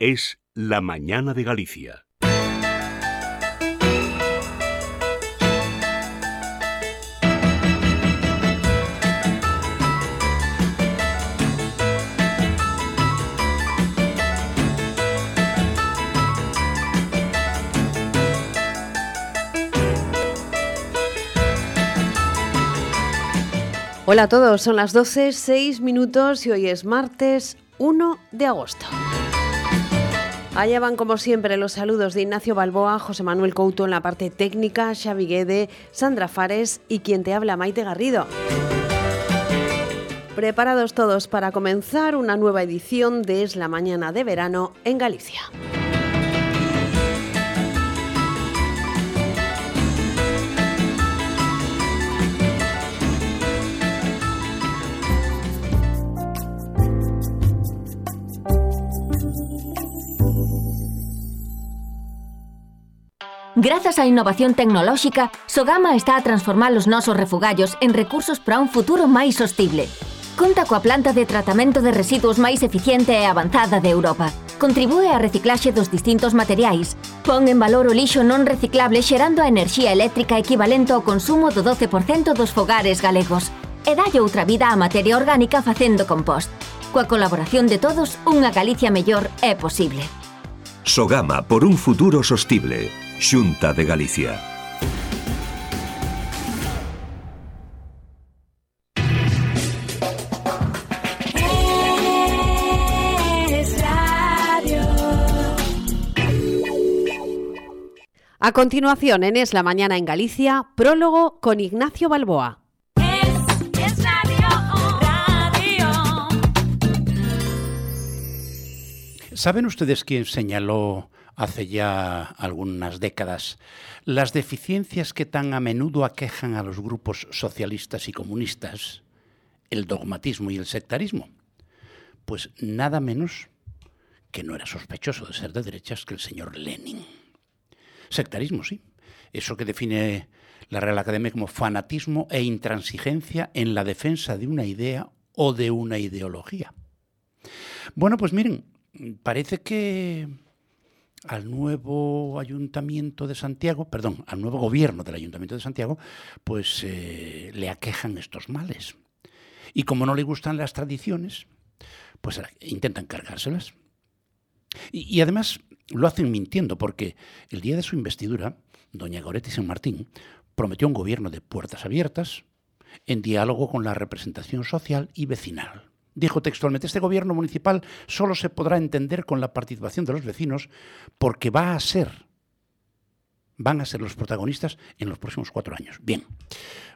Es La Mañana de Galicia. Hola a todos, son las 12, 6 minutos y hoy es martes 1 de agosto. Allá van como siempre los saludos de Ignacio Balboa, José Manuel Couto en la parte técnica, Xavi Guede, Sandra Fares y quien te habla Maite Garrido. Preparados todos para comenzar una nueva edición de Es la Mañana de Verano en Galicia. Grazas á innovación tecnolóxica, Sogama está a transformar os nosos refugallos en recursos para un futuro máis sostible. Conta coa planta de tratamento de residuos máis eficiente e avanzada de Europa. Contribúe á reciclaxe dos distintos materiais. Pon en valor o lixo non reciclable xerando a enerxía eléctrica equivalente ao consumo do 12% dos fogares galegos. E dalle outra vida á materia orgánica facendo compost. Coa colaboración de todos, unha Galicia mellor é posible. Sogama por un futuro sostible. Xunta de Galicia. A continuación, en Es la Mañana en Galicia, prólogo con Ignacio Balboa. ¿Saben ustedes quién señaló hace ya algunas décadas las deficiencias que tan a menudo aquejan a los grupos socialistas y comunistas, el dogmatismo y el sectarismo? Pues nada menos que no era sospechoso de ser de derechas que el señor Lenin. Sectarismo, sí. Eso que define la Real Academia como fanatismo e intransigencia en la defensa de una idea o de una ideología. Bueno, pues miren, parece que al nuevo ayuntamiento de Santiago, perdón, al nuevo gobierno del ayuntamiento de Santiago, pues eh, le aquejan estos males. Y como no le gustan las tradiciones, pues intentan cargárselas. Y, y además lo hacen mintiendo, porque el día de su investidura, doña Goretti San Martín prometió un gobierno de puertas abiertas, en diálogo con la representación social y vecinal. Dijo textualmente, este gobierno municipal solo se podrá entender con la participación de los vecinos porque va a ser, van a ser los protagonistas en los próximos cuatro años. Bien,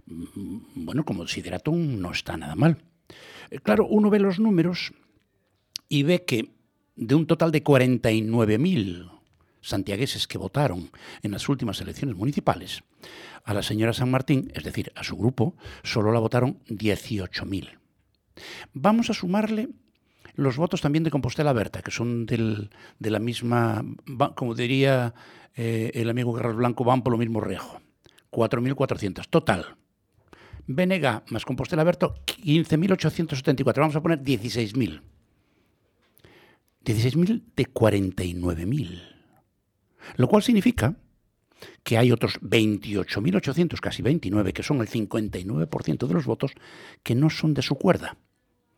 mm, bueno, como desideratum no está nada mal. Eh, claro, uno ve los números y ve que de un total de 49.000 santiagueses que votaron en las últimas elecciones municipales, a la señora San Martín, es decir, a su grupo, solo la votaron 18.000. Vamos a sumarle los votos también de Compostela Berta, que son de la misma, como diría eh, el amigo Carlos Blanco, van por lo mismo rejo. 4.400. Total. BNG más Compostela Berta, 15.874. Vamos a poner 16.000. 16.000 de 49.000. Lo cual significa que hay otros 28.800, casi 29, que son el 59% de los votos, que no son de su cuerda,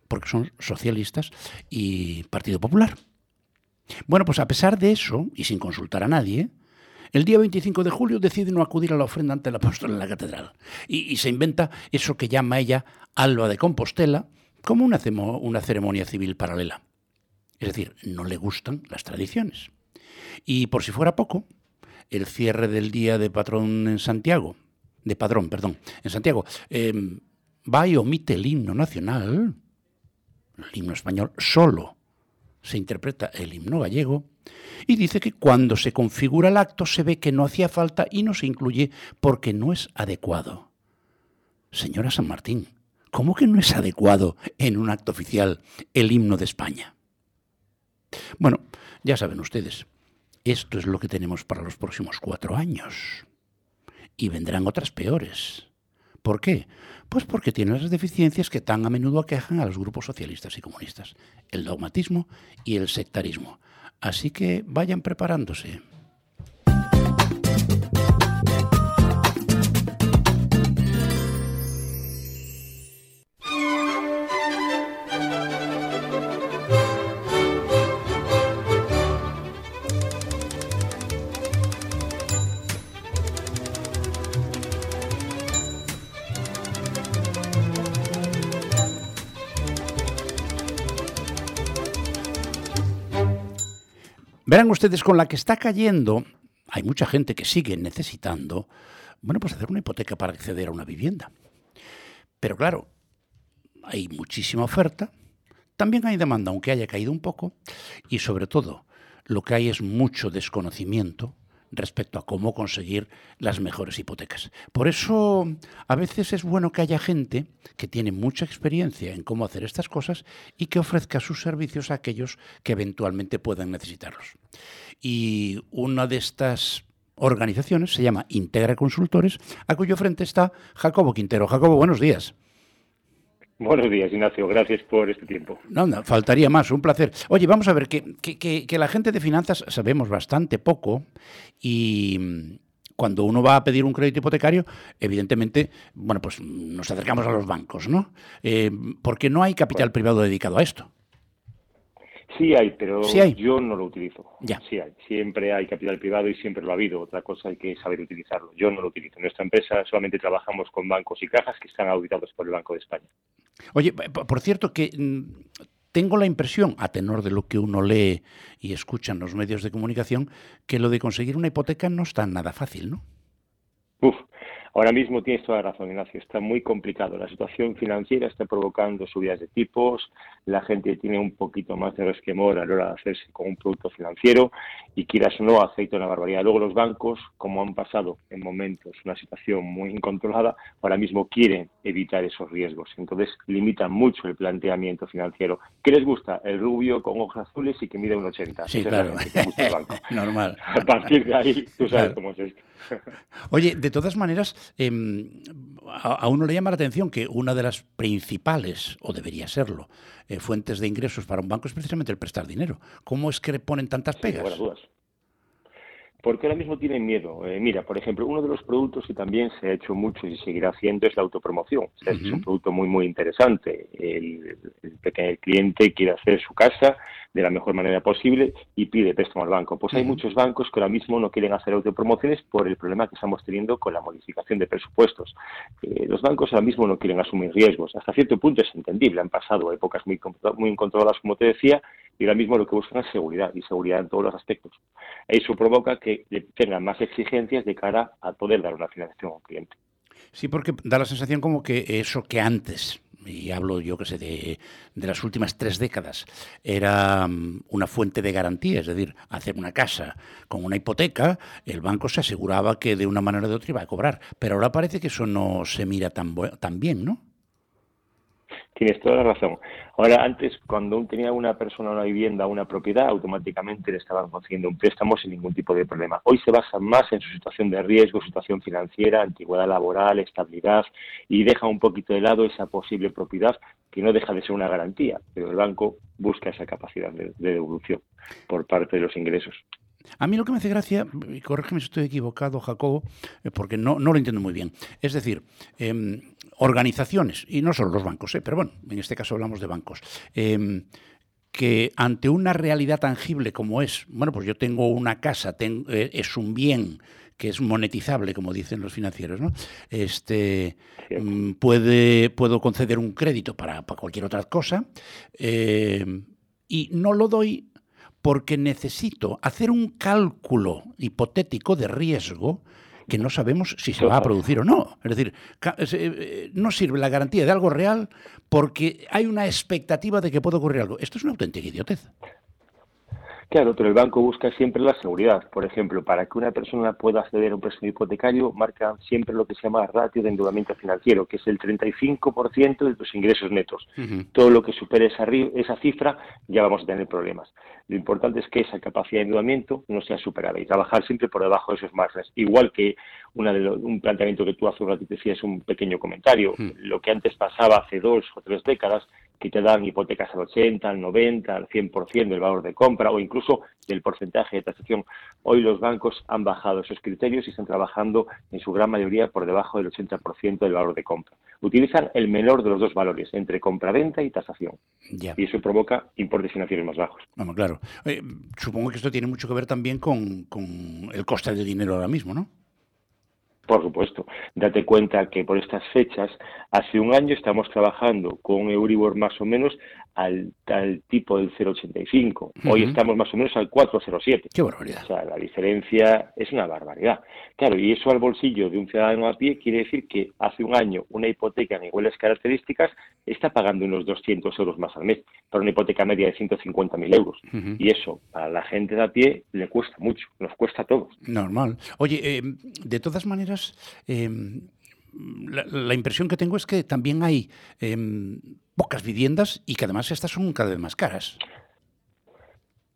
porque son socialistas y Partido Popular. Bueno, pues a pesar de eso, y sin consultar a nadie, el día 25 de julio decide no acudir a la ofrenda ante el apóstol en la catedral y, se inventa eso que llama ella Alba de Compostela como una, una ceremonia civil paralela. Es decir, no le gustan las tradiciones. Y por si fuera poco, el cierre del día de patrón en Santiago, de padrón, perdón, en Santiago, eh, va y omite el himno nacional, el himno español, solo se interpreta el himno gallego y dice que cuando se configura el acto se ve que no hacía falta y no se incluye porque no es adecuado. Señora San Martín, ¿cómo que no es adecuado en un acto oficial el himno de España? Bueno, ya saben ustedes, esto es lo que tenemos para los próximos cuatro años. Y vendrán otras peores. ¿Por qué? Pues porque tiene las deficiencias que tan a menudo aquejan a los grupos socialistas y comunistas, el dogmatismo y el sectarismo. Así que vayan preparándose. Verán ustedes, con la que está cayendo, hay mucha gente que sigue necesitando, bueno, pues hacer una hipoteca para acceder a una vivienda. Pero claro, hay muchísima oferta, también hay demanda, aunque haya caído un poco, y sobre todo, lo que hay es mucho desconocimiento respecto a cómo conseguir las mejores hipotecas. Por eso, a veces es bueno que haya gente que tiene mucha experiencia en cómo hacer estas cosas y que ofrezca sus servicios a aquellos que eventualmente puedan necesitarlos. Y una de estas organizaciones se llama Integra Consultores, a cuyo frente está Jacobo Quintero. Jacobo, buenos días. Buenos días, Ignacio. Gracias por este tiempo. No, no, faltaría más. Un placer. Oye, vamos a ver, que, que, que, la gente de finanzas sabemos bastante poco y mm, cuando uno va a pedir un crédito hipotecario, evidentemente, bueno, pues nos acercamos a los bancos, ¿no? Eh, porque no hay capital privado dedicado a esto. Sí hay, pero yo no lo utilizo. Ya. Sí hay. Siempre hay capital privado y siempre lo ha habido. Otra cosa hay que saber utilizarlo. Yo no lo utilizo. En nuestra empresa solamente trabajamos con bancos y cajas que están auditados por el Banco de España. Oye, por cierto, que mm, tengo la impresión, a tenor de lo que uno lee y escucha en los medios de comunicación, que lo de conseguir una hipoteca no está nada fácil, ¿no? Uf, Ahora mismo tienes toda la razón, Ignacio, está muy complicado. La situación financiera está provocando subidas de tipos, la gente tiene un poquito más de resquemor a la hora de hacerse con un producto financiero y quieras o no, aceita una barbaridad. Luego los bancos, como han pasado en momentos una situación muy incontrolada, ahora mismo quieren evitar esos riesgos. Entonces limitan mucho el planteamiento financiero. ¿Qué les gusta? El rubio con ojos azules y que mide un 80. Sí, claro. Normal. A partir de ahí, tú sabes cómo es esto. Oye, de todas maneras, em, a, uno le llama la atención que una de las principales, o debería serlo, eh, fuentes de ingresos para un banco es precisamente el prestar dinero. ¿Cómo es que le ponen tantas pegas? dudas porque ahora mismo tienen miedo. Eh, mira, por ejemplo, uno de los productos que también se ha hecho mucho y seguirá haciendo es la autopromoción. Es un producto muy, muy interesante. El, el, cliente quiere hacer su casa de la mejor manera posible y pide préstamo al banco. Pues hay muchos bancos que ahora mismo no quieren hacer autopromociones por el problema que estamos teniendo con la modificación de presupuestos. Eh, los bancos ahora mismo no quieren asumir riesgos. Hasta cierto punto es entendible. Han pasado épocas muy, muy incontroladas, como te decía, y ahora mismo lo que buscan es seguridad y seguridad en todos los aspectos. Eso provoca que tengan más exigencias de cara a poder dar una financiación a un cliente. Sí, porque da la sensación como que eso que antes, y hablo yo que sé de, de, las últimas tres décadas, era mm, una fuente de garantía, es decir, hacer una casa con una hipoteca, el banco se aseguraba que de una manera o de otra iba a cobrar, pero ahora parece que eso no se mira tan, tan bien, ¿no? Tienes toda la razón. Ahora, antes, cuando tenía una persona una vivienda, una propiedad, automáticamente le estaban consiguiendo un préstamo sin ningún tipo de problema. Hoy se basa más en su situación de riesgo, situación financiera, antigüedad laboral, estabilidad y deja un poquito de lado esa posible propiedad que no deja de ser una garantía, pero el banco busca esa capacidad de, devolución por parte de los ingresos. A mí lo que me hace gracia, y corrígeme si estoy equivocado, Jacobo, eh, porque no, lo entiendo muy bien. Es decir, eh, organizaciones, y no solo los bancos, ¿eh? pero bueno, en este caso hablamos de bancos, em, que ante una realidad tangible como es, bueno, pues yo tengo una casa, eh, es un bien que es monetizable, como dicen los financieros, ¿no? Este, mm, puede, puedo conceder un crédito para, cualquier otra cosa em, y no lo doy porque necesito hacer un cálculo hipotético de riesgo que no sabemos si se va a producir o no. Es decir, eh, no sirve la garantía de algo real porque hay una expectativa de que pueda ocurrir algo. Esto es una auténtica idiotez. Claro, pero el banco busca siempre la seguridad. Por ejemplo, para que una persona pueda acceder a un préstamo hipotecario, marca siempre lo que se llama ratio de endeudamiento financiero, que es el 35% de tus ingresos netos. Todo lo que supere esa, esa cifra ya vamos a tener problemas. Lo importante es que esa capacidad de endeudamiento no sea superada y trabajar siempre por debajo de esos márgenes. Igual que una de un planteamiento que tú hace un ratito decías, un pequeño comentario. Lo que antes pasaba hace dos o tres décadas, que te dan hipotecas al 80, al 90, al 100% del valor de compra o incluso del porcentaje de tasación. Hoy los bancos han bajado esos criterios y están trabajando en su gran mayoría por debajo del 80% del valor de compra. Utilizan el menor de los dos valores, entre compra-venta y tasación. Y eso provoca importes financieros más bajos. Vamos, claro. Eh, supongo que esto tiene mucho que ver también con, con el coste del dinero ahora mismo, ¿no? Por supuesto. Date cuenta que por estas fechas, hace un año estamos trabajando con Euribor más o menos al, tal tipo del 0,85. Hoy estamos más o menos al 4,07. Qué barbaridad. O sea, la diferencia es una barbaridad. Claro, y eso al bolsillo de un ciudadano a pie quiere decir que hace un año una hipoteca en iguales características está pagando unos 200 euros más al mes para una hipoteca media de 150.000 euros. Y eso, para la gente de a pie, le cuesta mucho, nos cuesta a todos. Normal. Oye, eh, de todas maneras, eh, la, impresión que tengo es que también hay em, pocas viviendas y que además estas son cada vez más caras.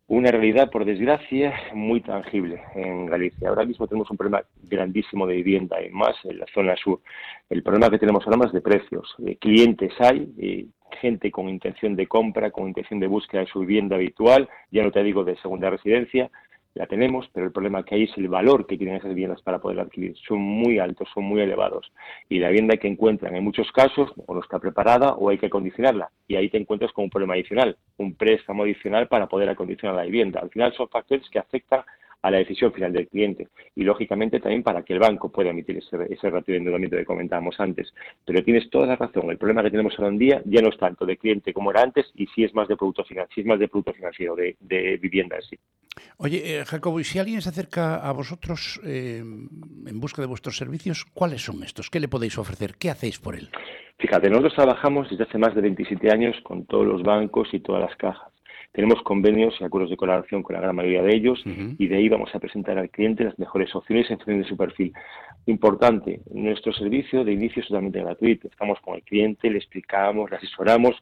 Una realidad, por desgracia, muy tangible en Galicia. Ahora mismo tenemos un problema grandísimo de vivienda y más en la zona sur. El problema que tenemos ahora más de precios. De clientes hay, gente con intención de compra, con intención de búsqueda de su vivienda habitual, ya no te digo de segunda residencia, la tenemos, pero el problema que hay es el valor que tienen esas viviendas para poder adquirir. Son muy altos, son muy elevados. Y la vivienda que encuentran en muchos casos o no está preparada o hay que acondicionarla. Y ahí te encuentras con un problema adicional, un préstamo adicional para poder acondicionar la vivienda. Al final son factores que afectan a la decisión final del cliente y lógicamente también para que el banco pueda emitir ese, ese ratio de endeudamiento que comentábamos antes. Pero tienes toda la razón, el problema que tenemos ahora en día ya no es tanto de cliente como era antes y sí es más de producto financiero, es más de producto financiero, de, vivienda en sí. Oye, eh, Jacobo, y si alguien se acerca a vosotros eh, en busca de vuestros servicios, ¿cuáles son estos? ¿Qué le podéis ofrecer? ¿Qué hacéis por él? Fíjate, nosotros trabajamos desde hace más de 27 años con todos los bancos y todas las cajas. Tenemos convenios y acuerdos de colaboración con la gran mayoría de ellos y de ahí vamos a presentar al cliente las mejores opciones en función de su perfil. Importante, nuestro servicio de inicio es totalmente gratuito. Estamos con el cliente, le explicamos, le asesoramos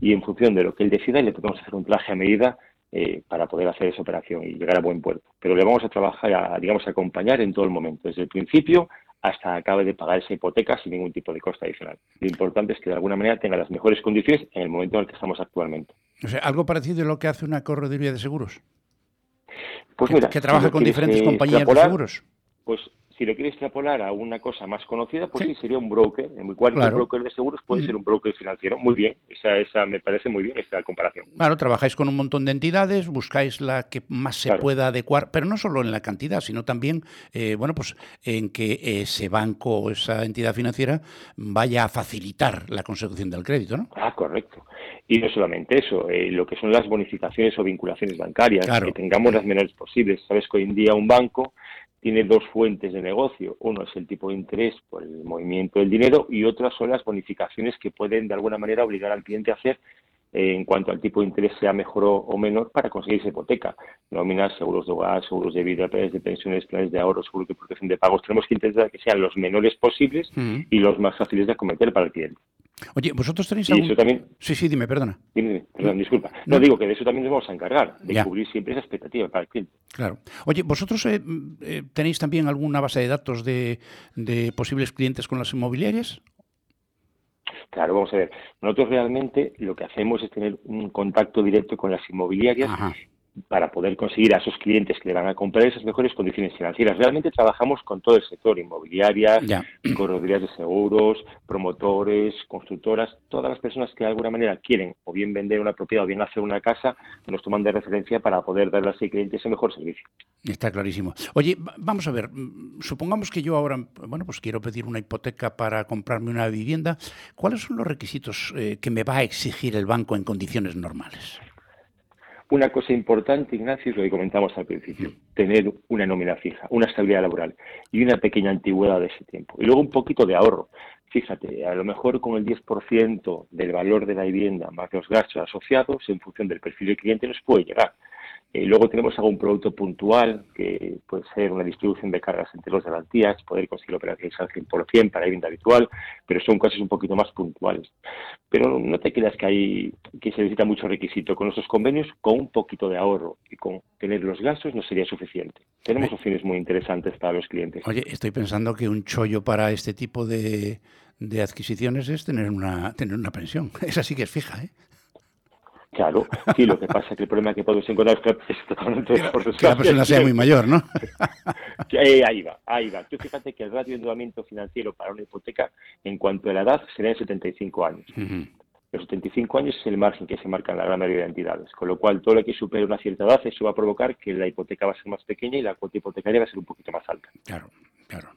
y en función de lo que él decida le podemos hacer un traje a medida eh, para poder hacer esa operación y llegar a buen puerto. Pero le vamos a trabajar, a, digamos, a acompañar en todo el momento, desde el principio hasta acabe de pagar esa hipoteca sin ningún tipo de coste adicional. Lo importante es que de alguna manera tenga las mejores condiciones en el momento en el que estamos actualmente. O sea, algo parecido a lo que hace una correduría de seguros. Pues mira, que, trabaja con diferentes compañías de seguros. Pues si lo quiere extrapolar a una cosa más conocida, pues sí, sería un broker. En cualquier broker de seguros puede ser un broker financiero. Muy bien, esa, esa me parece muy bien esta comparación. Claro, trabajáis con un montón de entidades, buscáis la que más se pueda adecuar, pero no solo en la cantidad, sino también, eh, bueno, pues en que ese banco o esa entidad financiera vaya a facilitar la consecución del crédito, ¿no? Ah, correcto. Y no solamente eso, eh, lo que son las bonificaciones o vinculaciones bancarias, que tengamos las menores posibles. Sabes que hoy en día un banco tiene dos fuentes de negocio. Uno es el tipo de interés por el movimiento del dinero y otras son las bonificaciones que pueden de alguna manera obligar al cliente a hacer en cuanto al tipo de interés sea mejor o, menor para conseguir esa hipoteca. Nóminas, seguros de hogar, seguros de vida, planes de pensiones, planes de ahorro, seguros de protección de pagos. Tenemos que intentar que sean los menores posibles y los más fáciles de acometer para el cliente. Oye, vosotros tenéis algún... eso también... Sí, sí, dime, perdona. Dime, perdón, disculpa. No, digo que de eso también nos vamos a encargar, de cubrir siempre esa expectativa para el cliente. Claro. Oye, ¿vosotros eh, eh, tenéis también alguna base de datos de, de posibles clientes con las inmobiliarias? Claro, vamos a ver. Nosotros realmente lo que hacemos es tener un contacto directo con las inmobiliarias para poder conseguir a esos clientes que le van a comprar esas mejores condiciones financieras. Realmente trabajamos con todo el sector, inmobiliarias, corredorías de seguros, promotores, constructoras, todas las personas que de alguna manera quieren o bien vender una propiedad o bien hacer una casa, nos toman de referencia para poder darle a ese cliente ese mejor servicio. Está clarísimo. Oye, vamos a ver, mm, supongamos que yo ahora, bueno, pues quiero pedir una hipoteca para comprarme una vivienda. ¿Cuáles son los requisitos eh, que me va a exigir el banco en condiciones normales? Una cosa importante, Ignacio, es lo que comentamos al principio, tener una nómina fija, una estabilidad laboral y una pequeña antigüedad de ese tiempo. Y luego un poquito de ahorro. Fíjate, a lo mejor con el 10% del valor de la vivienda más los gastos asociados, en función del perfil del cliente, nos puede llegar. Eh, luego tenemos algún producto puntual, que puede ser una distribución de cargas entre los garantías, poder conseguir operaciones al 100% para vivienda habitual, pero son cosas un poquito más puntuales. Pero no te creas que, hay, que se necesita mucho requisito. Con nuestros convenios, con un poquito de ahorro y con tener los gastos no sería suficiente. Tenemos opciones muy interesantes para los clientes. Oye, estoy pensando que un chollo para este tipo de, de adquisiciones es tener una, tener una pensión. Esa sí que es fija, ¿eh? Claro, sí, lo que pasa es que el problema que podemos encontrar es totalmente Que la persona sea muy mayor, ¿no? eh, ahí va, ahí va. Tú fíjate que el radio de endeudamiento financiero para una hipoteca, en cuanto a la edad, será de 75 años. Los 75 años es el margen que se marca en la gran mayoría de entidades, con lo cual todo lo que supere una cierta edad, eso va a provocar que la hipoteca va a ser más pequeña y la cuota hipotecaria va a ser un poquito más alta. Claro, claro.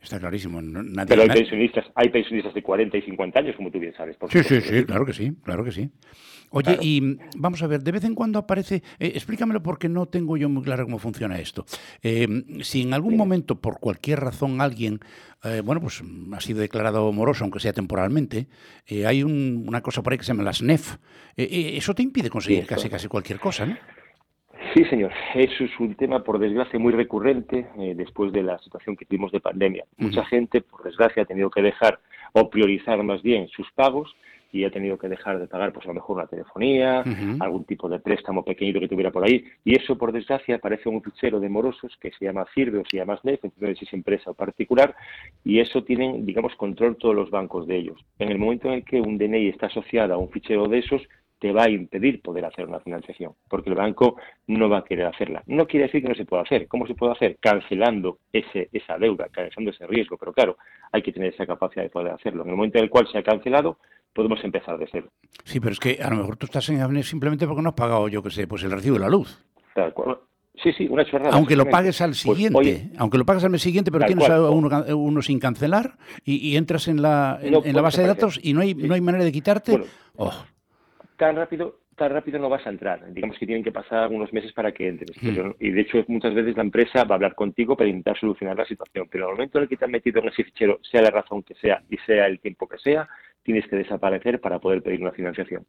Está clarísimo. Pero hay pensionistas, hay pensionistas de 40 y 50 años, como tú bien sabes. sí, sí, sí, claro que sí, claro que sí. Oye, y mm, vamos a ver, de vez en cuando aparece, eh, explícamelo porque no tengo yo muy claro cómo funciona esto. Eh, si en algún momento, por cualquier razón, alguien, eh, bueno, pues mm, ha sido declarado moroso, aunque sea temporalmente, hay una cosa por ahí que se llama la SNEF. eso te impide conseguir casi, casi cualquier cosa, ¿no? Sí, señor. Eso es un tema, por desgracia, muy recurrente después de la situación que tuvimos de pandemia. Mucha gente, por desgracia, ha tenido que dejar o priorizar más bien sus pagos y ha tenido que dejar de pagar, pues a lo mejor una telefonía, algún tipo de préstamo pequeñito que tuviera por ahí. Y eso, por desgracia, aparece un fichero de morosos que se llama Firbe o se llama SNEF, entonces si es empresa o particular, y eso tienen, digamos, control todos los bancos de ellos. En el momento en el que un DNI está asociado a un fichero de esos, te va a impedir poder hacer una financiación, porque el banco no va a querer hacerla. No quiere decir que no se pueda hacer. ¿Cómo se puede hacer? Cancelando ese, esa deuda, cancelando ese riesgo, pero claro, hay que tener esa capacidad de poder hacerlo. En el momento en el cual se ha cancelado, podemos empezar de cero. Sí, pero es que a lo mejor tú estás en AVNE simplemente porque no has pagado, yo qué sé, pues el recibo de la luz. Sí, sí, una chorrada. Aunque lo pagues al pues, siguiente, aunque lo pagues al mes siguiente, pero tienes uno, sin cancelar y, entras en la, en, la base de datos y no hay, no hay manera de quitarte. Oh tan rápido tan rápido no vas a entrar. Digamos que tienen que pasar algunos meses para que entres. Hmm. y de hecho, muchas veces la empresa va a hablar contigo para intentar solucionar la situación. Pero el momento en el que te han metido en ese fichero, sea la razón que sea y sea el tiempo que sea, tienes que desaparecer para poder pedir una financiación.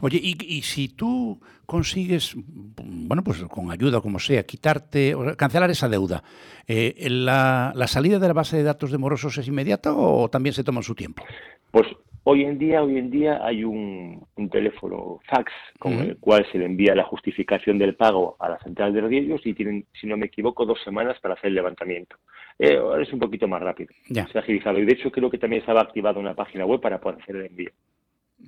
Oye, y, si tú consigues, bueno, pues con ayuda, como sea, quitarte, o cancelar esa deuda, eh, ¿la, ¿la salida de la base de datos de morosos es inmediata o también se toma su tiempo? Pues Hoy en día, hoy en día hay un, teléfono fax con el cual se le envía la justificación del pago a la central de riesgos y tienen, si no me equivoco, dos semanas para hacer el levantamiento. Eh, ahora es un poquito más rápido. Ya. Se ha agilizado y de hecho creo que también estaba activada una página web para poder hacer el envío.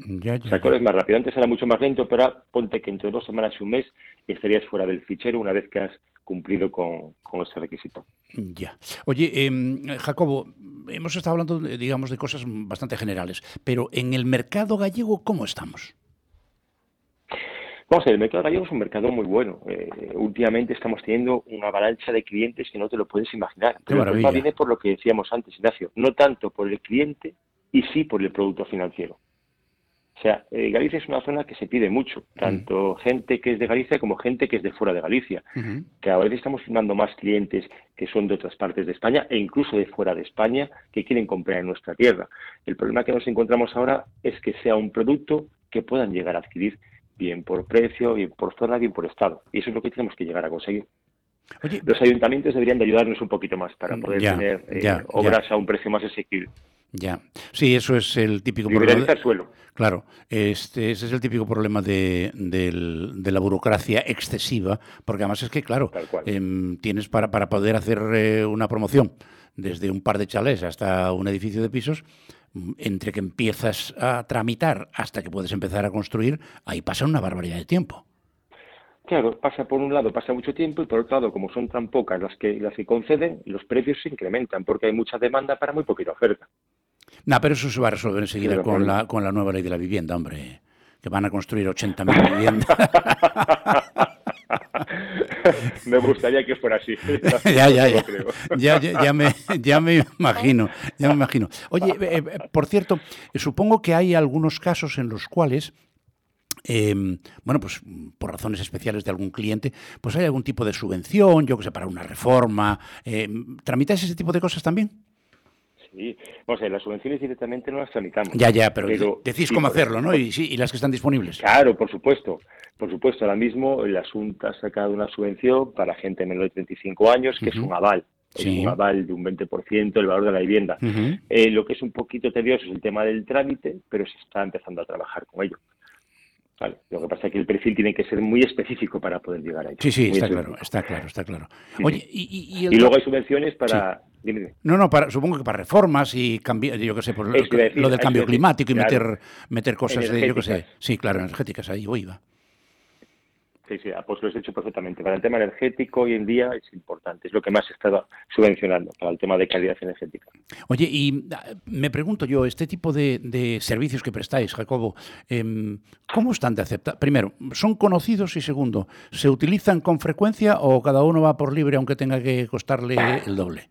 Ya, es más rápido. Antes era mucho más lento, pero ahora ponte que entre dos semanas y un mes estarías fuera del fichero una vez que has cumplido con, ese requisito. Ya. Oye, eh, Jacobo, hemos estado hablando, digamos, de cosas bastante generales, pero en el mercado gallego, ¿cómo estamos? Vamos a ver, el mercado gallego es un mercado muy bueno. Eh, últimamente estamos teniendo una avalancha de clientes que no te lo puedes imaginar. Qué Pero viene por lo que decíamos antes, Ignacio, no tanto por el cliente y sí por el producto financiero. O sea, eh, Galicia es una zona que se pide mucho, tanto gente que es de Galicia como gente que es de fuera de Galicia. Que ahora estamos firmando más clientes que son de otras partes de España e incluso de fuera de España que quieren comprar en nuestra tierra. El problema que nos encontramos ahora es que sea un producto que puedan llegar a adquirir bien por precio, bien por zona, bien por estado. Y eso es lo que tenemos que llegar a conseguir. Los ayuntamientos deberían de ayudarnos un poquito más para poder tener eh, obras a un precio más asequible. Ya, sí, eso es el típico problema. el suelo. Claro, este, ese es el típico problema de, la burocracia excesiva, porque además es que, claro, em, tienes para, para poder hacer eh, una promoción desde un par de chalés hasta un edificio de pisos, mm, entre que empiezas a tramitar hasta que puedes empezar a construir, ahí pasa una barbaridad de tiempo. Claro, pasa por un lado, pasa mucho tiempo y por otro lado, como son tan pocas las que las que conceden, los precios se incrementan porque hay mucha demanda para muy poquita oferta. No, pero eso se va a resolver enseguida con la, con la nueva ley de la vivienda, hombre. Que van a construir 80.000 viviendas. me gustaría que fuera así. ya, ya, ya. Ya, ya, me, ya me imagino, ya me imagino. Oye, eh, eh, por cierto, supongo que hay algunos casos en los cuales em, bueno, pues por razones especiales de algún cliente, pues hay algún tipo de subvención, yo que sé, para una reforma. Eh, ¿Tramitáis ese tipo de cosas también? Sí, o sea, las subvenciones directamente no las tramitamos. Ya, ya, pero, decís cómo hacerlo, ¿no? Y, sí, y las que están disponibles. Claro, por supuesto. Por supuesto, ahora mismo el asunto ha sacado una subvención para gente menor de 35 años, que es un aval. Es un aval de un 20% del valor de la vivienda. Eh, lo que es un poquito tedioso es el tema del trámite, pero se está empezando a trabajar con ello. Vale. Lo que pasa es que el perfil tiene que ser muy específico para poder llegar a ello. Sí, sí, está claro, está claro, está claro. Oye, y, y, luego hay subvenciones para... No, no, para, supongo que para reformas y cambiar, yo qué sé, por lo, del cambio climático y meter, meter cosas de, yo qué sé, sí, claro, energéticas, ahí voy, va. Sí, sí, pues lo has hecho perfectamente. Para el tema energético hoy en día es importante, es lo que más se está subvencionando para el tema de calidad energética. Oye, y ah, me pregunto yo, este tipo de, servicios que prestáis, Jacobo, em, ¿cómo están de aceptar? Primero, ¿son conocidos? Y segundo, ¿se utilizan con frecuencia o cada uno va por libre aunque tenga que costarle el doble?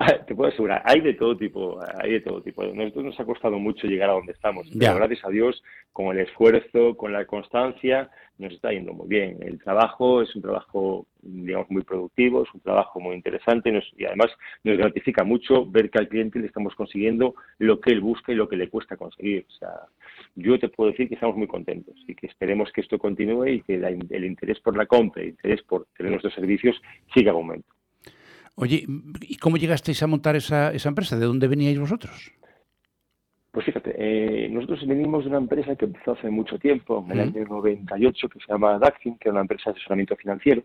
Te puedo asegurar, hay de todo tipo, hay de todo tipo. Nosotros nos ha costado mucho llegar a donde estamos, pero gracias a Dios, con el esfuerzo, con la constancia, nos está yendo muy bien. El trabajo es un trabajo, digamos, muy productivo, es un trabajo muy interesante y además nos gratifica mucho ver que al cliente le estamos consiguiendo lo que él busca y lo que le cuesta conseguir. O sea, yo te puedo decir que estamos muy contentos y que esperemos que esto continúe y que el interés por la compra, el interés por tener nuestros servicios siga aumentando. Oye, ¿y cómo llegasteis a montar esa, esa empresa? ¿De dónde veníais vosotros? Pues fíjate, eh, nosotros venimos de una empresa que empezó hace mucho tiempo, en el año 98, que se llama Daxin, que era una empresa de asesoramiento financiero,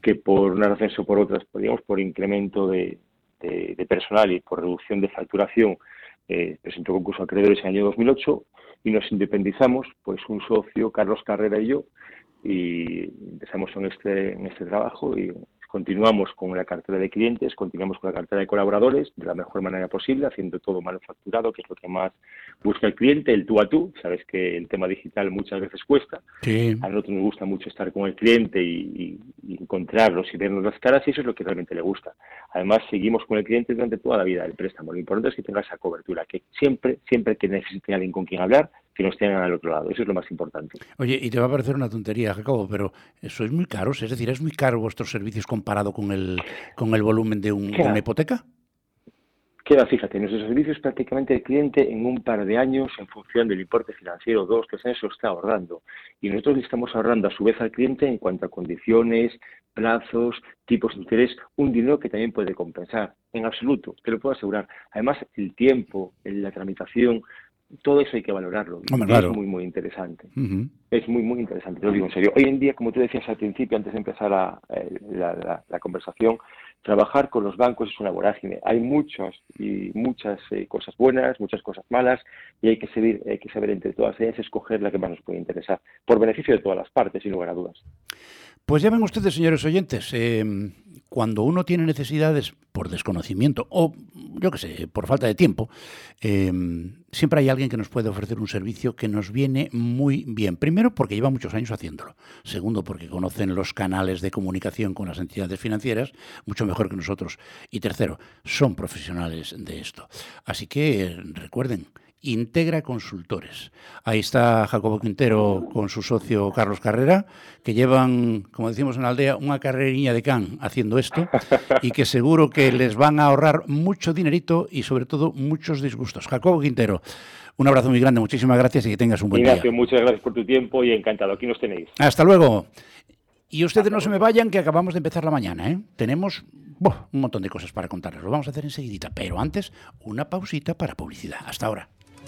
que por una razón o por otras, pues, digamos, por incremento de, personal y por reducción de facturación, eh, presentó concurso a acreedores en el año 2008 y nos independizamos, pues un socio, Carlos Carrera y yo, y empezamos en este, en este trabajo y Continuamos con la cartera de clientes, continuamos con la cartera de colaboradores de la mejor manera posible, haciendo todo manufacturado, que es lo que más busca el cliente, el tú a tú. Sabes que el tema digital muchas veces cuesta. A nosotros nos gusta mucho estar con el cliente y, encontrarlos y vernos las caras y eso es lo que realmente le gusta. Además, seguimos con el cliente durante toda la vida del préstamo. Lo importante es que tenga esa cobertura, que siempre, siempre que necesite alguien con quien hablar, que nos tengan al otro lado. Eso es lo más importante. Oye, y te va a parecer una tontería, Jacobo, pero eso es muy caro. Es decir, ¿es muy caro vuestros servicios comparado con el, con el volumen de, un, una hipoteca? Queda, fíjate, nuestros servicios prácticamente el cliente en un par de años, en función del importe financiero, dos, tres años, lo está ahorrando. Y nosotros le estamos ahorrando a su vez al cliente en cuanto a condiciones, plazos, tipos de interés, un dinero que también puede compensar. En absoluto, te lo puedo asegurar. Además, el tiempo, la tramitación, todo eso hay que valorarlo. Es muy, muy interesante. Es muy, muy interesante, lo digo en serio. Hoy en día, como tú decías al principio, antes de empezar eh, la, conversación, trabajar con los bancos es una vorágine. Hay muchas y muchas eh, cosas buenas, muchas cosas malas, y hay que, saber, hay que saber entre todas ellas escoger la que más nos puede interesar, por beneficio de todas las partes, sin lugar a dudas. Pues ya ven ustedes, señores oyentes, eh, cuando uno tiene necesidades por desconocimiento o, yo qué sé, por falta de tiempo, em, siempre hay alguien que nos puede ofrecer un servicio que nos viene muy bien. Primero, porque lleva muchos años haciéndolo. Segundo, porque conocen los canales de comunicación con las entidades financieras mucho mejor que nosotros. Y tercero, son profesionales de esto. Así que recuerden, Integra Consultores. Ahí está Jacobo Quintero con su socio Carlos Carrera, que llevan, como decimos en la aldea, una carrerilla de can haciendo esto y que seguro que les van a ahorrar mucho dinerito y sobre todo muchos disgustos. Jacobo Quintero, un abrazo muy grande, muchísimas gracias y que tengas un buen Ignacio, día. muchas gracias por tu tiempo y encantado, aquí nos tenéis. Hasta luego. Y ustedes no se me vayan, que acabamos de empezar la mañana. ¿eh? Tenemos un montón de cosas para contarles. Lo vamos a hacer enseguidita, pero antes una pausita para publicidad. Hasta ahora.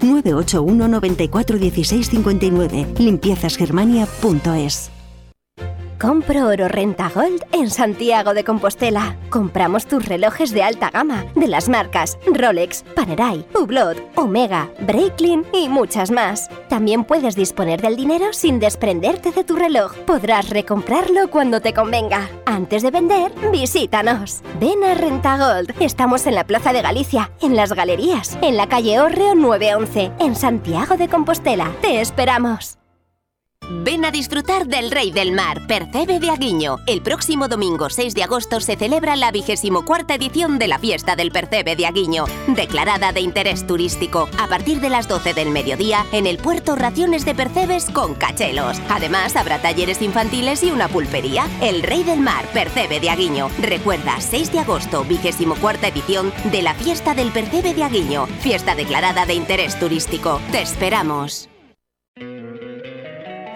981 94 16 59. Limpiezasgermania.es. Compro oro renta gold en Santiago de Compostela. Compramos tus relojes de alta gama de las marcas Rolex, Panerai, Hublot, Omega, Breitling y muchas más. También puedes disponer del dinero sin desprenderte de tu reloj. Podrás recomprarlo cuando te convenga. Antes de vender, visítanos. Ven a Renta Gold. Estamos en la Plaza de Galicia, en las Galerías, en la calle Orreo 911, en Santiago de Compostela. Te esperamos. Ven a disfrutar del Rey del Mar, Percebe de Aguiño. El próximo domingo 6 de agosto se celebra la 24 edición de la Fiesta del Percebe de Aguiño, declarada de interés turístico, a partir de las 12 del mediodía en el puerto Raciones de Percebes con cachelos. Además, habrá talleres infantiles y una pulpería. El Rey del Mar, Percebe de Aguiño. Recuerda, 6 de agosto, 24 edición de la Fiesta del Percebe de Aguiño, fiesta declarada de interés turístico. Te esperamos.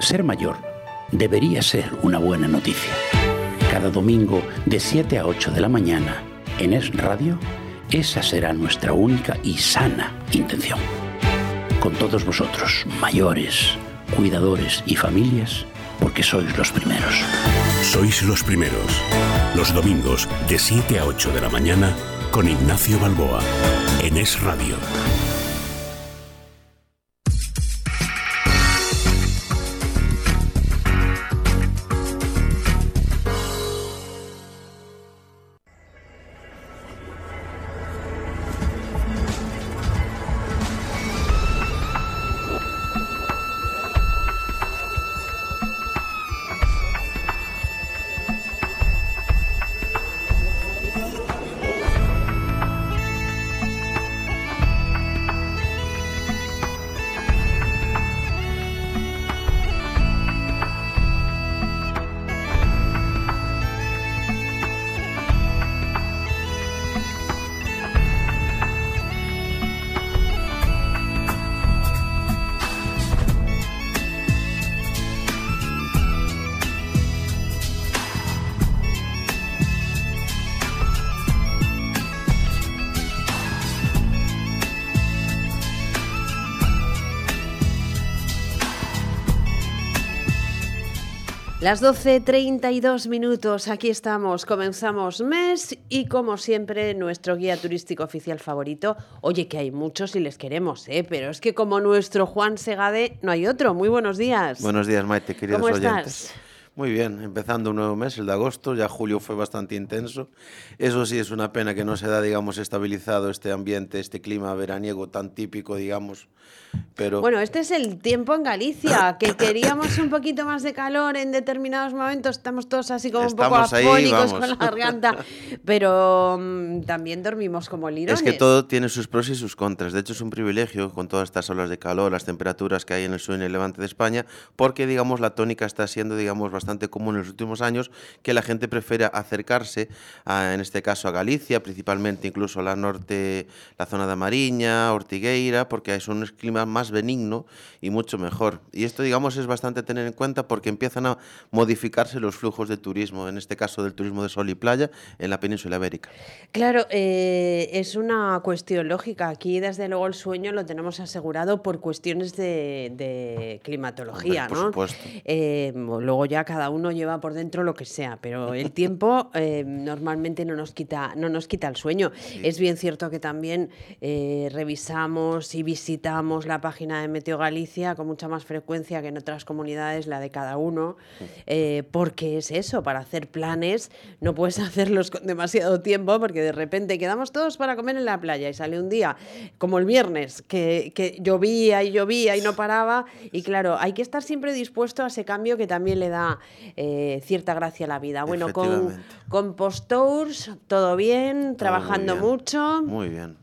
Ser mayor debería ser una buena noticia. Cada domingo de 7 a 8 de la mañana en Es Radio, esa será nuestra única y sana intención. Con todos vosotros, mayores, cuidadores y familias, porque sois los primeros. Sois los primeros. Los domingos de 7 a 8 de la mañana con Ignacio Balboa en Es Radio. Las 12.32 minutos, aquí estamos, comenzamos mes y como siempre nuestro guía turístico oficial favorito. Oye, que hay muchos y les queremos, ¿eh? pero es que como nuestro Juan Segade no hay otro. Muy buenos días. Buenos días, Maite, queridos ¿Cómo oyentes. estás? Muy bien, empezando un nuevo mes, el de agosto, ya julio fue bastante intenso. Eso sí es una pena que no se da, digamos, estabilizado este ambiente, este clima veraniego tan típico, digamos. Pero Bueno, este es el tiempo en Galicia, que queríamos un poquito más de calor en determinados momentos, estamos todos así como un poco Estamos afónicos con la garganta, pero mm, también dormimos como lirones. es que todo tiene sus pros y sus contras. De hecho, es un privilegio con todas estas olas de calor, las temperaturas que hay en el sur y en el levante de España, porque, digamos, la tónica está siendo, digamos, bastante común en los últimos años, que la gente prefiere acercarse, a, en este caso, a Galicia, principalmente incluso la norte, la zona de Mariña, Ortigueira, porque es un clima más benigno y mucho mejor. Y esto, digamos, es bastante tener en cuenta porque empiezan a modificarse los flujos de turismo, en este caso del turismo de sol y playa, en la península ibérica. Claro, eh, es una cuestión lógica. Aquí, desde luego, el sueño lo tenemos asegurado por cuestiones de, de climatología, Hombre, por ¿no? supuesto. Eh, luego ya cada uno lleva por dentro lo que sea, pero el tiempo eh, normalmente no nos quita, no nos quita el sueño. Es bien cierto que también eh, revisamos y visitamos la página de Meteo Galicia con mucha más frecuencia que en otras comunidades, la de cada uno, eh, porque es eso, para hacer planes no puedes hacerlos con demasiado tiempo porque de repente quedamos todos para comer en la playa y sale un día como el viernes que, que llovía y llovía y no paraba y claro, hay que estar siempre dispuesto a ese cambio que también le da eh, cierta gracia a la vida. Bueno, con, con todo bien, trabajando bien. mucho. Muy bien.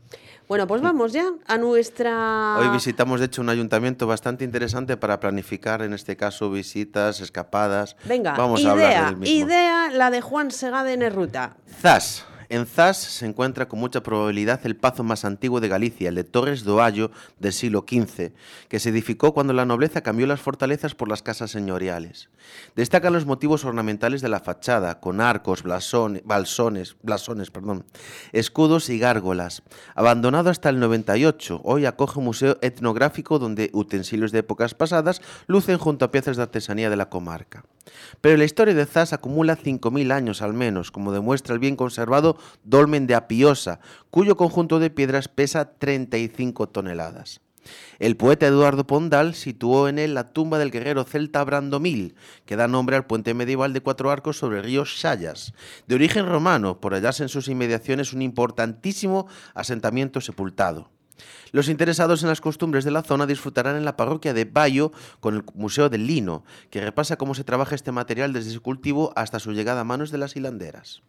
Bueno, pues vamos ya a nuestra... Hoy visitamos, de hecho, un ayuntamiento bastante interesante para planificar, en este caso, visitas, escapadas. Venga, vamos idea, a hablar del mismo. idea la de Juan Segade en Ruta. Zas. En Zas se encuentra con mucha probabilidad el pazo más antiguo de Galicia, el de Torres do Allo del siglo XV, que se edificó cuando la nobleza cambió las fortalezas por las casas señoriales. Destacan los motivos ornamentales de la fachada, con arcos, blasones, balsones, blasones, perdón, escudos y gárgolas. Abandonado hasta el 98, hoy acoge un museo etnográfico donde utensilios de épocas pasadas lucen junto a piezas de artesanía de la comarca. Pero la historia de Zas acumula 5.000 años al menos, como demuestra el bien conservado dolmen de Apiosa, cuyo conjunto de piedras pesa 35 toneladas. El poeta Eduardo Pondal situó en él la tumba del guerrero celta Brandomil, que da nombre al puente medieval de cuatro arcos sobre el río Sayas, de origen romano, por hallarse en sus inmediaciones un importantísimo asentamiento sepultado. Los interesados en las costumbres de la zona disfrutarán en la parroquia de Bayo con el Museo del Lino, que repasa cómo se trabaja este material desde su cultivo hasta su llegada a manos de las hilanderas.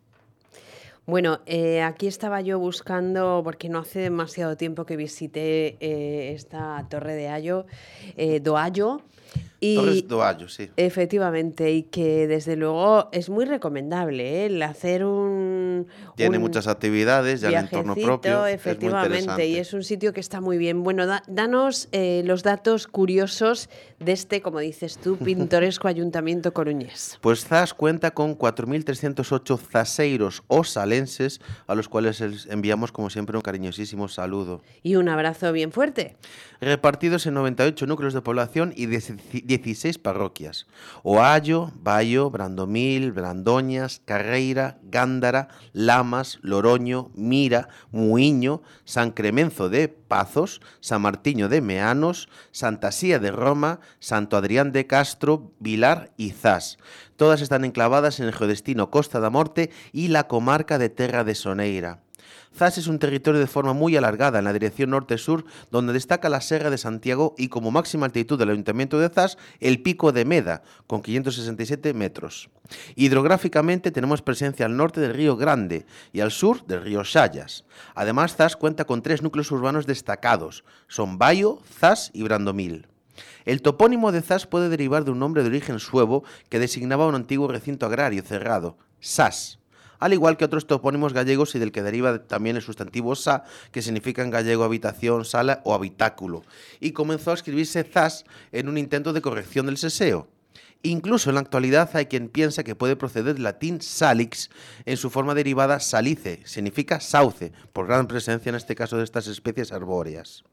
Bueno, eh, aquí estaba yo buscando, porque no hace demasiado tiempo que visité eh, esta torre de Ayo, eh, Doayo, y Torres do Allo, sí. Efectivamente, y que desde luego es muy recomendable ¿eh? el hacer un. Tiene un muchas actividades, ya el entorno propio. Efectivamente, es y es un sitio que está muy bien. Bueno, da- danos eh, los datos curiosos de este, como dices tú, pintoresco ayuntamiento coruñés. Pues Zas cuenta con 4.308 zaseiros o salenses, a los cuales les enviamos, como siempre, un cariñosísimo saludo. Y un abrazo bien fuerte. Repartidos en 98 núcleos de población y 16 parroquias. Oallo, Bayo, Brandomil, Brandoñas, Carreira, Gándara, Lamas, Loroño, Mira, Muiño, San Cremenzo de Pazos, San Martiño de Meanos, Santa Sía de Roma, Santo Adrián de Castro, Vilar y Zas. Todas están enclavadas en el geodestino Costa da Morte y la comarca de Terra de Soneira. Zas es un territorio de forma muy alargada en la dirección norte-sur, donde destaca la Serra de Santiago y como máxima altitud del ayuntamiento de Zas, el Pico de Meda, con 567 metros. Hidrográficamente tenemos presencia al norte del río Grande y al sur del río Sayas. Además, Zas cuenta con tres núcleos urbanos destacados, son Bayo, Zas y Brandomil. El topónimo de Zas puede derivar de un nombre de origen suevo que designaba un antiguo recinto agrario cerrado, Sas al igual que otros topónimos gallegos y del que deriva también el sustantivo sa, que significa en gallego habitación, sala o habitáculo, y comenzó a escribirse zas en un intento de corrección del seseo. Incluso en la actualidad hay quien piensa que puede proceder del latín salix en su forma derivada salice, significa sauce, por gran presencia en este caso de estas especies arbóreas.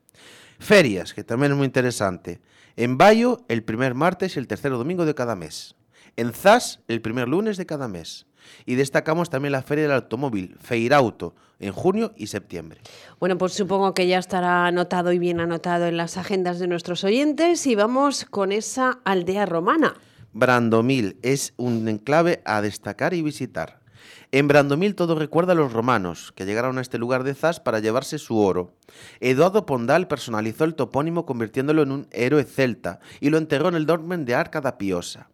Ferias, que también es muy interesante. En Bayo, el primer martes y el tercer domingo de cada mes. En Zas, el primer lunes de cada mes. Y destacamos también la Feria del Automóvil, Feirauto, en junio y septiembre. Bueno, pues supongo que ya estará anotado y bien anotado en las agendas de nuestros oyentes y vamos con esa aldea romana. Brandomil es un enclave a destacar y visitar. En Brandomil todo recuerda a los romanos, que llegaron a este lugar de Zas para llevarse su oro. Eduardo Pondal personalizó el topónimo convirtiéndolo en un héroe celta y lo enterró en el dolmen de Arca da Piosa.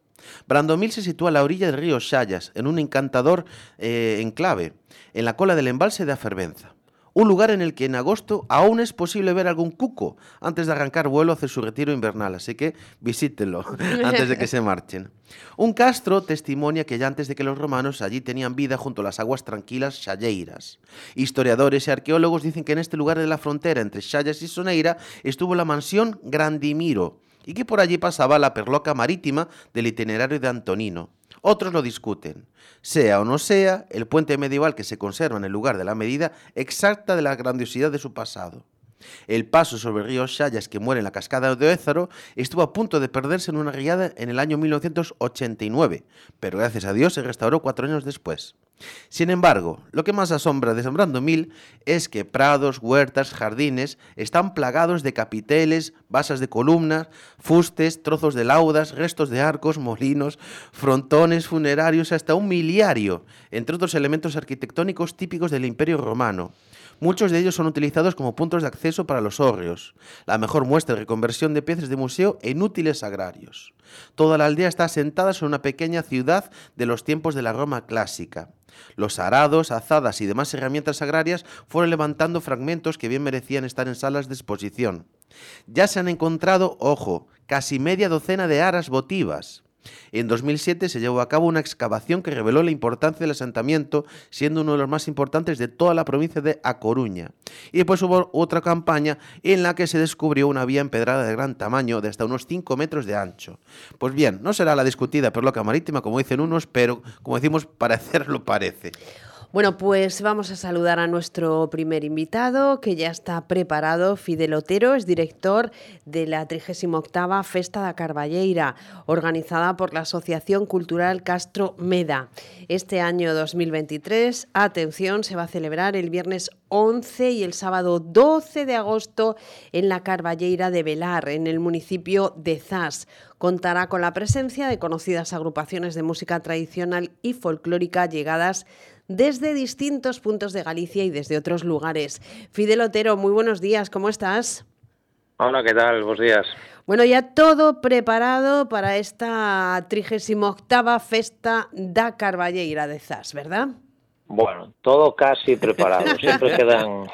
Brandomil se sitúa a la orilla del río Sayas, en un encantador eh, enclave, en la cola del embalse de Afervenza. Un lugar en el que en agosto aún es posible ver algún cuco antes de arrancar vuelo hacia su retiro invernal, así que visítenlo antes de que se marchen. Un castro testimonia que ya antes de que los romanos allí tenían vida junto a las aguas tranquilas Xalleiras. Historiadores y arqueólogos dicen que en este lugar de la frontera entre Xallas y Soneira estuvo la mansión Grandimiro, y que por allí pasaba la perloca marítima del itinerario de Antonino. Otros lo discuten. Sea o no sea, el puente medieval que se conserva en el lugar de la medida exacta de la grandiosidad de su pasado. El paso sobre el río Sayas que muere en la cascada de Ézaro estuvo a punto de perderse en una riada en el año 1989, pero gracias a Dios se restauró cuatro años después. Sin embargo, lo que más asombra de San Brandomil es que prados, huertas, jardines están plagados de capiteles, basas de columnas, fustes, trozos de laudas, restos de arcos, molinos, frontones funerarios, hasta un miliario, entre otros elementos arquitectónicos típicos del Imperio Romano. Muchos de ellos son utilizados como puntos de acceso para los hórreos, la mejor muestra de reconversión de piezas de museo en útiles agrarios. Toda la aldea está asentada sobre una pequeña ciudad de los tiempos de la Roma clásica. Los arados, azadas y demás herramientas agrarias fueron levantando fragmentos que bien merecían estar en salas de exposición. Ya se han encontrado, ojo, casi media docena de aras votivas. En 2007 se llevó a cabo una excavación que reveló la importancia del asentamiento, siendo uno de los más importantes de toda la provincia de A Coruña. Y después hubo otra campaña en la que se descubrió una vía empedrada de gran tamaño, de hasta unos 5 metros de ancho. Pues bien, no será la discutida perloca marítima, como dicen unos, pero como decimos, parecerlo parece. Bueno, pues vamos a saludar a nuestro primer invitado, que ya está preparado. Fidel Otero es director de la 38 Festa da Carballeira, organizada por la Asociación Cultural Castro Meda. Este año 2023, atención, se va a celebrar el viernes 11 y el sábado 12 de agosto en la Carballeira de Velar, en el municipio de Zas. Contará con la presencia de conocidas agrupaciones de música tradicional y folclórica llegadas desde distintos puntos de Galicia y desde otros lugares. Fidel Otero, muy buenos días, ¿cómo estás? Hola, ¿qué tal? Buenos días. Bueno, ya todo preparado para esta 38 Festa da Carballeira de Zas, ¿verdad? Bueno, todo casi preparado. Siempre quedan,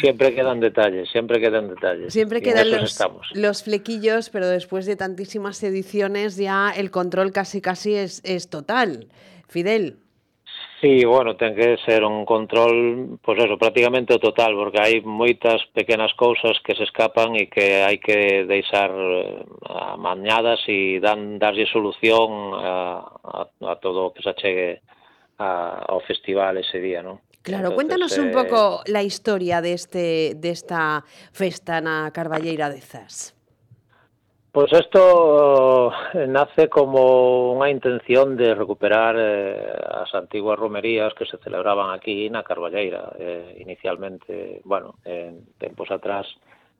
siempre quedan detalles, siempre quedan detalles. Siempre quedan los, los, flequillos, pero después de tantísimas ediciones ya el control casi casi es, es total. Fidel. Sí, bueno, ten que ser un control, pois pues eso, prácticamente o total, porque hai moitas pequenas cousas que se escapan e que hai que deixar eh, amañadas e dan darlle solución a, a, a todo o que se achegue a, ao festival ese día, non? Claro, Entonces, cuéntanos eh... un pouco la historia deste, de desta festa na Carballeira de Zas. Pois pues isto eh, nace como unha intención de recuperar eh, as antiguas romerías que se celebraban aquí na Carballeira eh, inicialmente, bueno, en tempos atrás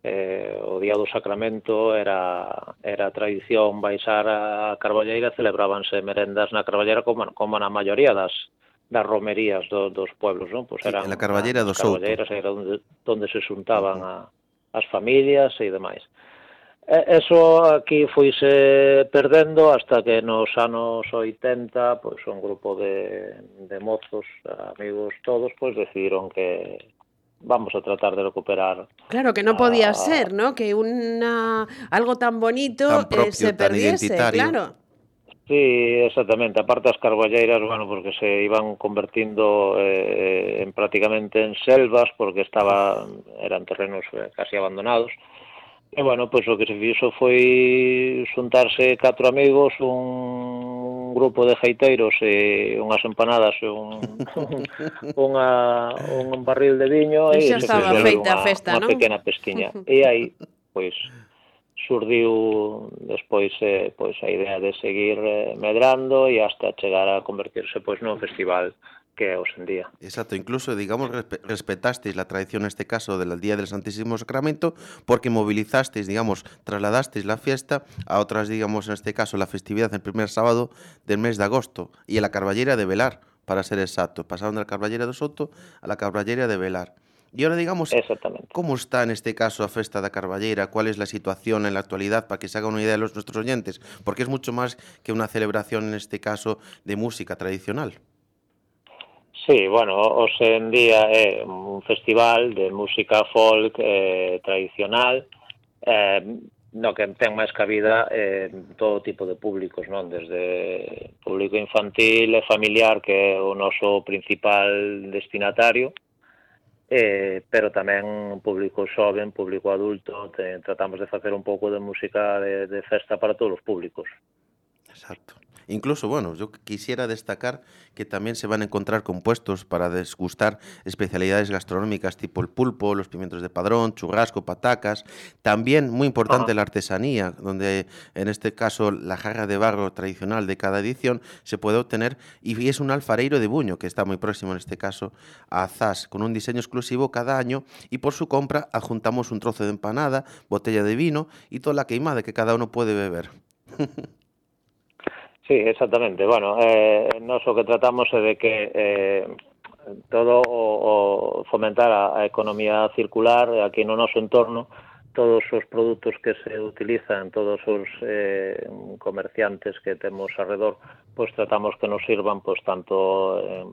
eh, o Día do Sacramento era, era tradición baixar a Carballeira, celebrábanse merendas na Carballeira como, como na maioría das, das romerías do, dos pueblos, non? Pois pues eran, sí, en la Carballeira do Souto. Carballeiras era onde, onde se xuntaban uh -huh. a, as familias e demais. Eso aquí foise perdendo hasta que nos anos 80, pois un grupo de, de mozos, amigos todos, pois decidiron que vamos a tratar de recuperar. Claro, que no podía a... ser, ¿no? Que una algo tan bonito tan propio, eh, se perdiese, claro. Sí, exactamente. Aparte as carballeiras, bueno, porque se iban convertindo eh, en prácticamente en selvas porque estaba eran terrenos eh, casi abandonados. E, bueno, pois o que se fixo foi xuntarse catro amigos, un grupo de gaiteiros e unhas empanadas e un, unha, un barril de viño pois e, e se estaba feita unha, festa, unha non? pequena pesquiña. E aí, pois, surdiu despois eh, pois a idea de seguir eh, medrando e hasta chegar a convertirse pois nun festival que hoxe en día. Exacto, incluso, digamos, respetasteis la tradición, en este caso, del Día del Santísimo Sacramento, porque movilizasteis, digamos, trasladasteis la fiesta a otras, digamos, en este caso, la festividad el primer sábado del mes de agosto, y a la Carballera de Velar, para ser exacto. Pasaron de la Carballera de Soto a la Carballera de Velar. Y ahora digamos, ¿cómo está en este caso a Festa da Carballera? ¿Cuál es la situación en la actualidad para que se haga una idea de los nuestros oyentes? Porque es mucho más que una celebración, en este caso, de música tradicional. Sí, bueno, hoxe en día é un festival de música folk eh, tradicional eh, no que ten máis cabida eh, todo tipo de públicos, non? Desde público infantil e familiar que é o noso principal destinatario eh, pero tamén público xoven, público adulto, te, tratamos de facer un pouco de música de, de festa para todos os públicos. Exacto. Incluso, bueno, yo quisiera destacar que también se van a encontrar compuestos para desgustar especialidades gastronómicas tipo el pulpo, los pimientos de padrón, churrasco, patacas. También, muy importante, la artesanía, donde en este caso la jarra de barro tradicional de cada edición se puede obtener y es un alfareiro de buño, que está muy próximo en este caso a Zas, con un diseño exclusivo cada año y por su compra adjuntamos un trozo de empanada, botella de vino y toda la queimada que cada uno puede beber. Sí, exactamente. Bueno, eh, nos o que tratamos é de que eh, todo o, o fomentar a, a economía circular aquí no noso entorno todos os produtos que se utilizan, todos os eh, comerciantes que temos alrededor, pois tratamos que nos sirvan pois tanto eh,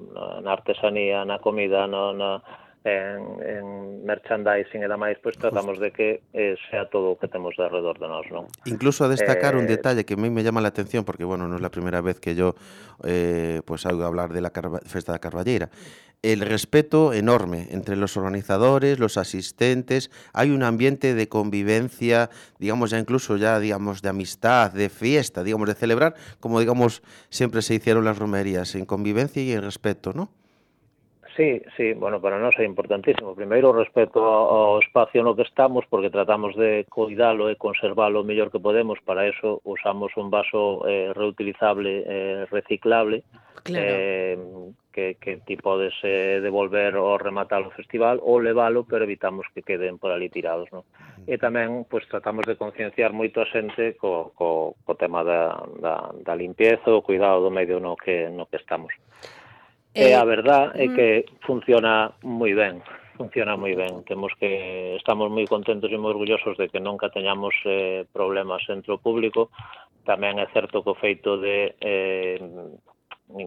na artesanía, na comida, no, na, na en, en merchandising e demais, pois tratamos de que eh, sea todo o que temos de alrededor de nós, non? Incluso a destacar eh, un detalle que a mí me llama la atención, porque, bueno, non é la primera vez que yo eh, pues algo hablar de la Carva Festa da Carballeira. El respeto enorme entre los organizadores, los asistentes, hay un ambiente de convivencia, digamos ya incluso ya digamos de amistad, de fiesta, digamos de celebrar, como digamos siempre se hicieron las romerías, en convivencia y en respeto, ¿no? Sí, sí, bueno, para nós é importantísimo. Primeiro, respecto ao espacio no que estamos, porque tratamos de cuidalo e conservalo o mellor que podemos, para eso usamos un vaso eh, reutilizable, eh, reciclable, claro. eh, que, que ti podes eh, devolver ou rematar o festival ou levalo, pero evitamos que queden por ali tirados. No? E tamén pues, tratamos de concienciar moito a xente co, co, co tema da, da, da limpieza, o cuidado do medio no que, no que estamos. E a verdad é mm. que funciona moi ben, funciona moi ben. Temos que estamos moi contentos e moi orgullosos de que nunca teñamos eh, problemas entre o público. Tamén é certo que o feito de eh,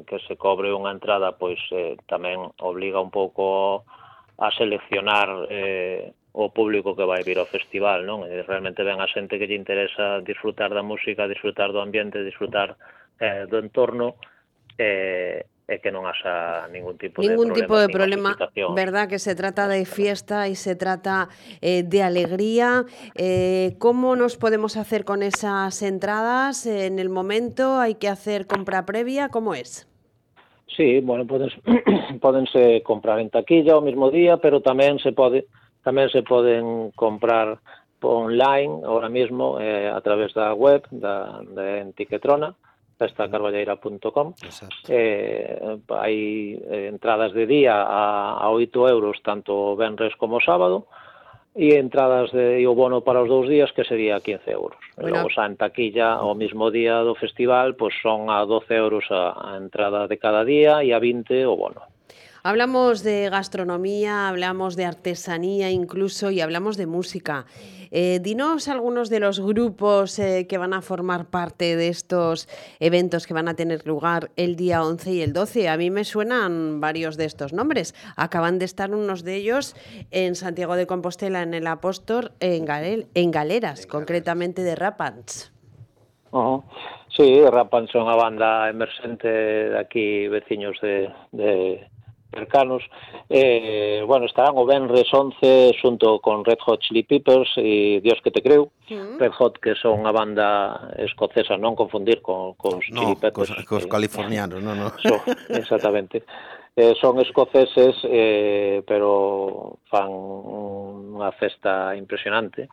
que se cobre unha entrada pois eh, tamén obliga un pouco a seleccionar eh, o público que vai vir ao festival, non? E realmente ven a xente que lle interesa disfrutar da música, disfrutar do ambiente, disfrutar eh, do entorno, eh, e que non haxa ningún tipo ningún de tipo de problema, verdad que se trata de fiesta y se trata eh, de alegría. Eh, ¿Cómo nos podemos hacer con esas entradas en el momento? ¿Hay que hacer compra previa? ¿Cómo es? Sí, bueno, podense, podense comprar en taquilla o mismo día, pero tamén se pode tamén se poden comprar online ahora mismo eh, a través da web da, de Etiquetrona festacarballeira.com eh, hai eh, entradas de día a, a 8 euros tanto venres como sábado e entradas de, e o bono para os dous días que sería 15 euros. Bueno. E logo xa en taquilla o mismo día do festival pois son a 12 euros a, a entrada de cada día e a 20 o bono. Hablamos de gastronomía, hablamos de artesanía incluso y hablamos de música. Eh, dinos algunos de los grupos eh, que van a formar parte de estos eventos que van a tener lugar el día 11 y el 12. A mí me suenan varios de estos nombres. Acaban de estar unos de ellos en Santiago de Compostela, en el Apóstol, en, Galel, en Galeras, concretamente de Rapans. Uh -huh. Sí, Rapans son unha banda emerxente de aquí, veciños de, de, cercanos. Eh, bueno, estarán o Benres 11 xunto con Red Hot Chili Peppers e Dios que te creu. Mm. Red Hot que son a banda escocesa non confundir con, con os no, Chili Peppers. cos, cos eh, californianos, eh, non, non. So, exactamente. Eh, son escoceses eh, pero fan unha festa impresionante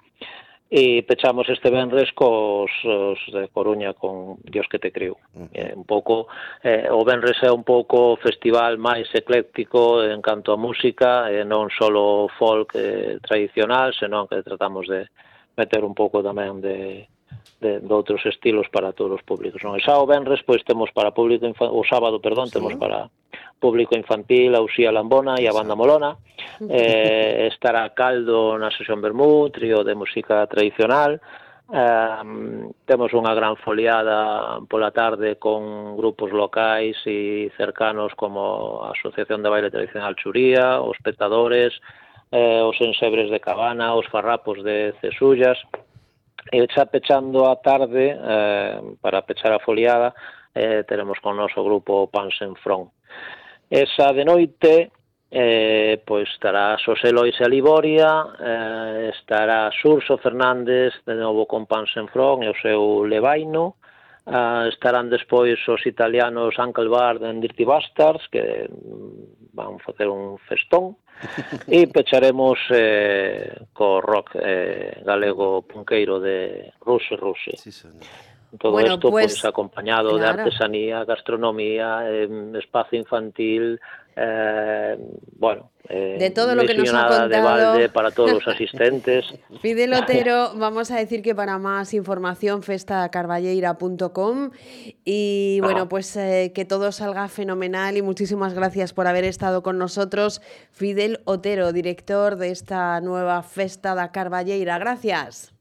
e pechamos este venres cos os de Coruña con Dios que te criou. Eh, un pouco eh, o venres é un pouco festival máis ecléctico en canto a música, eh, non só folk eh, tradicional, senón que tratamos de meter un pouco tamén de de, de outros estilos para todos os públicos. Non? E xa o Benres, pois temos para público infantil, o sábado, perdón, sí. temos para público infantil, a Uxía Lambona e a Banda Molona. Eh, estará Caldo na sesión Bermú, trío de música tradicional, Eh, temos unha gran foliada pola tarde con grupos locais e cercanos como a Asociación de Baile Tradicional Churía, os Petadores, eh, os Ensebres de Cabana, os Farrapos de Cesullas, E xa pechando a tarde, eh, para pechar a foliada, eh, teremos con o noso grupo Pans en Front. Esa de noite, eh, pois estará Xosé Lois e Liboria, eh, estará Surso Fernández, de novo con Pans en Front, e o seu Levaino, eh, estarán despois os italianos Uncle Bard e Dirty Bastards, que mm, van facer un festón e pecharemos eh, co rock eh, galego punqueiro de Ruse Ruse. Sí, señor. Todo bueno, isto pues, pues, acompañado claro. de artesanía, gastronomía, eh, espacio infantil, eh, bueno, eh, De todo lo que nos ha de contado. balde para todos los asistentes. Fidel Otero, vamos a decir que para más información festacarballeira.com y bueno, pues eh, que todo salga fenomenal y muchísimas gracias por haber estado con nosotros. Fidel Otero, director de esta nueva Festa da Carballeira. Gracias.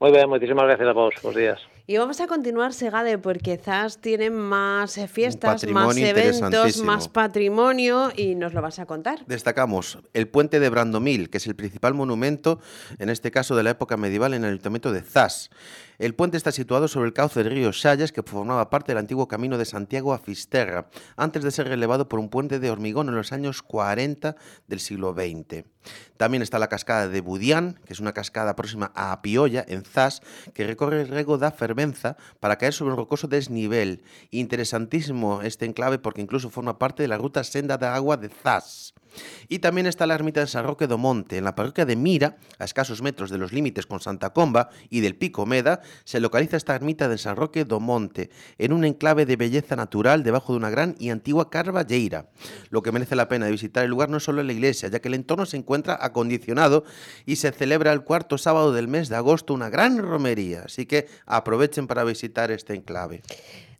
Muy bien, muchísimas gracias a vos. Buenos días. Y vamos a continuar, Segade, porque quizás tienen más eh, fiestas, más eventos, más patrimonio y nos lo vas a contar. Destacamos el puente de Brandomil, que es el principal monumento, en este caso de la época medieval, en el ayuntamiento de Zas. El puente está situado sobre el cauce del río Xallas, que formaba parte del antiguo camino de Santiago a Fisterra, antes de ser relevado por un puente de hormigón en los años 40 del siglo XX. También está la cascada de Budián, que es una cascada próxima a Apiolla, en Zas, que recorre el rego da Fervenza para caer sobre un rocoso desnivel. Interesantísimo este enclave porque incluso forma parte de la ruta Senda de Agua de Zas. Y también está la ermita de San Roque do Monte. En la parroquia de Mira, a escasos metros de los límites con Santa Comba y del Pico Meda, se localiza esta ermita de San Roque do Monte, en un enclave de belleza natural debajo de una gran y antigua carballeira. Lo que merece la pena de visitar el lugar no es solo la iglesia, ya que el entorno se encuentra acondicionado y se celebra el cuarto sábado del mes de agosto una gran romería. Así que aprovechen para visitar este enclave.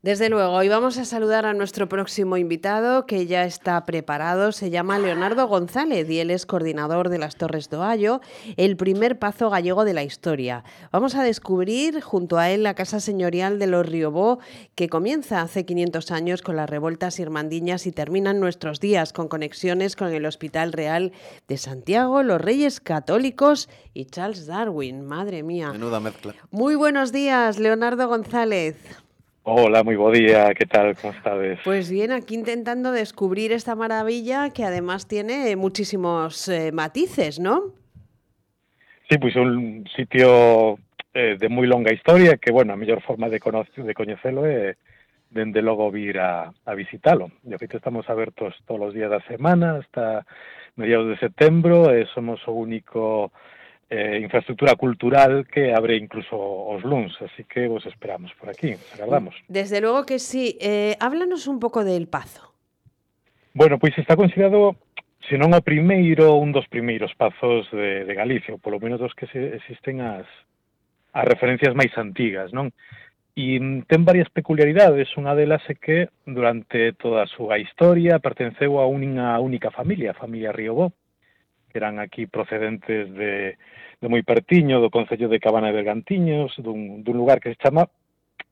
Desde luego, y vamos a saludar a nuestro próximo invitado que ya está preparado. Se llama Leonardo González y él es coordinador de las Torres Allo, el primer pazo gallego de la historia. Vamos a descubrir junto a él la casa señorial de los Riobó, que comienza hace 500 años con las revoltas irmandiñas y termina en nuestros días con conexiones con el Hospital Real de Santiago, los Reyes Católicos y Charles Darwin. Madre mía. Menuda mezcla. Muy buenos días, Leonardo González. Hola, moi bo día, que tal, como estades? Pues bien, aquí intentando descubrir esta maravilla que además tiene muchísimos eh, matices, ¿no? Sí, é un sitio eh, de moi longa historia que, bueno, a mellor forma de, conocer, de coñecelo é dende logo vir a, a visitalo. De feito, estamos abertos todos os días da semana hasta mediados de setembro e somos o único eh, infraestructura cultural que abre incluso os luns, así que vos esperamos por aquí, os agardamos. Desde luego que sí. Eh, háblanos un pouco del Pazo. Bueno, pois está considerado se non o primeiro, un dos primeiros pazos de, de Galicia, ou polo menos dos que se, existen as, as referencias máis antigas, non? E mm, ten varias peculiaridades, unha delas é que durante toda a súa historia pertenceu a unha única familia, a familia Riobó, eran aquí procedentes de, de moi pertiño, do Concello de Cabana de Bergantiños, dun, dun lugar que se chama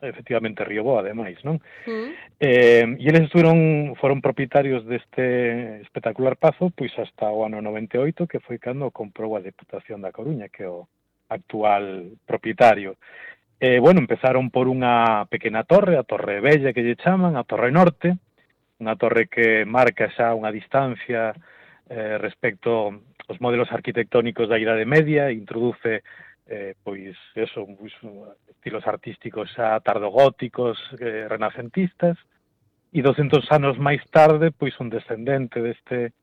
efectivamente Riobó, ademais, non? Mm. Eh, e eles estuveron, foron propietarios deste espectacular pazo pois hasta o ano 98, que foi cando comprou a Deputación da Coruña, que é o actual propietario. Eh, bueno, empezaron por unha pequena torre, a Torre Bella que lle chaman, a Torre Norte, unha torre que marca xa unha distancia eh, respecto os modelos arquitectónicos da Idade Media, introduce eh, pois eso, pois, estilos artísticos xa tardogóticos, eh, renacentistas, e 200 anos máis tarde, pois un descendente deste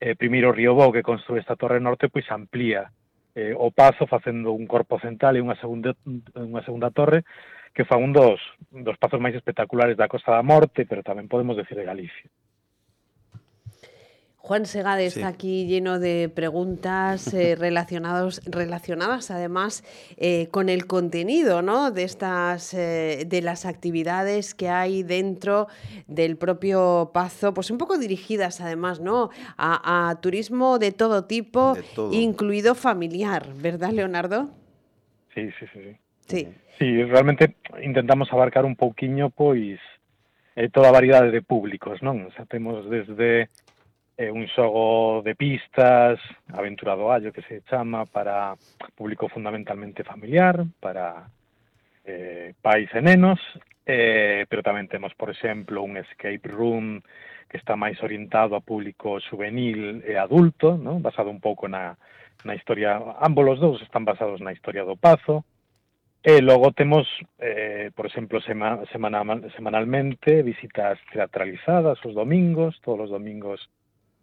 eh, primeiro Riobó que construe esta torre norte, pois amplía eh, o pazo facendo un corpo central e unha segunda, unha segunda torre que fa un dos, dos pazos máis espectaculares da Costa da Morte, pero tamén podemos decir de Galicia. Juan Segade Sí. está aquí lleno de preguntas eh, relacionados, relacionadas además eh, con el contenido ¿no? de, estas, eh, de las actividades que hay dentro del propio Pazo, pues un poco dirigidas además ¿no? a, a turismo de todo tipo, De todo. incluido familiar, ¿verdad, Leonardo? Sí, sí, sí, sí. Sí. Sí, realmente intentamos abarcar un pouquiño pois eh, toda a variedade de públicos, non? O sea, temos desde é un xogo de pistas, aventura do allo que se chama para público fundamentalmente familiar, para eh, pais e nenos, eh, pero tamén temos, por exemplo, un escape room que está máis orientado a público juvenil e adulto, ¿no? basado un pouco na, na historia, ambos os dous están basados na historia do Pazo, E logo temos, eh, por exemplo, sema, semana, semanalmente visitas teatralizadas os domingos, todos os domingos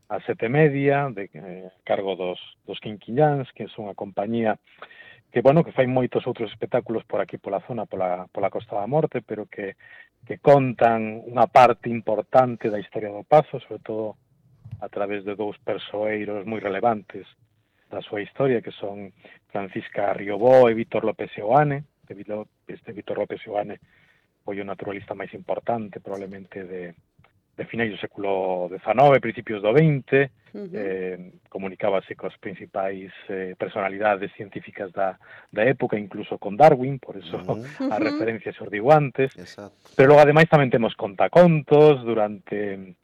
a sete media, de eh, cargo dos, dos Quinquillans, que son unha compañía que, bueno, que fai moitos outros espectáculos por aquí pola zona, pola, pola Costa da Morte, pero que, que contan unha parte importante da historia do Pazo, sobre todo a través de dous persoeiros moi relevantes da súa historia, que son Francisca Riobó e Víctor López Seoane. Este Víctor López Seoane foi o naturalista máis importante probablemente de, de finais do século XIX, principios do XX, uh -huh. eh, comunicábase cos principais eh, personalidades científicas da, da época, incluso con Darwin, por eso uh -huh. a os digo antes. Exacto. Pero logo, ademais, tamén temos contacontos durante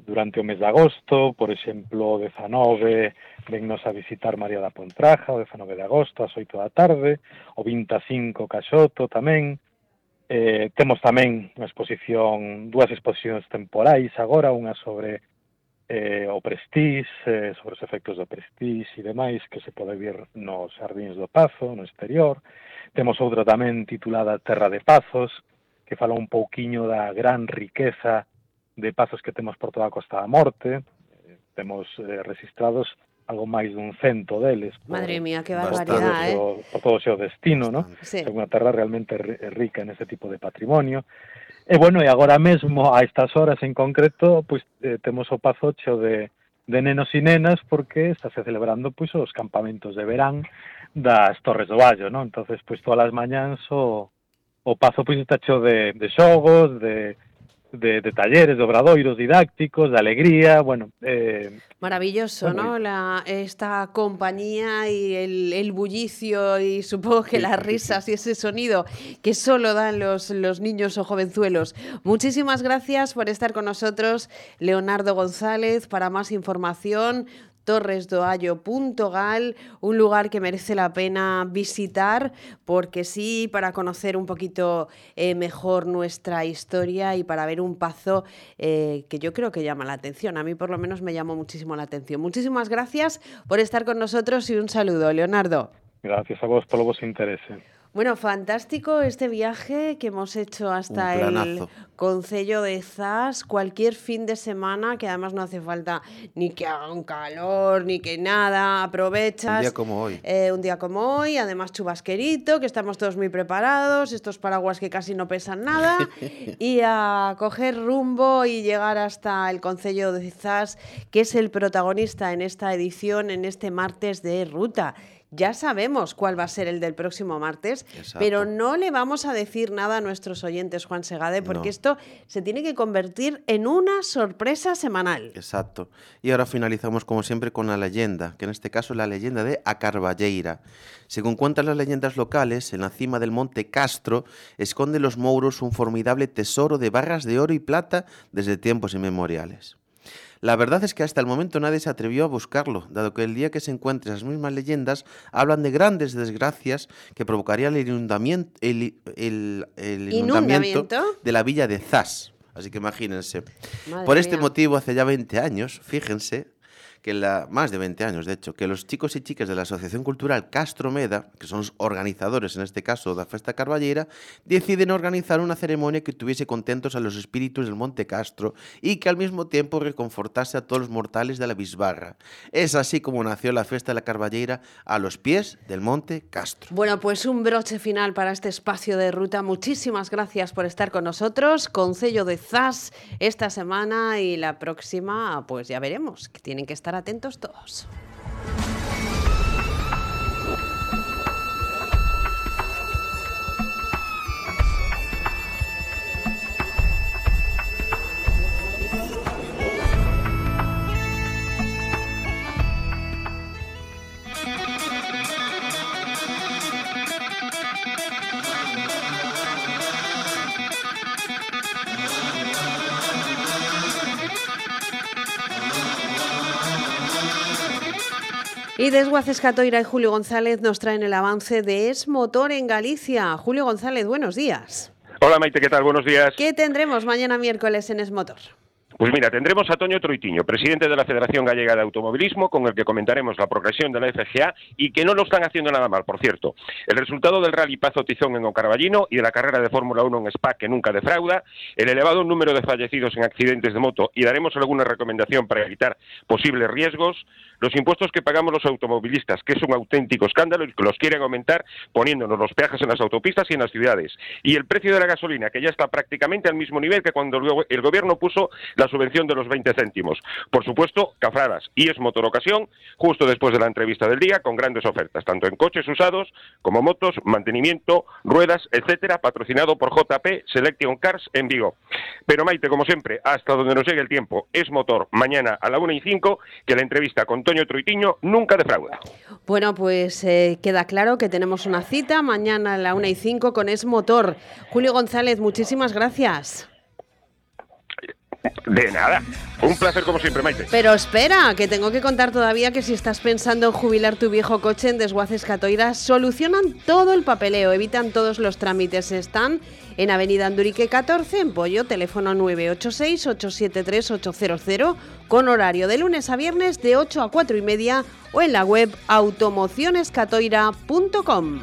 durante o mes de agosto, por exemplo, o 19 vennos a visitar María da Pontraja, o 19 de agosto ás 8 da tarde, o 25 Caxoto tamén, Eh, temos tamén unha exposición, dúas exposicións temporais agora, unha sobre eh, o Prestige, eh, sobre os efectos do Prestige e demais, que se pode vir nos jardins do Pazo, no exterior. Temos outra tamén titulada Terra de Pazos, que fala un pouquiño da gran riqueza de pazos que temos por toda a Costa da Morte. Eh, temos eh, registrados algo máis dun cento deles. Madre mía, que barbaridade, eh? Por todo o seu destino, non? Sí. Inglaterra realmente rica en ese tipo de patrimonio. E bueno, e agora mesmo, a estas horas en concreto, pois eh, temos o pazo cheo de, de nenos e nenas porque estáse celebrando pois os campamentos de verán das Torres do Vallo, non? Entonces, pois todas as mañáns o, o pazo pois está cheo de, de xogos, de, de, de talleres, de obradoiros didácticos, de alegría, bueno... Eh, Maravilloso, bueno, ¿no? La, esta compañía y el, el, bullicio y supongo que las risas y ese sonido que solo dan los, los niños o jovenzuelos. Muchísimas gracias por estar con nosotros, Leonardo González. Para más información, torresdoallo.gal, un lugar que merece la pena visitar porque sí, para conocer un poquito eh, mejor nuestra historia y para ver un pazo eh, que yo creo que llama la atención. A mí por lo menos me llamó muchísimo la atención. Muchísimas gracias por estar con nosotros y un saludo, Leonardo. Gracias a vos por lo vos interés. Bueno, fantástico este viaje que hemos hecho hasta el Concello de Zas, cualquier fin de semana, que además no hace falta ni que haga un calor, ni que nada, aprovechas. Un día como hoy. Eh, un día como hoy, además chubasquerito, que estamos todos muy preparados, estos paraguas que casi no pesan nada, y a coger rumbo y llegar hasta el Concello de Zas, que es el protagonista en esta edición, en este martes de ruta ya sabemos cuál va a ser el del próximo martes, pero no le vamos a decir nada a nuestros oyentes, Juan Segade, porque esto se tiene que convertir en una sorpresa semanal. Exacto. Y ahora finalizamos, como siempre, con la leyenda, que en este caso es la leyenda de Acarballeira. Según cuentan las leyendas locales, en la cima del monte Castro esconde los mouros un formidable tesoro de barras de oro y plata desde tiempos inmemoriales. La verdad es que hasta el momento nadie se atrevió a buscarlo, dado que el día que se encuentren esas mismas leyendas hablan de grandes desgracias que provocarían el inundamiento, el, inundamiento, de la villa de Zas. Así que imagínense. Por este motivo, hace ya 20 años, fíjense, que la, más de 20 años, de hecho, que los chicos y chicas de la Asociación Cultural Castromeda, que son los organizadores en este caso de la Festa Carballera, deciden organizar una ceremonia que tuviese contentos a los espíritus del Monte Castro y que al mismo tiempo reconfortase a todos los mortales de la Bisbarra. Es así como nació la Festa de la Carballera a los pies del Monte Castro. Bueno, pues un broche final para este espacio de ruta. Muchísimas gracias por estar con nosotros. Concello de ZAS esta semana y la próxima, pues ya veremos, que tienen que estar atentos todos. Y Desguaces Catoira y Julio González nos traen el avance de Es Motor en Galicia. Julio González, buenos días. Hola Maite, ¿qué tal? Buenos días. ¿Qué tendremos mañana miércoles en Es Motor? Pues mira, tendremos a Toño Troitiño, presidente de la Federación Gallega de Automovilismo, con el que comentaremos la progresión de la FGA y que no lo están haciendo nada mal, por cierto. El resultado del Rally Pazo Tizón en Ocarballino y de la carrera de Fórmula 1 en Spa, que nunca defrauda, el elevado número de fallecidos en accidentes de moto y daremos alguna recomendación para evitar posibles riesgos, los impuestos que pagamos los automovilistas, que es un auténtico escándalo y que los quieren aumentar poniéndonos los peajes en las autopistas y en las ciudades. Y el precio de la gasolina, que ya está prácticamente al mismo nivel que cuando el gobierno puso la subvención de los 20 céntimos. Por supuesto, cafradas y es motor ocasión, justo después de la entrevista del día, con grandes ofertas, tanto en coches usados como motos, mantenimiento, ruedas, etcétera, patrocinado por JP Selection Cars en Vigo. Pero Maite, como siempre, hasta donde nos llegue el tiempo, es motor mañana a la 1 y 5, que la entrevista con Troitiño nunca defrauda. Bueno, pues eh, queda claro que tenemos una cita mañana a la 1 y 5 con Es Motor. Julio González, muchísimas gracias. De nada. Un placer como siempre, Maite. Pero espera, que tengo que contar todavía que si estás pensando en jubilar tu viejo coche en Desguaces Catoira, solucionan todo el papeleo, evitan todos los trámites. Están en Avenida Andurique 14, en Pollo, teléfono 986-873-800, con horario de lunes a viernes de 8 a 4 y media o en la web automocionescatoira.com.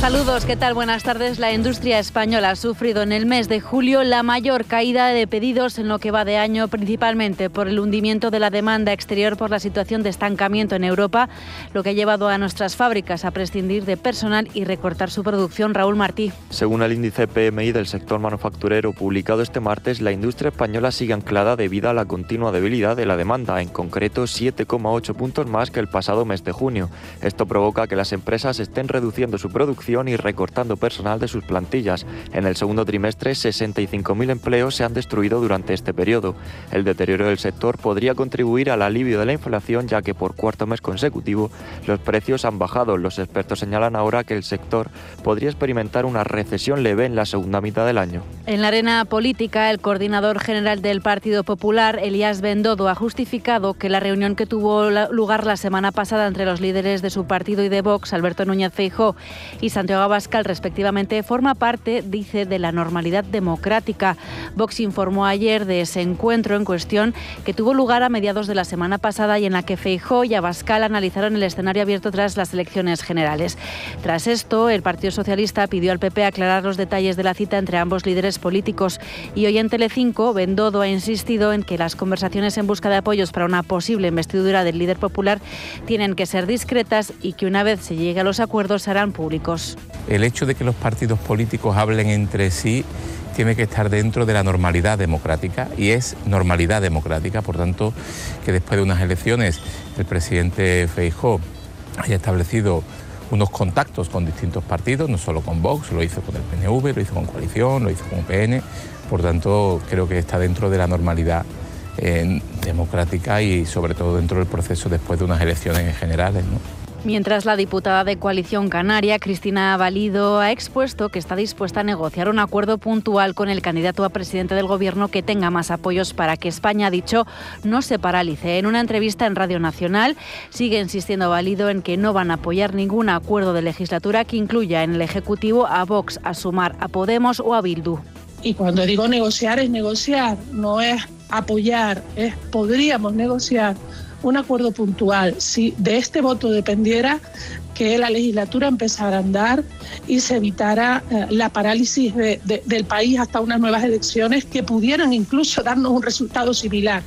Saludos, ¿qué tal? Buenas tardes. La industria española ha sufrido en el mes de julio la mayor caída de pedidos en lo que va de año, principalmente por el hundimiento de la demanda exterior por la situación de estancamiento en Europa, lo que ha llevado a nuestras fábricas a prescindir de personal y recortar su producción. Raúl Martí. Según el índice PMI del sector manufacturero publicado este martes, la industria española sigue anclada debido a la continua debilidad de la demanda, en concreto 7,8 puntos más que el pasado mes de junio. Esto provoca que las empresas estén reduciendo su producción y recortando personal de sus plantillas. En el segundo trimestre, 65.000 empleos se han destruido durante este periodo. El deterioro del sector podría contribuir al alivio de la inflación, ya que por cuarto mes consecutivo los precios han bajado. Los expertos señalan ahora que el sector podría experimentar una recesión leve en la segunda mitad del año. En la arena política, el coordinador general del Partido Popular, Elías Bendodo, ha justificado que la reunión que tuvo lugar la semana pasada entre los líderes de su partido y de Vox, Alberto Núñez Feijó y Santiago Abascal, respectivamente, forma parte, dice, de la normalidad democrática. Vox informó ayer de ese encuentro en cuestión que tuvo lugar a mediados de la semana pasada y en la que Feijó y Abascal analizaron el escenario abierto tras las elecciones generales. Tras esto, el Partido Socialista pidió al PP aclarar los detalles de la cita entre ambos líderes políticos y hoy en Telecinco, Bendodo ha insistido en que las conversaciones en busca de apoyos para una posible investidura del líder popular tienen que ser discretas y que una vez se llegue a los acuerdos serán públicos. El hecho de que los partidos políticos hablen entre sí tiene que estar dentro de la normalidad democrática y es normalidad democrática, por tanto, que después de unas elecciones el presidente Feijó haya establecido unos contactos con distintos partidos, no solo con Vox, lo hizo con el PNV, lo hizo con Coalición, lo hizo con PN, por tanto creo que está dentro de la normalidad eh, democrática y sobre todo dentro del proceso después de unas elecciones generales. ¿no? Mientras la diputada de Coalición Canaria, Cristina Valido, ha expuesto que está dispuesta a negociar un acuerdo puntual con el candidato a presidente del Gobierno que tenga más apoyos para que España, ha dicho, no se paralice. En una entrevista en Radio Nacional, sigue insistiendo Valido en que no van a apoyar ningún acuerdo de legislatura que incluya en el Ejecutivo a Vox, a Sumar, a Podemos o a Bildu. Y cuando digo negociar es negociar, no es apoyar, es podríamos negociar un acuerdo puntual. Si de este voto dependiera que la legislatura empezara a andar y se evitara eh, la parálisis del país hasta unas nuevas elecciones que pudieran incluso darnos un resultado similar.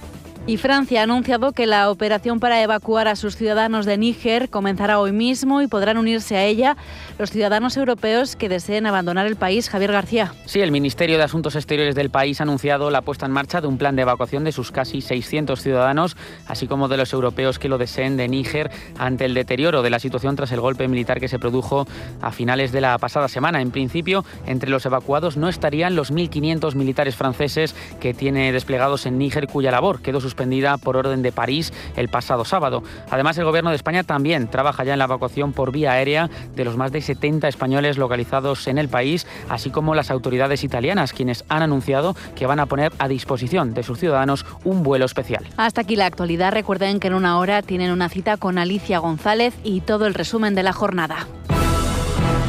Y Francia ha anunciado que la operación para evacuar a sus ciudadanos de Níger comenzará hoy mismo y podrán unirse a ella los ciudadanos europeos que deseen abandonar el país. Javier García. Sí, el Ministerio de Asuntos Exteriores del país ha anunciado la puesta en marcha de un plan de evacuación de sus casi 600 ciudadanos, así como de los europeos que lo deseen de Níger ante el deterioro de la situación tras el golpe militar que se produjo a finales de la pasada semana. En principio, entre los evacuados no estarían los 1.500 militares franceses que tiene desplegados en Níger, cuya labor quedó suspendida por orden de París el pasado sábado. Además, el Gobierno de España también trabaja ya en la evacuación por vía aérea de los más de 70 españoles localizados en el país, así como las autoridades italianas, quienes han anunciado que van a poner a disposición de sus ciudadanos un vuelo especial. Hasta aquí la actualidad. Recuerden que en una hora tienen una cita con Alicia González y todo el resumen de la jornada.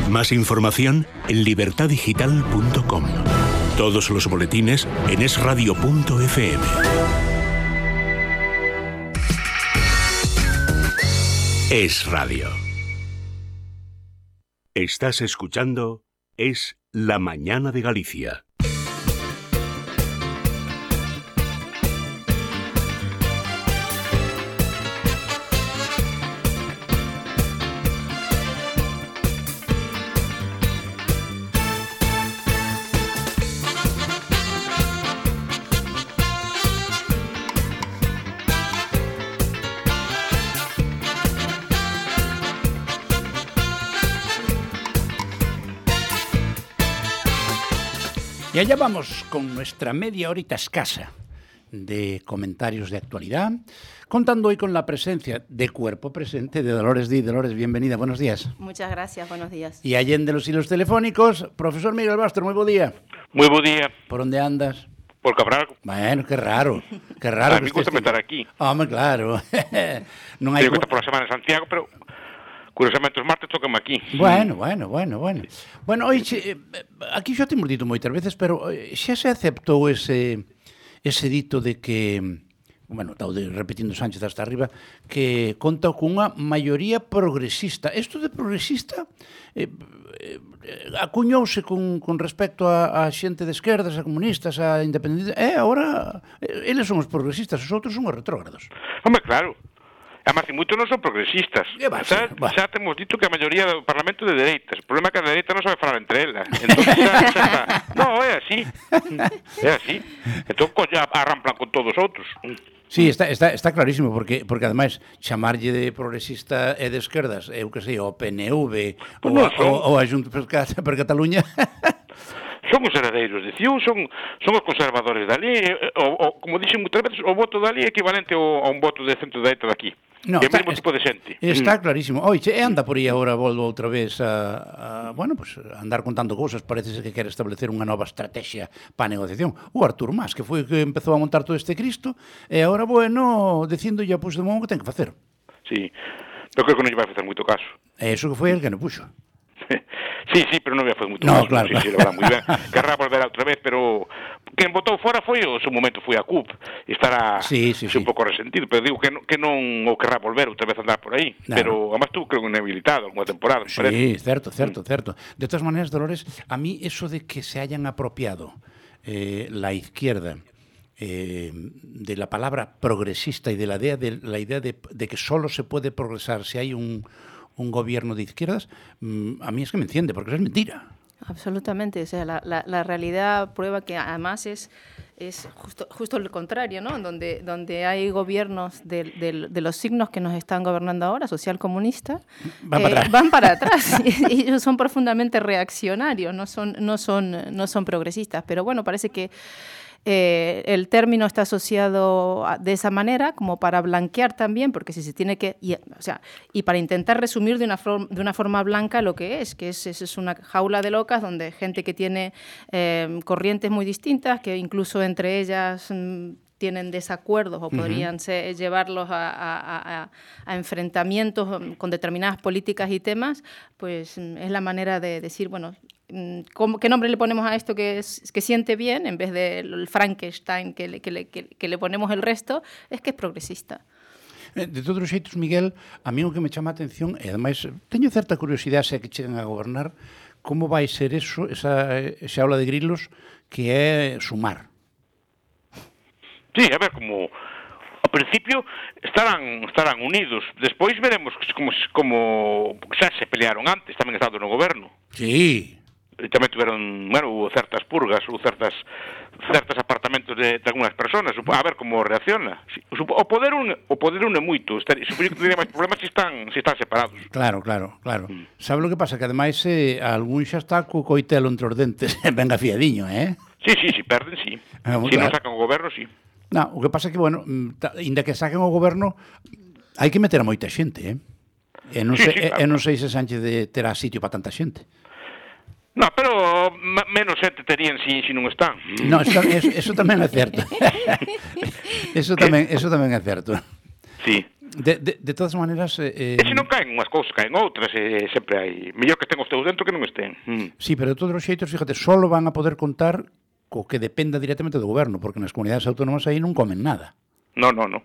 Más información en libertadigital.com. Todos los boletines en esradio.fm. Es Radio. Estás escuchando Es la mañana de Galicia. Y allá vamos con nuestra media horita escasa de comentarios de actualidad, contando hoy con la presencia de cuerpo presente de Dolores Di. Dolores, bienvenida, buenos días. Muchas gracias, buenos días. Y allende los hilos telefónicos, profesor Miguel Bastro, muy buen día. Muy buen día. ¿Por dónde andas? Por Cabral. Bueno, qué raro, qué raro. A mí me gusta estar aquí. Hombre, claro. non hai... por la semana en Santiago, pero Curiosamente os martes tocan aquí. Bueno, bueno, bueno, bueno. Bueno, oixe, aquí xa temos dito moitas veces, pero xa se aceptou ese ese dito de que bueno, tau de repetindo Sánchez hasta arriba, que conta cunha maioría progresista. Isto de progresista eh, eh, acuñouse con, con respecto a, a xente de esquerdas, a comunistas, a independentistas. Eh, agora, eh, eles son os progresistas, os outros son os retrógrados. Home, claro, Además, e moitos non son progresistas. Xa, xa temos dito que a maioría do Parlamento de dereitas. O problema é que a dereita non sabe falar entre elas. Entón, xa, xa, xa, no, é así. É así. Entón, coña, arramplan con todos os outros. Sí, está, está, está clarísimo, porque, porque ademais chamarlle de progresista e de esquerdas, eu que sei, o PNV, pues o, no, son... o, o a Junta per, per Cataluña... Son os heredeiros de Ciú, son, son os conservadores dali, eh, o, o, como dixen moitas veces, o voto dali é equivalente ao, a un voto de centro dereita daqui. No, e o mesmo tipo de xente. Está mm. clarísimo. Oi, che, anda por aí agora Volvo outra vez a, a bueno, pues, a andar contando cousas, parece que quere establecer unha nova estrategia para a negociación. O Artur Mas, que foi que empezou a montar todo este Cristo, e agora, bueno, dicindolle a Puigdemont que ten que facer. Sí, eu creo que non lle vai facer moito caso. E iso que foi el que non puxo. Sí, sí, pero non me foi moito no, claro, sí, sí, moi ben. Querrá volver outra vez, pero quen votou fora foi o seu momento foi a CUP. Estará sí, sí, sí. un pouco resentido, pero digo que non, que non o querrá volver outra vez a andar por aí. No. Pero, además, tú creo que inhabilitado unha temporada. Sí, parece. certo, certo, mm. certo. De todas maneras, Dolores, a mí eso de que se hayan apropiado eh, la izquierda eh, de la palabra progresista y de la idea de, la idea de, de que solo se puede progresar si hay un un gobierno de izquierdas, mm, a mí es que me enciende, porque es mentira. Absolutamente, o sea, la, la, la realidad prueba que además es, es justo, justo lo contrario, ¿no? Donde, donde hay gobiernos de, de, de los signos que nos están gobernando ahora, social comunista, van, eh, para, atrás. van para atrás. y ellos son profundamente reaccionarios, no son, no, son, no son progresistas. Pero bueno, parece que eh, el término está asociado de esa manera como para blanquear también, porque si se tiene que, y, o sea, y para intentar resumir de una, de una forma blanca lo que es, que es, es una jaula de locas donde gente que tiene eh, corrientes muy distintas, que incluso entre ellas mm, tienen desacuerdos o podrían ser, llevarlos a, a, a, a, enfrentamientos mm, con determinadas políticas y temas, pues mm, es la manera de decir, bueno, Mm, ¿Cómo, ¿Qué nombre le ponemos a esto que, es, que siente bien en vez del Frankenstein que le, que, le, que, que le ponemos el resto? Es que es progresista. Eh, de todos os xeitos, Miguel, a mí o que me chama a atención, e ademais teño certa curiosidade se que chegan a gobernar, como vai ser eso, esa, esa aula de grilos que é sumar? Sí, a ver, como a principio estarán estarán unidos, despois veremos como como xa se pelearon antes, tamén estado no goberno. Sí. Eh, tamén tiveron, bueno, hubo certas purgas, ou certas certos apartamentos de, de algunhas personas, a ver como reacciona. O poder un, o poder une moito, supoño que teria máis problemas se están, se están separados. Claro, claro, claro. Mm. Sabe o que pasa? Que ademais eh, algún xa está co coitelo entre os dentes, venga fiadiño, eh? Sí, sí, sí, perden, sí. Ah, se si claro. non sacan o goberno, sí. Na, o que pasa é que, bueno, mm, inda que saquen o goberno, hai que meter a moita xente, eh? E non, sei, sí, sí, claro. e non sei se Sánchez de terá sitio para tanta xente. No, pero menos sete terían si, si non están. No, eso, eso, eso tamén é certo. eso tamén, eso tamén é certo. Sí. De, de, de todas maneras... Eh, e se non caen unhas cousas, caen outras, eh, sempre hai... Mellor que ten os teus dentro que non estén. Mm. Sí, pero de todos os xeitos, fíjate, só van a poder contar co que dependa directamente do goberno, porque nas comunidades autónomas aí non comen nada. No, no, no.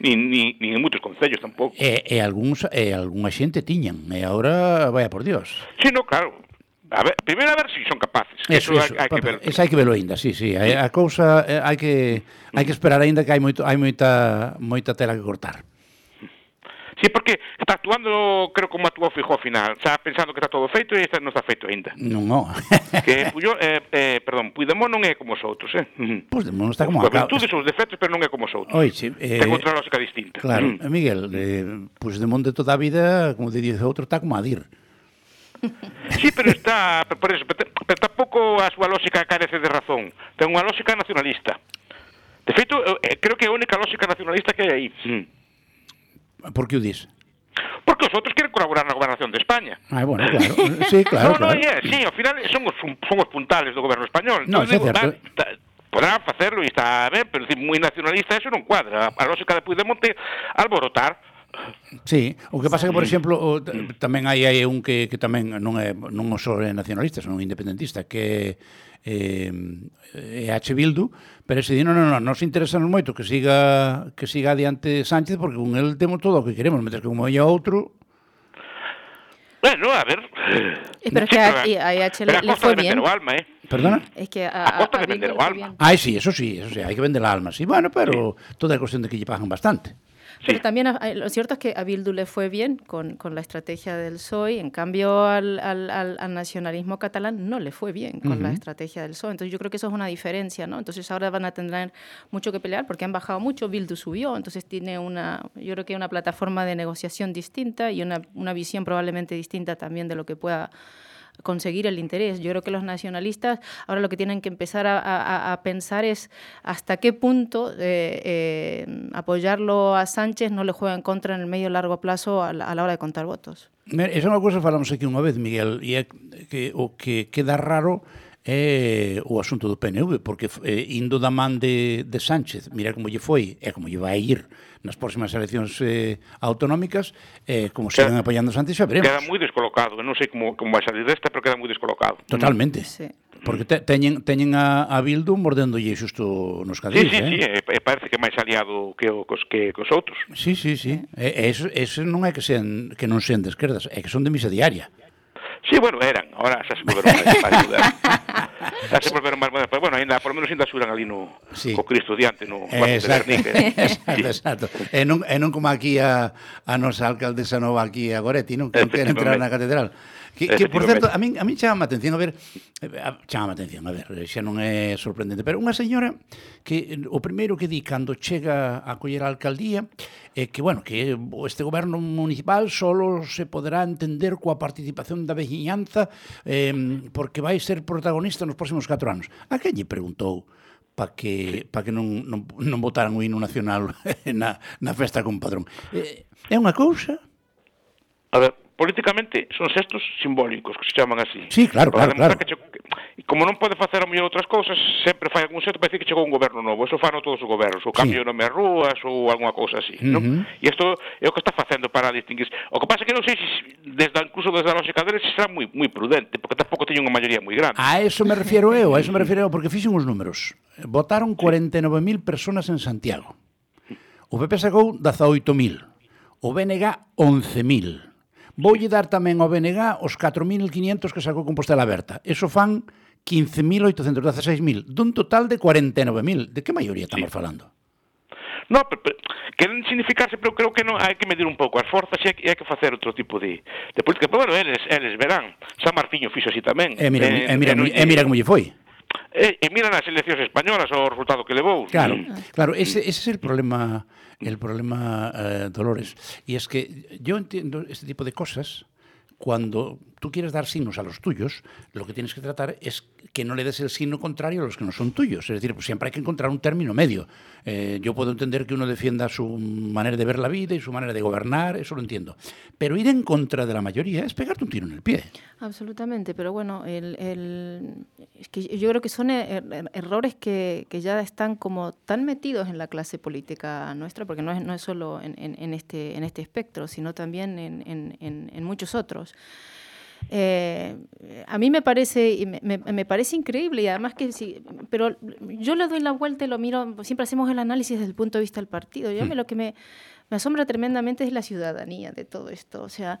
Ni, ni, ni en moitos concellos tampouco. E, e algúns, e algunha xente tiñan, e agora, vaya por Dios. Sí, no, claro. A ver, primeiro a ver se si son capaces. Que eso, eso, hai, hai que ver. Eso hai que velo aínda, sí, sí. Eh, sí. A cousa eh, hai que hai que esperar aínda que hai moito hai moita moita tela que cortar. Sí, porque está actuando, creo, como actuou Fijó ao final. Está pensando que está todo feito e está, non está feito aínda. Non, non. que Puyo, eh, eh, perdón, Puigdemont non é como os outros, eh? Puigdemont está como... Os virtudes ou os defectos, pero non é como os outros. Oi, sí. eh, Ten outra lógica distinta. Claro, mm. Miguel, eh, Puigdemont de toda a vida, como te dices outro, está como a dir. Sí, pero está, por eso, pero, pero tampouco a súa lógica carece de razón. Ten unha lógica nacionalista. De feito, eh, creo que é a única lógica nacionalista que hai aí. Hmm. Por que o dis? Porque os outros queren colaborar na gobernación de España. Ah, bueno, claro. Sí, claro, no, no, claro. Yeah, sí, ao final son os, son os puntales do goberno español. No, é digo, certo. Ah, da, da, podrán facerlo e está ben, pero moi nacionalista eso non cuadra. A lógica de Puigdemonte alborotar Sí, o que pasa que, por exemplo, o, tamén hai, hai un que, que tamén non é non só é nacionalista, son independentista, que eh, é H. Bildu, pero se di, non, non, non, nos interesanos moito que siga que siga adiante Sánchez, porque con el temos todo o que queremos, meter que como hai outro, Bueno, a ver. Eh, pero es que a, a, H. le, le fue bien. Alma, ¿eh? ¿Perdona? Es que a, a costa de vender alma. Ah, sí, eso sí, eso sí, hai que vender a alma, sí. Bueno, pero sí. toda é cuestión de que lle pagan bastante. Pero también lo cierto es que a Bildu le fue bien con, con la estrategia del PSOE, en cambio al, al, al, nacionalismo catalán no le fue bien con uh -huh. la estrategia del PSOE. Entonces yo creo que eso es una diferencia, ¿no? Entonces ahora van a tener mucho que pelear porque han bajado mucho, Bildu subió, entonces tiene una, yo creo que una plataforma de negociación distinta y una, una visión probablemente distinta también de lo que pueda conseguir el interés. Yo creo que los nacionalistas ahora lo que tienen que empezar a, pensar es hasta qué punto eh, eh, apoyarlo a Sánchez no le juega en contra en el medio largo plazo a la, a la hora de contar votos. Esa é unha cousa que falamos aquí unha vez, Miguel, e é que o que queda raro é o asunto do PNV, porque eh, indo da man de, de Sánchez, mira como lle foi e como lle vai ir nas próximas eleccións eh, autonómicas, eh, como sigan apoiando Sánchez, xa veremos. Queda moi descolocado, non sei como, como vai salir desta, pero queda moi descolocado. Totalmente. Sí. Porque te, teñen, teñen a, a Bildu mordéndolle xusto nos cadís, sí, sí, eh? Sí, e parece que máis aliado que os que cos outros. Sí, sí, sí. E, eso, eso non é que sean que non sean de esquerdas, é que son de misa diaria. Sí, bueno, eran, ahora xa se volveron máis ayuda. Xa se volveron máis pero bueno, ainda, por lo menos ainda xuran ali no, sí. co Cristo diante, no eh, exacto, de exacto, sí. exacto. E non, e non como aquí a, a nosa alcaldesa nova aquí a Goretti, non? Que non quer entrar na catedral. Que, que por certo, a min, a min chama a atención, a ver, eh, chama a atención, a ver, xa non é sorprendente, pero unha señora que eh, o primeiro que di cando chega a coller a alcaldía é que, bueno, que este goberno municipal solo se poderá entender coa participación da veciñanza eh, porque vai ser protagonista nos próximos 4 anos. A que lle preguntou? para que para que non, non, non votaran o himno nacional na, na festa con padrón. É, eh, é unha cousa? A ver, políticamente son xestos simbólicos que se chaman así. Sí, claro, claro, claro. Que, que como non pode facer a mellor outras cousas, sempre fai algún sexto para decir que chegou un goberno novo. Eso fano todos os gobernos, ou cambio sí. nome a rúas ou algunha cousa así, uh -huh. non? E isto é o que está facendo para distinguir. O que pasa que non sei se desde incluso desde a lógica deles será moi moi prudente, porque tampouco teñen unha maioría moi grande. A eso me refiero eu, a eso me refiero eu, porque fixen os números. Votaron 49.000 persoas en Santiago. O PP sacou 18.000, o BNG 11.000 Voulle dar tamén ao BNG os 4.500 que sacou Compostela Aberta. Eso fan 15.800, 16.000, dun total de 49.000. De que maioría estamos sí. falando? No, pero, pero, queren significarse, pero creo que non hai que medir un pouco as forzas e hai, e hai que facer outro tipo de, de política. Pero bueno, eles, eles verán. San Martiño fixo así tamén. E mira, eh, e mira, e, e mira como lle foi. E, e mira nas eleccións españolas o resultado que levou. Claro, claro, ese, ese é es o problema el problema eh, Dolores, y es que yo entiendo este tipo de cosas cuando tú quieres dar signos a los tuyos, lo que tienes que tratar es que no le des el signo contrario a los que no son tuyos. Es decir, pues siempre hay que encontrar un término medio. Eh, yo puedo entender que uno defienda su manera de ver la vida y su manera de gobernar, eso lo entiendo. Pero ir en contra de la mayoría es pegarte un tiro en el pie. Absolutamente, pero bueno, yo creo que son er- er- errores que, ya están como tan metidos en la clase política nuestra, porque no es, no es solo en, este, en este espectro, sino también en muchos otros. Eh, a mí me parece, me, me- me parece increíble y además que sí, pero yo le doy la vuelta y lo miro, siempre hacemos el análisis desde el punto de vista del partido. Yo a mí lo que me, me asombra tremendamente es la ciudadanía de todo esto. O sea,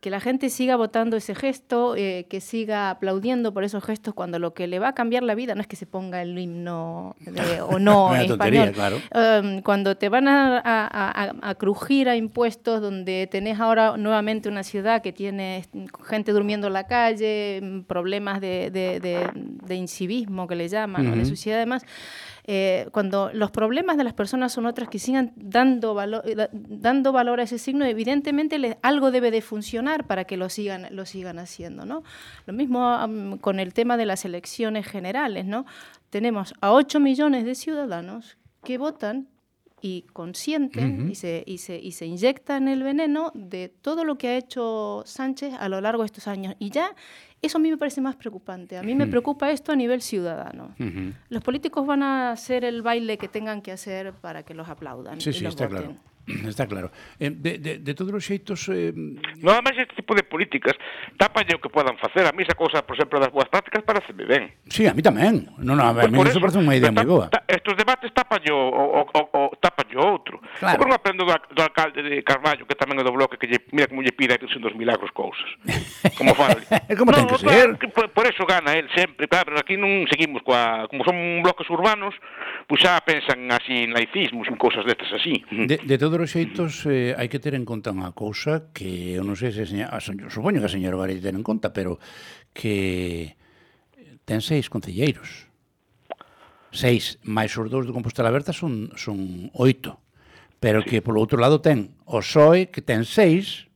que la gente siga votando ese gesto, eh, que siga aplaudiendo por esos gestos cuando lo que le va a cambiar la vida no es que se ponga el himno de- o no en tontería, español. claro. Um, cuando te van a, a- a- a crujir a impuestos, donde tenés ahora nuevamente una ciudad que tiene gente durmiendo en la calle, mm, problemas de, de- de- de incivismo que le llaman, de suciedad además, eh, cuando los problemas de las personas son otras que sigan dando valor, eh, da- dando valor a ese signo, evidentemente algo debe de funcionar para que lo sigan, lo sigan haciendo. ¿no? Lo mismo am, con el tema de las elecciones generales. ¿no? Tenemos a 8 millones de ciudadanos que votan y consienten Ujú. y, se, y, se, y se inyectan el veneno de todo lo que ha hecho Sánchez a lo largo de estos años. Y ya eso a mí me parece más preocupante. A mí me Ujú. preocupa esto a nivel ciudadano. Los políticos van a hacer el baile que tengan que hacer para que los aplaudan. Sí, y sí, los está voten. claro. Está claro. Eh, De, de, de todos os xeitos... Eh... Nada máis este tipo de políticas tapalle o que podan facer. A mí esa cousa, por exemplo, das boas prácticas parece ben. Sí, a mí tamén. No, no, a, pues a mí eso parece unha idea moi boa. Ta, estos debates tapan o, o, o, o, tapan o outro. Claro. Eu non aprendo do, do alcalde de Carballo, que tamén é do bloque, que lle, mira como lle pida a son dos milagros cousas. Como fala. como no, ten que ser. Por, por, eso gana el sempre. Claro, pero aquí non seguimos coa... Como son bloques urbanos, pois pues xa pensan así en laicismos, en cousas destas así. De, de todo todos os xeitos eh, hai que ter en conta unha cousa que eu non sei se seña, a, supoño que a señora vai ten en conta, pero que ten seis concelleiros. Seis, máis os dous de Compostela Aberta son, son oito. Pero que polo outro lado ten o PSOE que ten seis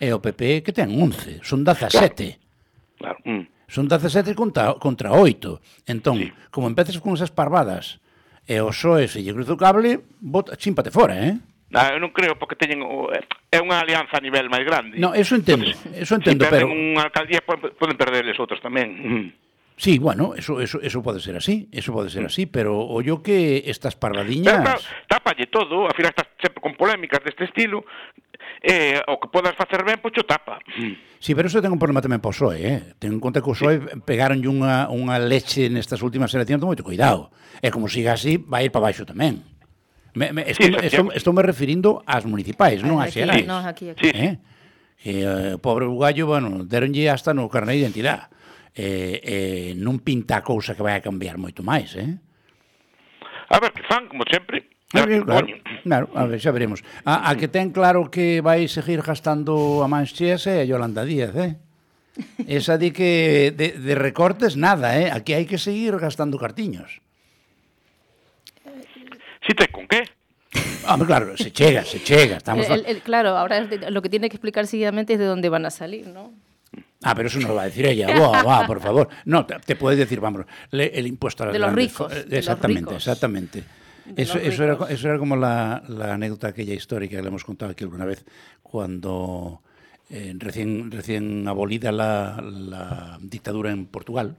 e o PP que ten once. Son 17. Claro. claro. Mm. Son 17 contra, contra 8. Entón, sí. como empeces con esas parvadas e o PSOE se lle cruza o cable, bota, chímpate fora, eh? Na, eu non creo porque teñen o, eh, é unha alianza a nivel máis grande. No, eso entendo, Entonces, eso entendo, si pero unha alcaldía poden perderles outros tamén. Sí, bueno, eso, eso, eso pode ser así, eso pode ser así, pero o yo que estas parradiñas... Pero, tápalle todo, a final estás sempre con polémicas deste estilo, eh, o que podas facer ben, pois tapa. Sí, pero eso ten un problema tamén para o PSOE, eh? Ten en conta que o PSOE sí. unha, unha leche nestas últimas eleccións, moito cuidado. É como siga así, vai ir para baixo tamén. Me, me, sí, estou, estou, estou me referindo ás municipais, non ás xerais. Non, aquí, aquí. Eh? Eh, pobre bugallo, bueno, deronlle hasta no carné de identidade. Eh, eh, non pinta a cousa que vai a cambiar moito máis, eh? A ver, que fan, como sempre, ah, Claro, claro, claro, a ver, xa veremos. A, a que ten claro que vai seguir gastando a Manchías é a Yolanda Díaz, eh? Esa di que de, de recortes nada, eh? Aquí hai que seguir gastando cartiños. Si te con qué? Hombre, claro, se chega, se chega. Estamos El- el- claro, ahora lo que tiene que explicar seguidamente es de dónde van a salir, ¿no? Ah, pero eso no lo va a decir ella. Buah, buah, por favor. No, te, te puede decir, vamos, le- el impuesto a las De los grandes ricos, de los Exactamente, ricos. exactamente. Eso, eso, era, eso era como la, la anécdota aquella histórica que le hemos contado aquí alguna vez, cuando eh, recién, recién abolida la, la dictadura en Portugal,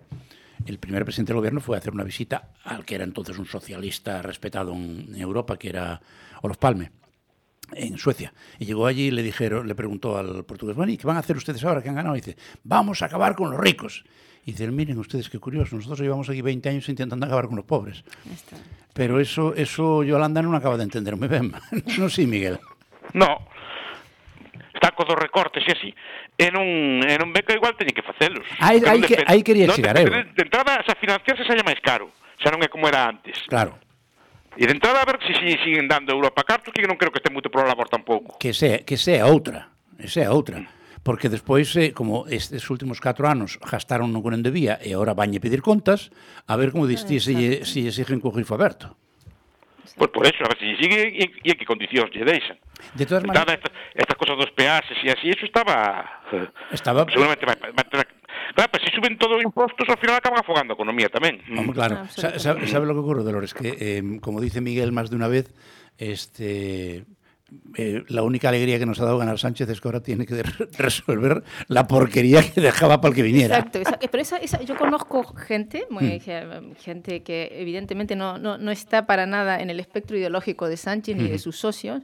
el primer presidente del gobierno fue a hacer una visita al que era entonces un socialista respetado en Europa, que era Olof Palme en Suecia. Y llegó allí y le dijeron, le preguntó al portugués, bueno, ¿y qué van a hacer ustedes ahora que han ganado? Y dice, vamos a acabar con los ricos. Y dice, miren ustedes qué curioso, nosotros llevamos aquí 20 años intentando acabar con los pobres. Pero eso, eso Yolanda non acaba de entender moi ben. non sí, Miguel. No. están co dos recortes e así, e non, e non ve que igual teñen que facelos. Aí, aí, que, aí quería chegar, non, de, de entrada, xa financiarse xa máis caro, xa non é como era antes. Claro. E de entrada, a ver se si, si, siguen dando Europa cartos, que non creo que este moito por labor tampouco. Que sea, que sea outra, que sea outra. Porque despois, eh, como estes últimos 4 anos gastaron no correndo debía e agora vañe pedir contas, a ver como diste se, se, se exigen co grifo aberto. Pois pues por eso, a ver se si sigue e, e que condicións lle deixan. De todas maneras... Estas, estas cosas dos peaxes e así, eso estaba... Estaba... Seguramente ter Claro, pero se suben todos os impostos, ao final acaban afogando economía tamén. Home, claro. Sa, sabe, sabe lo que ocurre, Dolores? Que, eh, como dice Miguel más de una vez, este eh, la única alegría que nos ha dado ganar Sánchez es que ahora tiene que resolver la porquería que dejaba para el que viniera. Exacto, esa, pero esa, esa, yo conozco gente, muy, mm. gente que evidentemente no, no, no, está para nada en el espectro ideológico de Sánchez mm. ni de sus socios,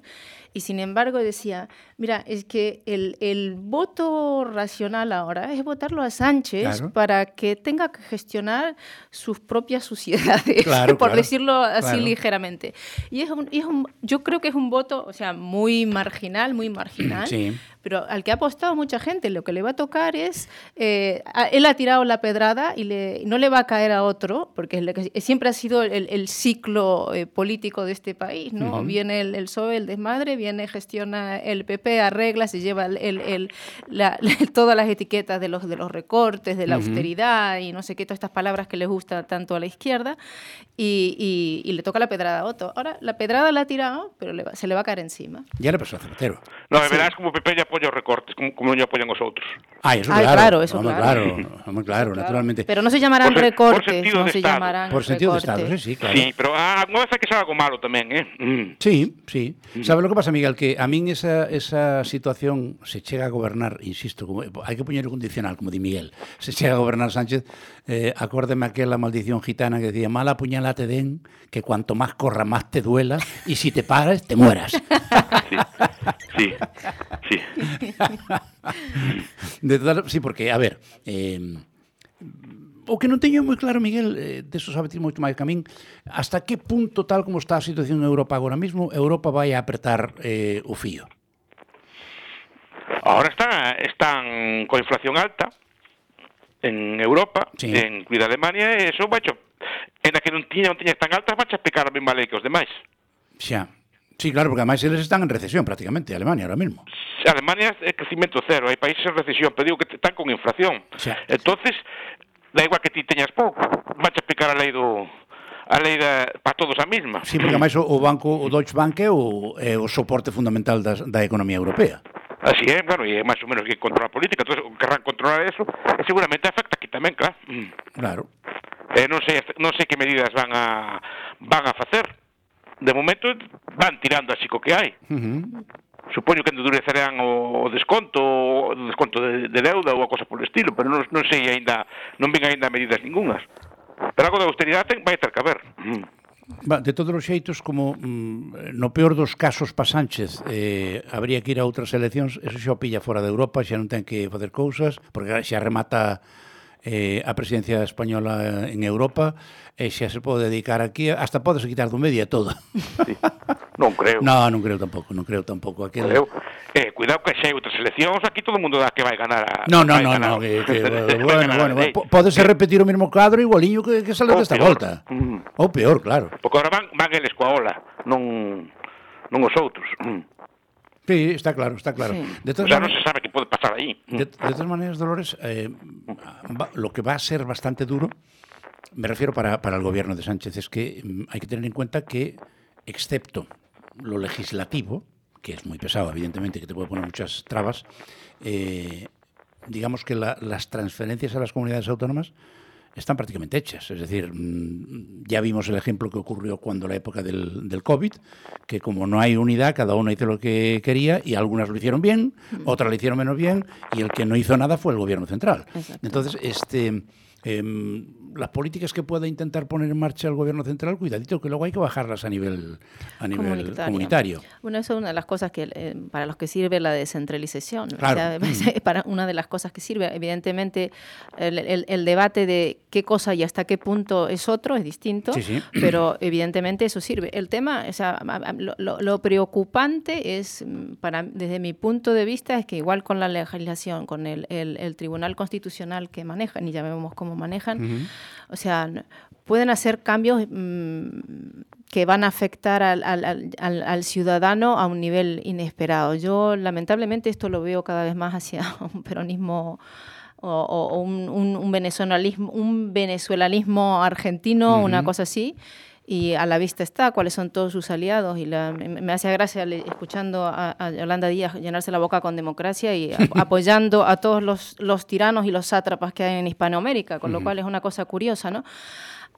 y sin embargo decía, mira, es que el, el voto racional ahora es votarlo a Sánchez claro. para que tenga que gestionar sus propias suciedades, claro, por claro, decirlo así ligeramente. Y es, un, y es un, yo creo que es un voto, o sea, muy marginal, muy marginal. Sí pero al que ha apostado mucha gente, lo que le va a tocar es, eh, a, él ha tirado la pedrada y, le, no le va a caer a otro, porque es que, siempre ha sido el, el ciclo eh, político de este país, ¿no? Uh -huh. Viene el, el PSOE, el desmadre, viene, gestiona el PP, arregla, se lleva el, la, todas las etiquetas de los, de los recortes, de la uh -huh. austeridad y no sé qué, todas estas palabras que les gusta tanto a la izquierda, y, y, y le toca la pedrada a otro. Ahora, la pedrada la ha tirado, pero le va, se le va a caer encima. Ya le pasó a Zapatero. No, sí. verás como PP ya apoya recortes, como, como non apoyan os outros. Ah, eso Ay, claro. claro, eso Home, claro. claro. Home, claro, naturalmente. Pero no se llamarán Por se- por recortes, sentido no de se Estado. llamarán Por sentido de recortes. Estado, sí, sí, claro. Sí, pero ah, vez hai que ser algo malo tamén, eh? Mm. Sí, sí. ¿Sabe lo que pasa, Miguel? Que a min esa, esa situación se chega a gobernar, insisto, como, hai que poñer o condicional, como di Miguel, se chega a gobernar Sánchez, eh, acórdeme aquela maldición gitana que decía, mala puñalada te den, que cuanto más corra, más te duela, y si te paras, te mueras. Sí, sí. De todas, sí, porque, a ver, eh, o que non teño moi claro, Miguel, eh, de eso sabe ti moito máis que a min, hasta que punto, tal como está a situación en Europa agora mesmo, Europa vai a apretar eh, o fío? Ahora están, están con inflación alta en Europa, sí. en Cuida Alemania, e eso vai en a que non tiña, non tiña tan altas, vai pecar a mesma lei que os demais. Xa. Sí, claro, porque además eles están en recesión prácticamente, Alemania ahora mismo. Alemania é crecimiento cero, hai países en recesión, pero digo que están con inflación. Xa. Entonces, da igual que ti teñas pouco, vais aplicar a lei do a lei da, para todos a mesma. Sí, porque máis o, o banco, o Deutsche Bank é o, é o soporte fundamental das, da economía europea. Así é, claro, e é máis ou menos que controla a política, entón querrán controlar eso, e seguramente afecta aquí tamén, claro. Mm. Claro. Eh, non sei non sei que medidas van a van a facer. De momento van tirando así co que hai. Uh -huh supoño que endurecerán o desconto, o desconto de, de deuda ou a cosa polo estilo, pero non, non sei aínda, non ven aínda medidas ningunhas. Pero algo de austeridade ten, vai ter que haber. Va, de todos os xeitos, como mm, no peor dos casos pa Sánchez eh, habría que ir a outras eleccións, eso xa o pilla fora de Europa, xa non ten que facer cousas, porque xa remata eh, a presidencia española en Europa e xa se pode dedicar aquí, hasta podes quitar do media todo. Sí. Non creo. No, non creo tampouco, non creo tampouco. Aquel... Creo. Eh, cuidado que xa hai outras eleccións, aquí todo o mundo dá que vai ganar a... No, no, no, ganar. no, que, que, bueno, bueno, bueno, podese repetir o mesmo cadro igualiño que, que sale desta volta. Mm. Ou peor, claro. Porque agora van, van eles coa ola, non, non os outros. Mm. Sí, está claro, está claro. De O todas sea, maneras- se sabe que pode pasar aí. De, de todas maneras, Dolores, eh, va- lo que va a ser bastante duro, me refiero para, para el gobierno de Sánchez, es que mm, hay que tener en cuenta que, excepto lo legislativo, que es muy pesado, evidentemente, que te puede poner muchas trabas, eh, digamos que la- las transferencias a las comunidades autónomas están prácticamente hechas. Es decir, mm, ya vimos el ejemplo que ocurrió cuando la época del, del COVID, que como no hay unidad, cada uno hizo lo que quería y algunas lo hicieron bien, otras lo hicieron menos bien y el que no hizo nada fue el gobierno central. Entonces, este, em, las políticas que pueda intentar poner en marcha el gobierno central, cuidadito, que luego hay que bajarlas a nivel, a nivel Comunitario. comunitario. Bueno, eso es una de las cosas que eh, para los que sirve la descentralización. Claro. O sea, para una de las cosas que sirve, evidentemente, el, el- el debate de qué cosa y hasta qué punto es otro es distinto, Sí, sí. pero evidentemente eso sirve. El tema, o sea, lo, lo- lo preocupante es, mm, para, desde mi punto de vista, es que igual con la legislación, con el, el- Tribunal Constitucional que manejan, y ya vemos cómo manejan, o sea, pueden hacer cambios mm, que van a afectar al, al, al, al, ciudadano a un nivel inesperado. Yo lamentablemente esto lo veo cada vez más hacia un peronismo o, o un, un, un, venezuelanismo, un argentino, uh -huh. una cosa así y a la vista está cuáles son todos sus aliados y la, me, hace gracia escuchando a, a, Yolanda Díaz llenarse la boca con democracia y a, apoyando a todos los, los, tiranos y los sátrapas que hay en Hispanoamérica, con uh -huh. lo cual es una cosa curiosa, ¿no?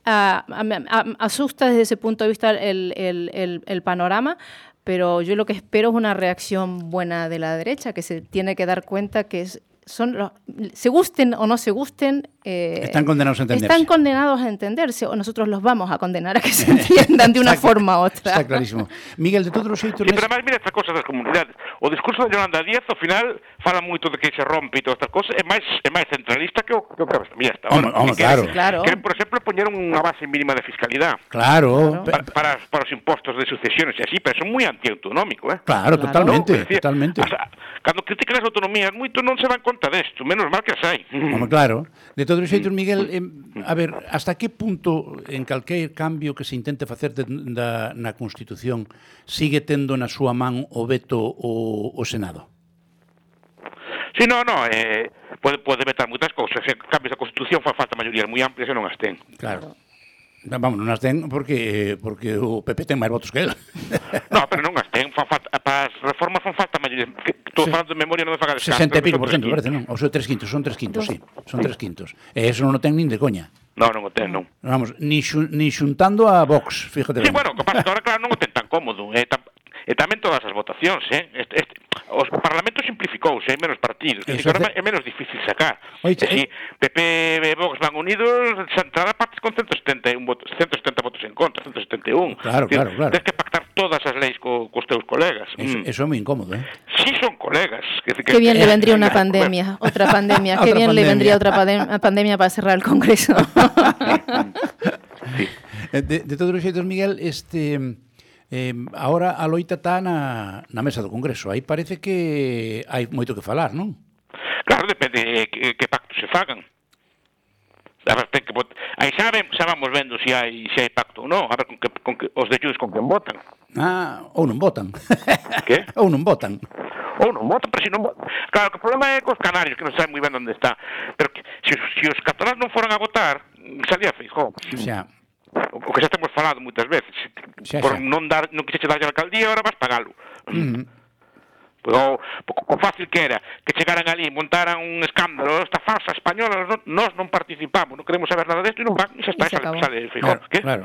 Uh, asusta desde ese punto de vista el, el, el, el panorama, pero yo lo que espero es una reacción buena de la derecha, que se tiene que dar cuenta que es, son los, se gusten o no se gusten, eh, están condenados a entenderse. Están condenados a entenderse, o nosotros los vamos a condenar a que se entiendan de una está, forma u otra. Está clarísimo. Miguel, de todos os xeitos... Sí, pero además, mira esta cosa das comunidades. O discurso de Yolanda Díaz, ao final, fala moito de que se rompe e todas estas cosas, é máis, é máis centralista que o que, o que mira, hasta ahora. Home, claro. claro. Queren, por exemplo, poñer unha base mínima de fiscalidade. Claro. Para, para, para os impostos de sucesiones e así, pero son moi antiautonómico, eh? Claro, claro. totalmente, no, decir, totalmente. O sea, cando critican as autonomías moito non se dan conta desto, menos mal que as hai. Home, claro. De todos do xeito, Miguel, eh, a ver, hasta que punto en calquer cambio que se intente facer de, da, na Constitución sigue tendo na súa man o veto o, o Senado? Si, sí, no, no, eh, pode, pode vetar moitas cousas. Se cambios da Constitución fa falta maiorías moi amplias e non as ten. Claro. Vamos, non as ten porque eh, porque o PP ten máis votos que el. No, pero non as ten, fa falta as reformas fan falta maiores. Estou sí. falando de memoria, non me faga descanso. 60 pico por cento, parece, non? Ou son tres quintos, son tres quintos, sí. Son tres quintos. E eso non o ten nin de coña. Non, non o ten, non. Vamos, ni, xun, ni xuntando a Vox, fíjate. Sí, ben. bueno, que pasa que agora, claro, non o ten tan cómodo. Eh, tan, e tamén todas as votacións, eh? Este, este, os Parlamento simplificouse, hai menos partidos, que agora é menos difícil sacar. Oiche, eh, si, PP e Vox van unidos, Santana partes con 171 votos, 170 votos en contra, 171. Claro, claro, claro. Tens que pactar todas as leis co, cos teus colegas. Eso, mm. eso é moi incómodo, eh? Si son colegas. Que, que, que bien que, le vendría una pandemia, outra pandemia. que bien pandemia. le vendría outra pandemia para cerrar el Congreso. sí. Mm. De, de todos os xeitos, Miguel, este Eh, ahora a loita está na, na mesa do Congreso. Aí parece que hai moito que falar, non? Claro, depende eh, que, eh, que pactos se fagan. A ver, ten que vot... Aí xa, ve, xa vamos vendo se si hai, se si hai pacto ou non, a ver con que, con que, os de Jus con quen votan. Ah, ou non votan. Que? ou non votan. Ou non votan, pero se si non votan. Claro, que o problema é cos canarios, que non saben moi ben onde está. Pero que, se, se os catalás non foran a votar, salía Feijó. Xa o que xa temos falado moitas veces. Xa, xa. Por non dar, non quixeche darlle a alcaldía, agora vas pagalo. Mm -hmm. O, o fácil que era que chegaran ali, montaran un escándalo oh, esta farsa española, non, nós non participamos non queremos saber nada desto e non van e xa está, e xa sale, sale Fijón, oh, claro, que? claro.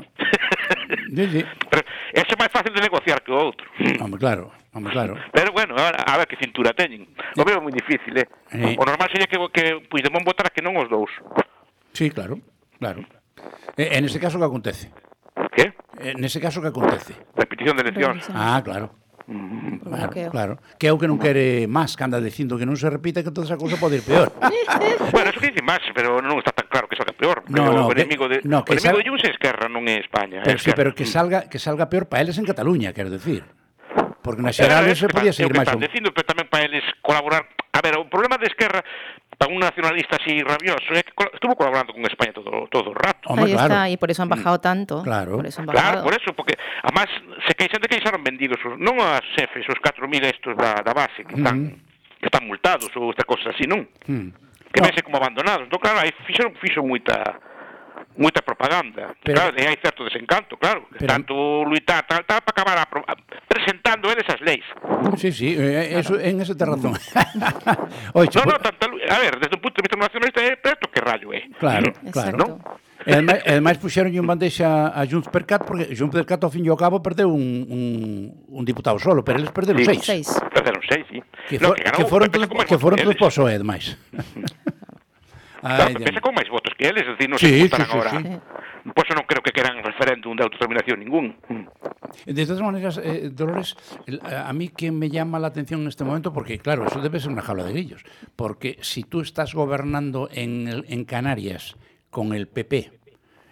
sí, sí. Pero ese é máis fácil de negociar que o outro Hombre, claro, hombre, claro Pero bueno, a, a ver que cintura teñen O veo moi difícil, eh? Sí. O normal sería que, que pois, Puigdemont votara que non os dous Sí, claro, claro Eh, eh, e, en ese caso que acontece? Que? En eh, ese caso que acontece? Repetición de eleccións. Ah, claro. Mm-hmm. Claro, okay. claro. Que é o que non quere máis que anda dicindo que non se repita que toda esa cousa pode ir peor. bueno, eso que dice máis, pero non está tan claro que salga peor. No, no, o enemigo de, no, que o enemigo sal... de Junts é Esquerra, non é España. Pero, es sí, pero que salga que salga peor para eles en Cataluña, quero decir. Porque na xerales se podía seguir máis. Dicindo, pero tamén para eles colaborar A ver, o problema de Esquerra a un nacionalista así rabioso, eh, que estuvo colaborando con España todo, todo el rato. Hombre, Ahí claro. está, y por eso han bajado tanto. Claro, por eso, han bajado. claro, por eso porque además se queixan de que xaron vendidos, non as xefes, os 4.000 estos da, da base, que están, mm. que están multados ou esta cosa así, non? Mm. Que no. como abandonados. Entón, claro, aí fixeron, fixo moita moita propaganda. Pero, claro, e hai certo desencanto, claro. Pero, tanto luitar, tal, tal, para acabar a, a, presentando eles as leis. Sí, sí, eh, eh eso, en eso te razón. Oiche, no, no, tanto, a ver, desde un punto de vista nacionalista, eh, é presto que rayo é. Eh. Claro, claro. ¿no? E ademais, ademais puxeron un bandeixa a Junts per Cat porque Junts per Cat ao fin e ao cabo perdeu un, un, un diputado solo, pero eles perderon sí, seis. seis. Perderon seis, sí. Que, for, no, que, ganó, que foron, que foron, que foron todos poso, ademais. Ai, claro, pensa con máis votos que eles, es decir, non sí, se votaran sí, sí. Sí. Pois non creo que queran referéndum de autodeterminación ningún. De todas maneras, eh, Dolores, a mí que me llama la atención en este momento, porque claro, eso debe ser una jaula de grillos, porque si tú estás gobernando en, el, en Canarias con el PP,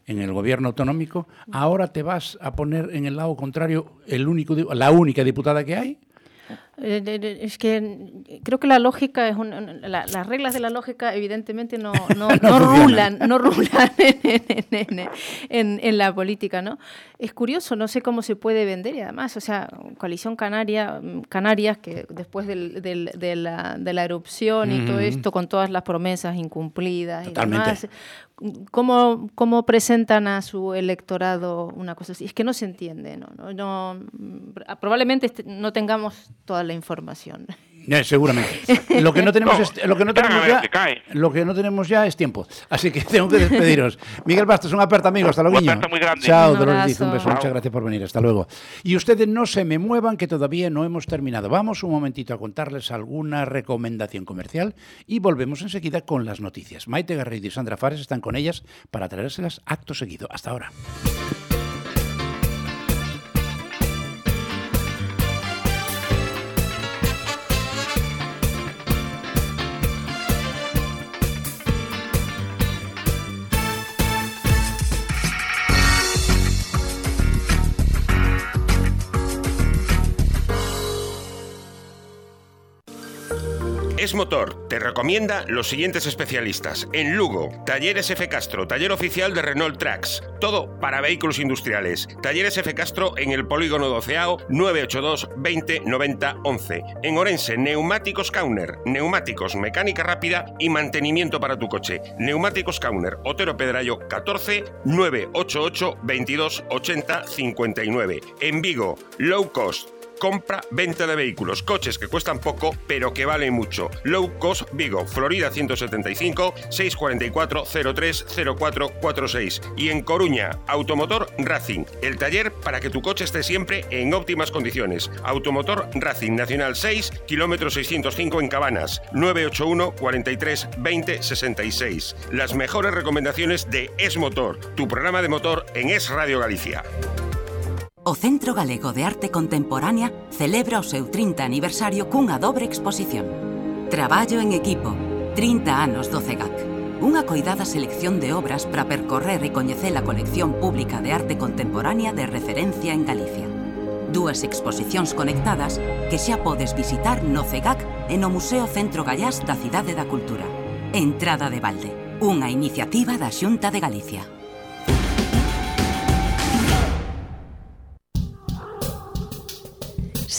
en el gobierno autonómico, ahora te vas a poner en el lado contrario el único, la única diputada que hay. Eh, es que creo que la lógica es las reglas de la lógica evidentemente no, no, no, rulan, no rulan en, la política, ¿no? Es curioso, no sé cómo se puede vender y además, o sea, coalición canaria, Canarias que después de, la, erupción y todo esto con todas las promesas incumplidas y demás, ¿Cómo, ¿Cómo, presentan a su electorado una cosa así? Es que no se entiende, ¿no? no, no probablemente no tengamos toda la información. Seguramente. Lo que no tenemos, es, lo que no tenemos ya, lo que no tenemos ya es tiempo. Así que tengo que despediros. Miguel Bastos, un aperta amigo, hasta luego. Chao, Dolores un beso, muchas gracias por venir, hasta luego. Y ustedes no se me muevan que todavía no hemos terminado. Vamos un momentito a contarles alguna recomendación comercial y volvemos enseguida con las noticias. Maite Garrido y Sandra Fares están con ellas para traérselas acto seguido. Hasta ahora. Es Motor te recomienda los siguientes especialistas. En Lugo, Talleres F. Castro, taller oficial de Renault Tracks. Todo para vehículos industriales. Talleres F. Castro en el polígono doceao 982 20 90 11. En Orense, Neumáticos Kauner. Neumáticos, mecánica rápida y mantenimiento para tu coche. Neumáticos Kauner, Otero Pedrayo 14 988 22 80 59. En Vigo, Low Cost compra, venta de vehículos, coches que cuestan poco pero que valen mucho. Low Cost Vigo, Florida 175 644 03 0446 y en Coruña, Automotor Racing, el taller para que tu coche esté siempre en óptimas condiciones. Automotor Racing Nacional 6, kilómetro 605 en Cabanas, 981 43 20 66. Las mejores recomendaciones de Es Motor, tu programa de motor en Es Radio Galicia. o Centro Galego de Arte Contemporánea celebra o seu 30 aniversario cunha dobre exposición. Traballo en equipo, 30 anos do CEGAC. Unha coidada selección de obras para percorrer e coñecer a colección pública de arte contemporánea de referencia en Galicia. Dúas exposicións conectadas que xa podes visitar no CEGAC e no Museo Centro Gallás da Cidade da Cultura. Entrada de balde, unha iniciativa da Xunta de Galicia.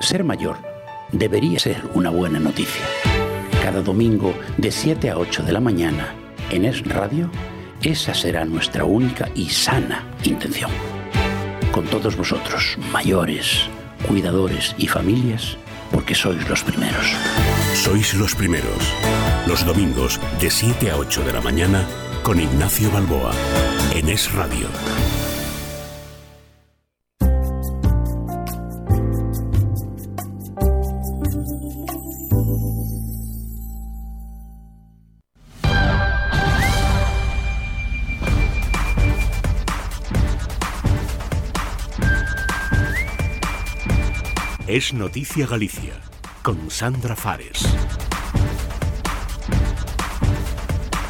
Ser mayor debería ser una buena noticia. Cada domingo de 7 a 8 de la mañana en Es Radio, esa será nuestra única y sana intención. Con todos vosotros, mayores, cuidadores y familias, porque sois los primeros. Sois los primeros. Los domingos de 7 a 8 de la mañana con Ignacio Balboa en Es Radio. Es Noticia Galicia, con Sandra Fares.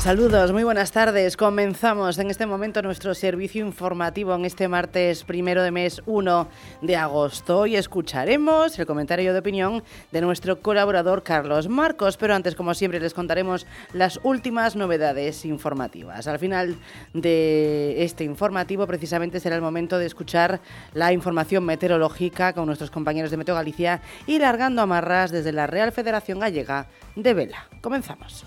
Saludos, muy buenas tardes. Comenzamos en este momento nuestro servicio informativo en este martes primero de mes 1 de agosto. Hoy escucharemos el comentario de opinión de nuestro colaborador Carlos Marcos, pero antes, como siempre, les contaremos las últimas novedades informativas. Al final de este informativo, precisamente será el momento de escuchar la información meteorológica con nuestros compañeros de Meteo Galicia y largando amarras desde la Real Federación Gallega de Vela. Comenzamos.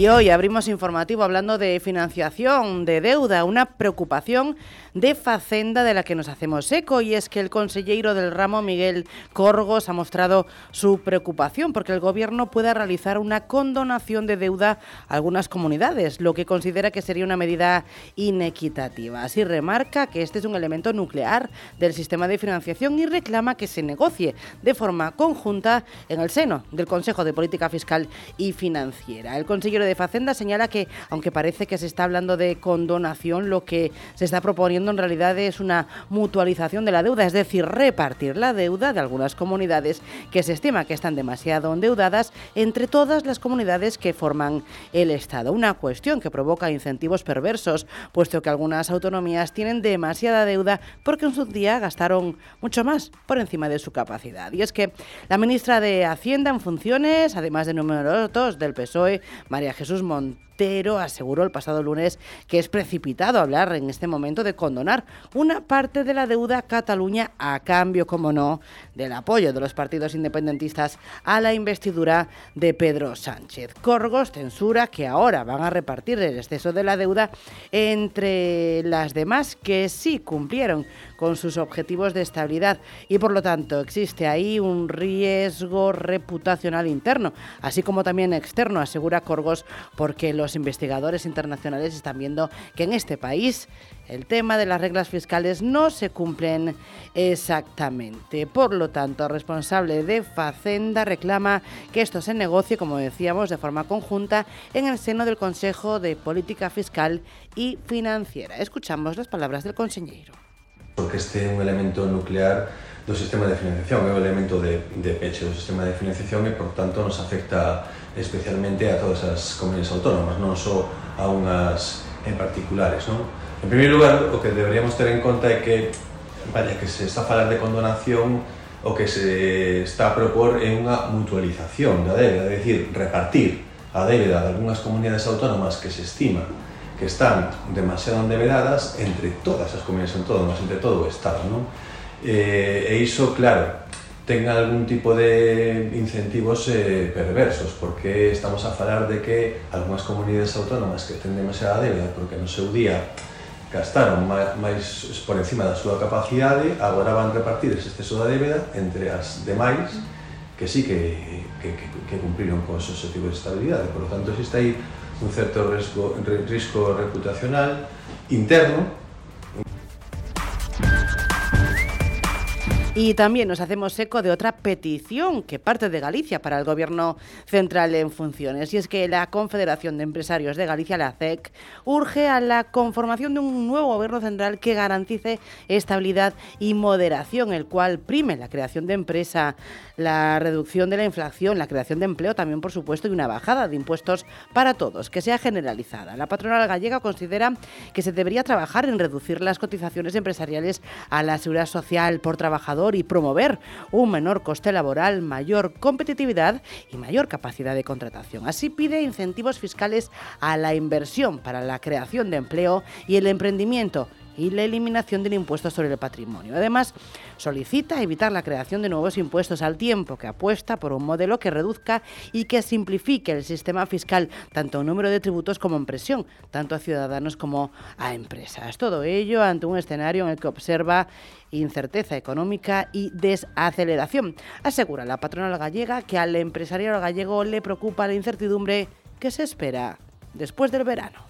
Y hoy abrimos informativo hablando de financiación, de deuda, una preocupación de Facenda de la que nos hacemos eco y es que el consejero del ramo Miguel Corgos ha mostrado su preocupación porque el gobierno pueda realizar una condonación de deuda a algunas comunidades, lo que considera que sería una medida inequitativa. Así remarca que este es un elemento nuclear del sistema de financiación y reclama que se negocie de forma conjunta en el seno del Consejo de Política Fiscal y Financiera. El consejero de Facenda señala que, aunque parece que se está hablando de condonación, lo que se está proponiendo en realidad es una mutualización de la deuda, es decir, repartir la deuda de algunas comunidades que se estima que están demasiado endeudadas entre todas las comunidades que forman el Estado. Una cuestión que provoca incentivos perversos, puesto que algunas autonomías tienen demasiada deuda porque en su día gastaron mucho más por encima de su capacidad. Y es que la ministra de Hacienda en funciones, además de números del PSOE, María Jesús Montero, aseguró el pasado lunes que es precipitado hablar en este momento de condonar una parte de la deuda Cataluña a cambio, como no, del apoyo de los partidos independentistas a la investidura de Pedro Sánchez. Corgos censura que ahora van a repartir el exceso de la deuda entre las demás que sí cumplieron con sus objetivos de estabilidad y por lo tanto existe ahí un riesgo reputacional interno, así como también externo, asegura Corgos, porque los investigadores internacionales están viendo que en este país el tema de las reglas fiscales no se cumplen exactamente. Por lo tanto, el responsable de Facenda reclama que esto se negocie, como decíamos, de forma conjunta en el seno del Consejo de Política Fiscal y Financiera. Escuchamos las palabras del consejero. porque este é un elemento nuclear do sistema de financiación, é un elemento de, de peche do sistema de financiación e, por tanto, nos afecta especialmente a todas as comunidades autónomas, non só a unhas en particulares. Non? En primeiro lugar, o que deberíamos ter en conta é que, vaya, que se está a falar de condonación, o que se está a propor é unha mutualización da débeda, é dicir, repartir a débeda de algunhas comunidades autónomas que se estima que están demasiado endebedadas entre todas as comunidades autónomas, entre todo o Estado, non? Eh, e iso, claro, ten algún tipo de incentivos eh, perversos, porque estamos a falar de que algunhas comunidades autónomas que ten demasiada débeda porque no seu día gastaron máis por encima da súa capacidade, agora van repartir ese exceso da débeda entre as demais que sí que, que, que, que cumpriron cos objetivos de estabilidade. Por lo tanto, existe aí un certo risco, risco reputacional interno Y también nos hacemos eco de otra petición que parte de Galicia para el Gobierno central en funciones. Y es que la Confederación de Empresarios de Galicia, la CEC, urge a la conformación de un nuevo Gobierno central que garantice estabilidad y moderación, el cual prime la creación de empresa, la reducción de la inflación, la creación de empleo también, por supuesto, y una bajada de impuestos para todos, que sea generalizada. La patronal gallega considera que se debería trabajar en reducir las cotizaciones empresariales a la seguridad social por trabajador y promover un menor coste laboral, mayor competitividad y mayor capacidad de contratación. Así pide incentivos fiscales a la inversión para la creación de empleo y el emprendimiento y la eliminación del impuesto sobre el patrimonio. Además, solicita evitar la creación de nuevos impuestos al tiempo, que apuesta por un modelo que reduzca y que simplifique el sistema fiscal, tanto en número de tributos como en presión, tanto a ciudadanos como a empresas. Todo ello ante un escenario en el que observa incerteza económica y desaceleración. Asegura la patronal gallega que al empresariado gallego le preocupa la incertidumbre que se espera después del verano.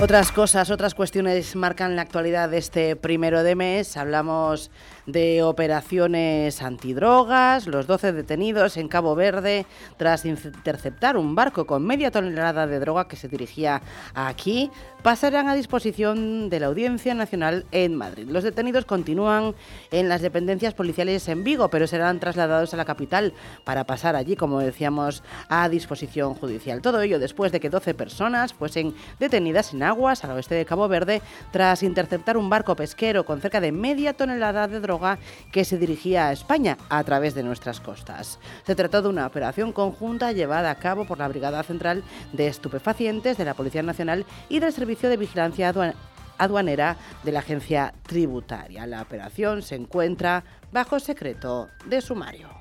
Otras cosas, otras cuestiones marcan la actualidad de este primero de mes. Hablamos de operaciones antidrogas, los 12 detenidos en Cabo Verde tras interceptar un barco con media tonelada de droga que se dirigía aquí, pasarán a disposición de la Audiencia Nacional en Madrid. Los detenidos continúan en las dependencias policiales en Vigo, pero serán trasladados a la capital para pasar allí, como decíamos, a disposición judicial. Todo ello después de que 12 personas fuesen detenidas en aguas al oeste de Cabo Verde tras interceptar un barco pesquero con cerca de media tonelada de droga que se dirigía a España a través de nuestras costas. Se trató de una operación conjunta llevada a cabo por la Brigada Central de Estupefacientes de la Policía Nacional y del Servicio de Vigilancia Aduanera de la Agencia Tributaria. La operación se encuentra bajo secreto de sumario.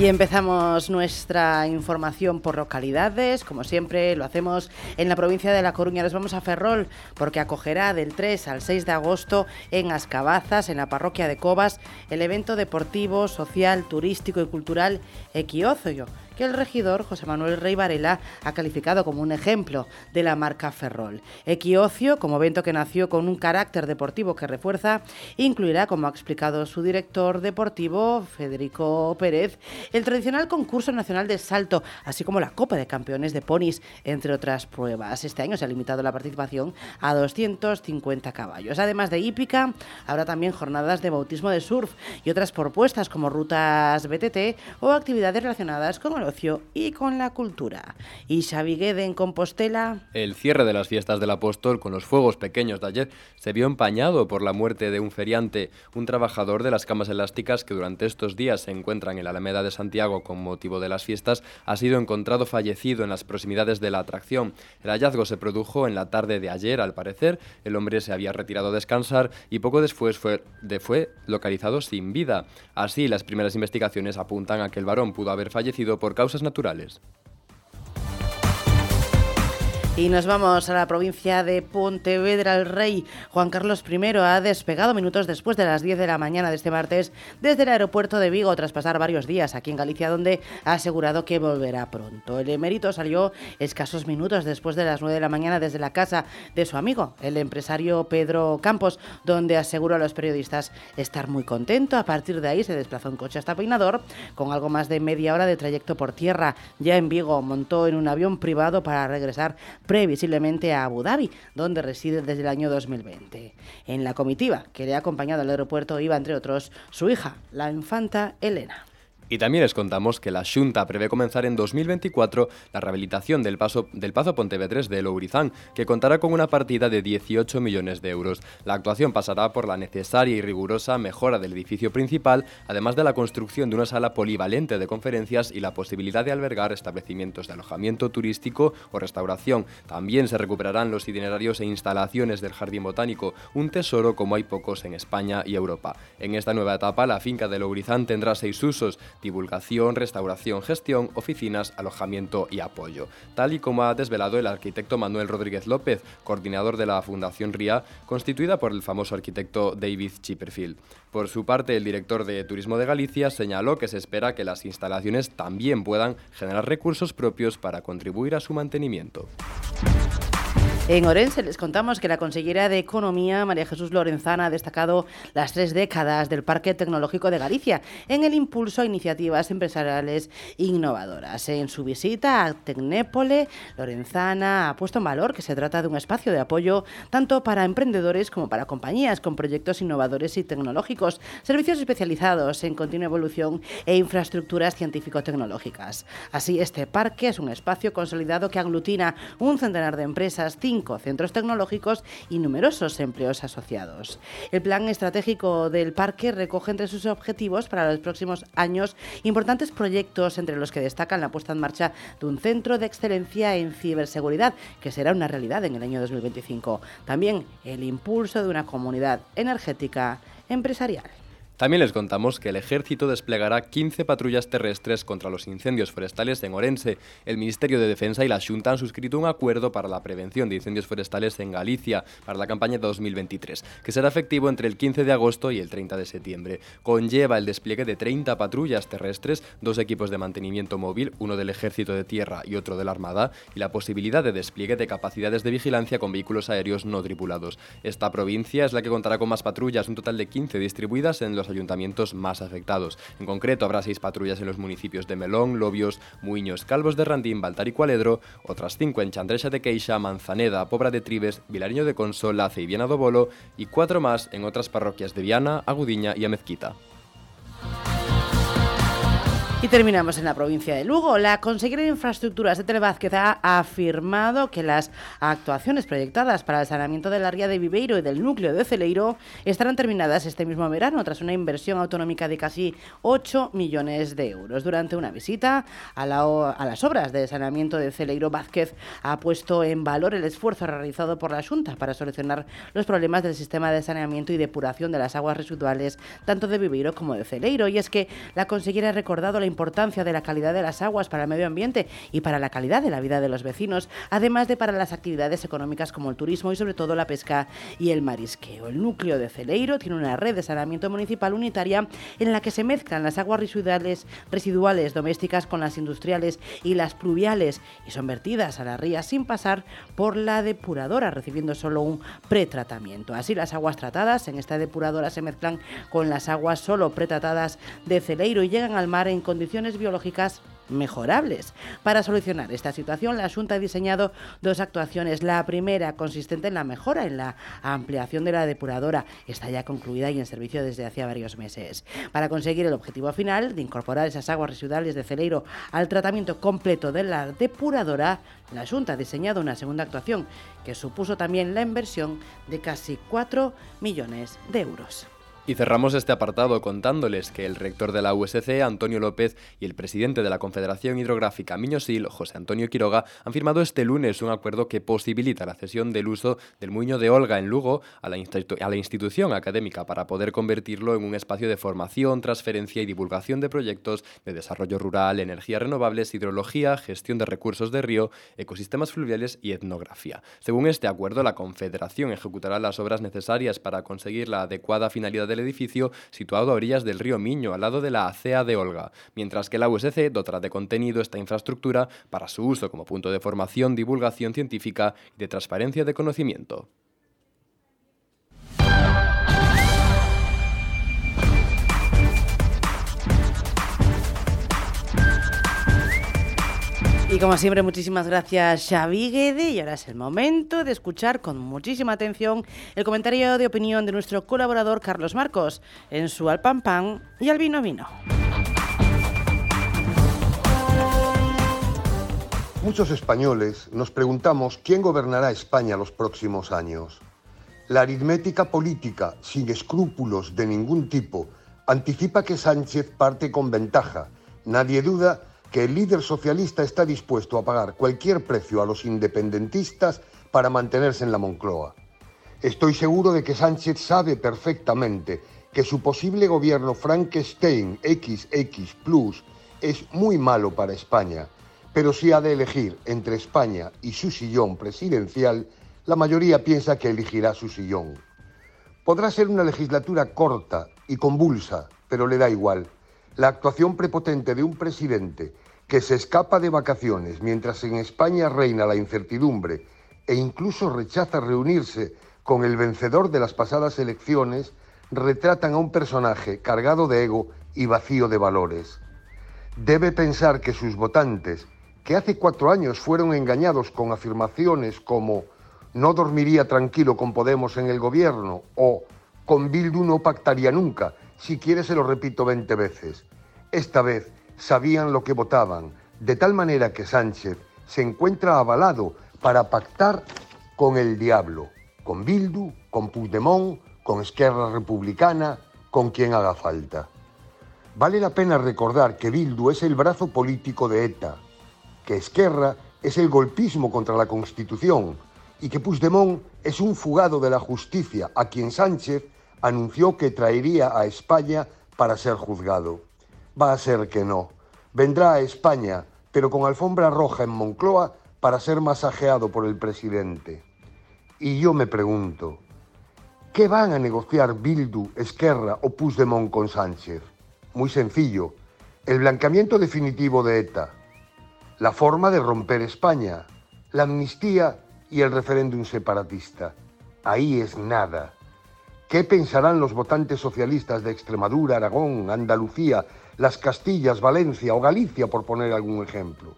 Y empezamos nuestra información por localidades, como siempre lo hacemos en la provincia de La Coruña. Nos vamos a Ferrol porque acogerá del 3 al 6 de agosto en Ascabazas, en la parroquia de Cobas, el evento deportivo, social, turístico y cultural Equiozoyo que el regidor José Manuel Rey Varela ha calificado como un ejemplo de la marca Ferrol. Equiocio, como evento que nació con un carácter deportivo que refuerza, incluirá, como ha explicado su director deportivo, Federico Pérez, el tradicional concurso nacional de salto, así como la Copa de Campeones de Ponis, entre otras pruebas. Este año se ha limitado la participación a 250 caballos. Además de hípica, habrá también jornadas de bautismo de surf y otras propuestas como rutas BTT o actividades relacionadas con y con la cultura. Y Xavi en Compostela. El cierre de las fiestas del apóstol con los fuegos pequeños de ayer se vio empañado por la muerte de un feriante, un trabajador de las camas elásticas que durante estos días se encuentran en la Alameda de Santiago con motivo de las fiestas, ha sido encontrado fallecido en las proximidades de la atracción. El hallazgo se produjo en la tarde de ayer, al parecer. El hombre se había retirado a descansar y poco después fue, de, fue localizado sin vida. Así, las primeras investigaciones apuntan a que el varón pudo haber fallecido por causas naturales. Y nos vamos a la provincia de Pontevedra. El rey Juan Carlos I ha despegado minutos después de las 10 de la mañana de este martes desde el aeropuerto de Vigo tras pasar varios días aquí en Galicia, donde ha asegurado que volverá pronto. El emérito salió escasos minutos después de las 9 de la mañana desde la casa de su amigo, el empresario Pedro Campos, donde aseguró a los periodistas estar muy contento. A partir de ahí se desplazó en coche hasta Peinador, con algo más de media hora de trayecto por tierra. Ya en Vigo montó en un avión privado para regresar previsiblemente a Abu Dhabi, donde reside desde el año 2020. En la comitiva que le ha acompañado al aeropuerto iba, entre otros, su hija, la infanta Elena. Y también les contamos que la Xunta prevé comenzar en 2024 la rehabilitación del, paso, del Pazo Pontevedrés de Lourizán, que contará con una partida de 18 millones de euros. La actuación pasará por la necesaria y rigurosa mejora del edificio principal, además de la construcción de una sala polivalente de conferencias y la posibilidad de albergar establecimientos de alojamiento turístico o restauración. También se recuperarán los itinerarios e instalaciones del Jardín Botánico, un tesoro como hay pocos en España y Europa. En esta nueva etapa, la finca de Lourizán tendrá seis usos, divulgación, restauración, gestión, oficinas, alojamiento y apoyo, tal y como ha desvelado el arquitecto Manuel Rodríguez López, coordinador de la Fundación RIA, constituida por el famoso arquitecto David Chipperfield. Por su parte, el director de Turismo de Galicia señaló que se espera que las instalaciones también puedan generar recursos propios para contribuir a su mantenimiento. En Orense les contamos que la consellera de Economía, María Jesús Lorenzana, ha destacado las tres décadas del Parque Tecnológico de Galicia en el impulso a iniciativas empresariales innovadoras. En su visita a Tecnépole, Lorenzana ha puesto en valor que se trata de un espacio de apoyo tanto para emprendedores como para compañías con proyectos innovadores y tecnológicos, servicios especializados en continua evolución e infraestructuras científico-tecnológicas. Así, este parque es un espacio consolidado que aglutina un centenar de empresas, centros tecnológicos y numerosos empleos asociados. El plan estratégico del parque recoge entre sus objetivos para los próximos años importantes proyectos entre los que destacan la puesta en marcha de un centro de excelencia en ciberseguridad, que será una realidad en el año 2025. También el impulso de una comunidad energética empresarial. También les contamos que el ejército desplegará 15 patrullas terrestres contra los incendios forestales en Orense. El Ministerio de Defensa y la Junta han suscrito un acuerdo para la prevención de incendios forestales en Galicia para la campaña 2023, que será efectivo entre el 15 de agosto y el 30 de septiembre. Conlleva el despliegue de 30 patrullas terrestres, dos equipos de mantenimiento móvil, uno del ejército de tierra y otro de la armada, y la posibilidad de despliegue de capacidades de vigilancia con vehículos aéreos no tripulados. Esta provincia es la que contará con más patrullas, un total de 15 distribuidas en los ayuntamientos más afectados. En concreto, habrá seis patrullas en los municipios de Melón, Lobios, Muiños, Calvos de Randín, Baltar y Cualedro, otras cinco en Chandrexa de Queixa, Manzaneda, Pobra de Tribes, Vilariño de Consola, Viana do Bolo y cuatro más en otras parroquias de Viana, Agudiña y Amezquita. Y terminamos en la provincia de Lugo. La consejera de Infraestructuras de Televázquez ha afirmado que las actuaciones proyectadas para el saneamiento de la ría de Viveiro y del núcleo de Celeiro estarán terminadas este mismo verano tras una inversión autonómica de casi 8 millones de euros. Durante una visita a, a las obras de saneamiento de Celeiro, Vázquez ha puesto en valor el esfuerzo realizado por la Junta para solucionar los problemas del sistema de saneamiento y depuración de las aguas residuales tanto de Viveiro como de Celeiro. Y es que la consejera ha recordado la importancia de la calidad de las aguas para el medio ambiente y para la calidad de la vida de los vecinos, además de para las actividades económicas como el turismo y sobre todo la pesca y el marisqueo. El núcleo de Celeiro tiene una red de saneamiento municipal unitaria en la que se mezclan las aguas residuales, residuales domésticas con las industriales y las pluviales y son vertidas a la ría sin pasar por la depuradora, recibiendo solo un pretratamiento. Así las aguas tratadas en esta depuradora se mezclan con las aguas solo pretratadas de Celeiro y llegan al mar en condiciones condiciones biológicas mejorables. Para solucionar esta situación, la Junta ha diseñado dos actuaciones. La primera, consistente en la mejora en la ampliación de la depuradora, está ya concluida y en servicio desde hace varios meses. Para conseguir el objetivo final de incorporar esas aguas residuales de Celeiro al tratamiento completo de la depuradora, la Junta ha diseñado una segunda actuación que supuso también la inversión de casi 4 millones de euros. Y cerramos este apartado contándoles que el rector de la USC, Antonio López, y el presidente de la Confederación Hidrográfica Miñosil, José Antonio Quiroga, han firmado este lunes un acuerdo que posibilita la cesión del uso del Muño de Olga en Lugo a la, a la institución académica para poder convertirlo en un espacio de formación, transferencia y divulgación de proyectos de desarrollo rural, energías renovables, hidrología, gestión de recursos de río, ecosistemas fluviales y etnografía. Según este acuerdo, la Confederación ejecutará las obras necesarias para conseguir la adecuada finalidad del edificio situado a orillas del río Miño, al lado de la acea de Olga, mientras que la USC dotará de contenido esta infraestructura para su uso como punto de formación, divulgación científica y de transparencia de conocimiento. Como siempre, muchísimas gracias Xavi Guede. Y ahora es el momento de escuchar con muchísima atención el comentario de opinión de nuestro colaborador Carlos Marcos en su Al Pan Pan y al Vino Vino. Muchos españoles nos preguntamos quién gobernará España los próximos años. La aritmética política, sin escrúpulos de ningún tipo, anticipa que Sánchez parte con ventaja. Nadie duda que el líder socialista está dispuesto a pagar cualquier precio a los independentistas para mantenerse en la Moncloa. Estoy seguro de que Sánchez sabe perfectamente que su posible gobierno Frankenstein XX Plus es muy malo para España, pero si ha de elegir entre España y su sillón presidencial, la mayoría piensa que elegirá su sillón. Podrá ser una legislatura corta y convulsa, pero le da igual la actuación prepotente de un presidente que se escapa de vacaciones mientras en España reina la incertidumbre e incluso rechaza reunirse con el vencedor de las pasadas elecciones, retratan a un personaje cargado de ego y vacío de valores. Debe pensar que sus votantes, que hace cuatro años fueron engañados con afirmaciones como no dormiría tranquilo con Podemos en el gobierno o con Bildu no pactaría nunca, si quiere se lo repito 20 veces. Esta vez sabían lo que votaban, de tal manera que Sánchez se encuentra avalado para pactar con el diablo, con Bildu, con Puigdemont, con Esquerra Republicana, con quien haga falta. Vale la pena recordar que Bildu es el brazo político de ETA, que Esquerra es el golpismo contra la Constitución y que Puigdemont es un fugado de la justicia a quien Sánchez anunció que traería a España para ser juzgado. Va a ser que no. Vendrá a España, pero con alfombra roja en Moncloa para ser masajeado por el presidente. Y yo me pregunto, ¿qué van a negociar Bildu, Esquerra o Puigdemont con Sánchez? Muy sencillo, el blanqueamiento definitivo de ETA, la forma de romper España, la amnistía y el referéndum separatista. Ahí es nada. ¿Qué pensarán los votantes socialistas de Extremadura, Aragón, Andalucía, las Castillas, Valencia o Galicia, por poner algún ejemplo?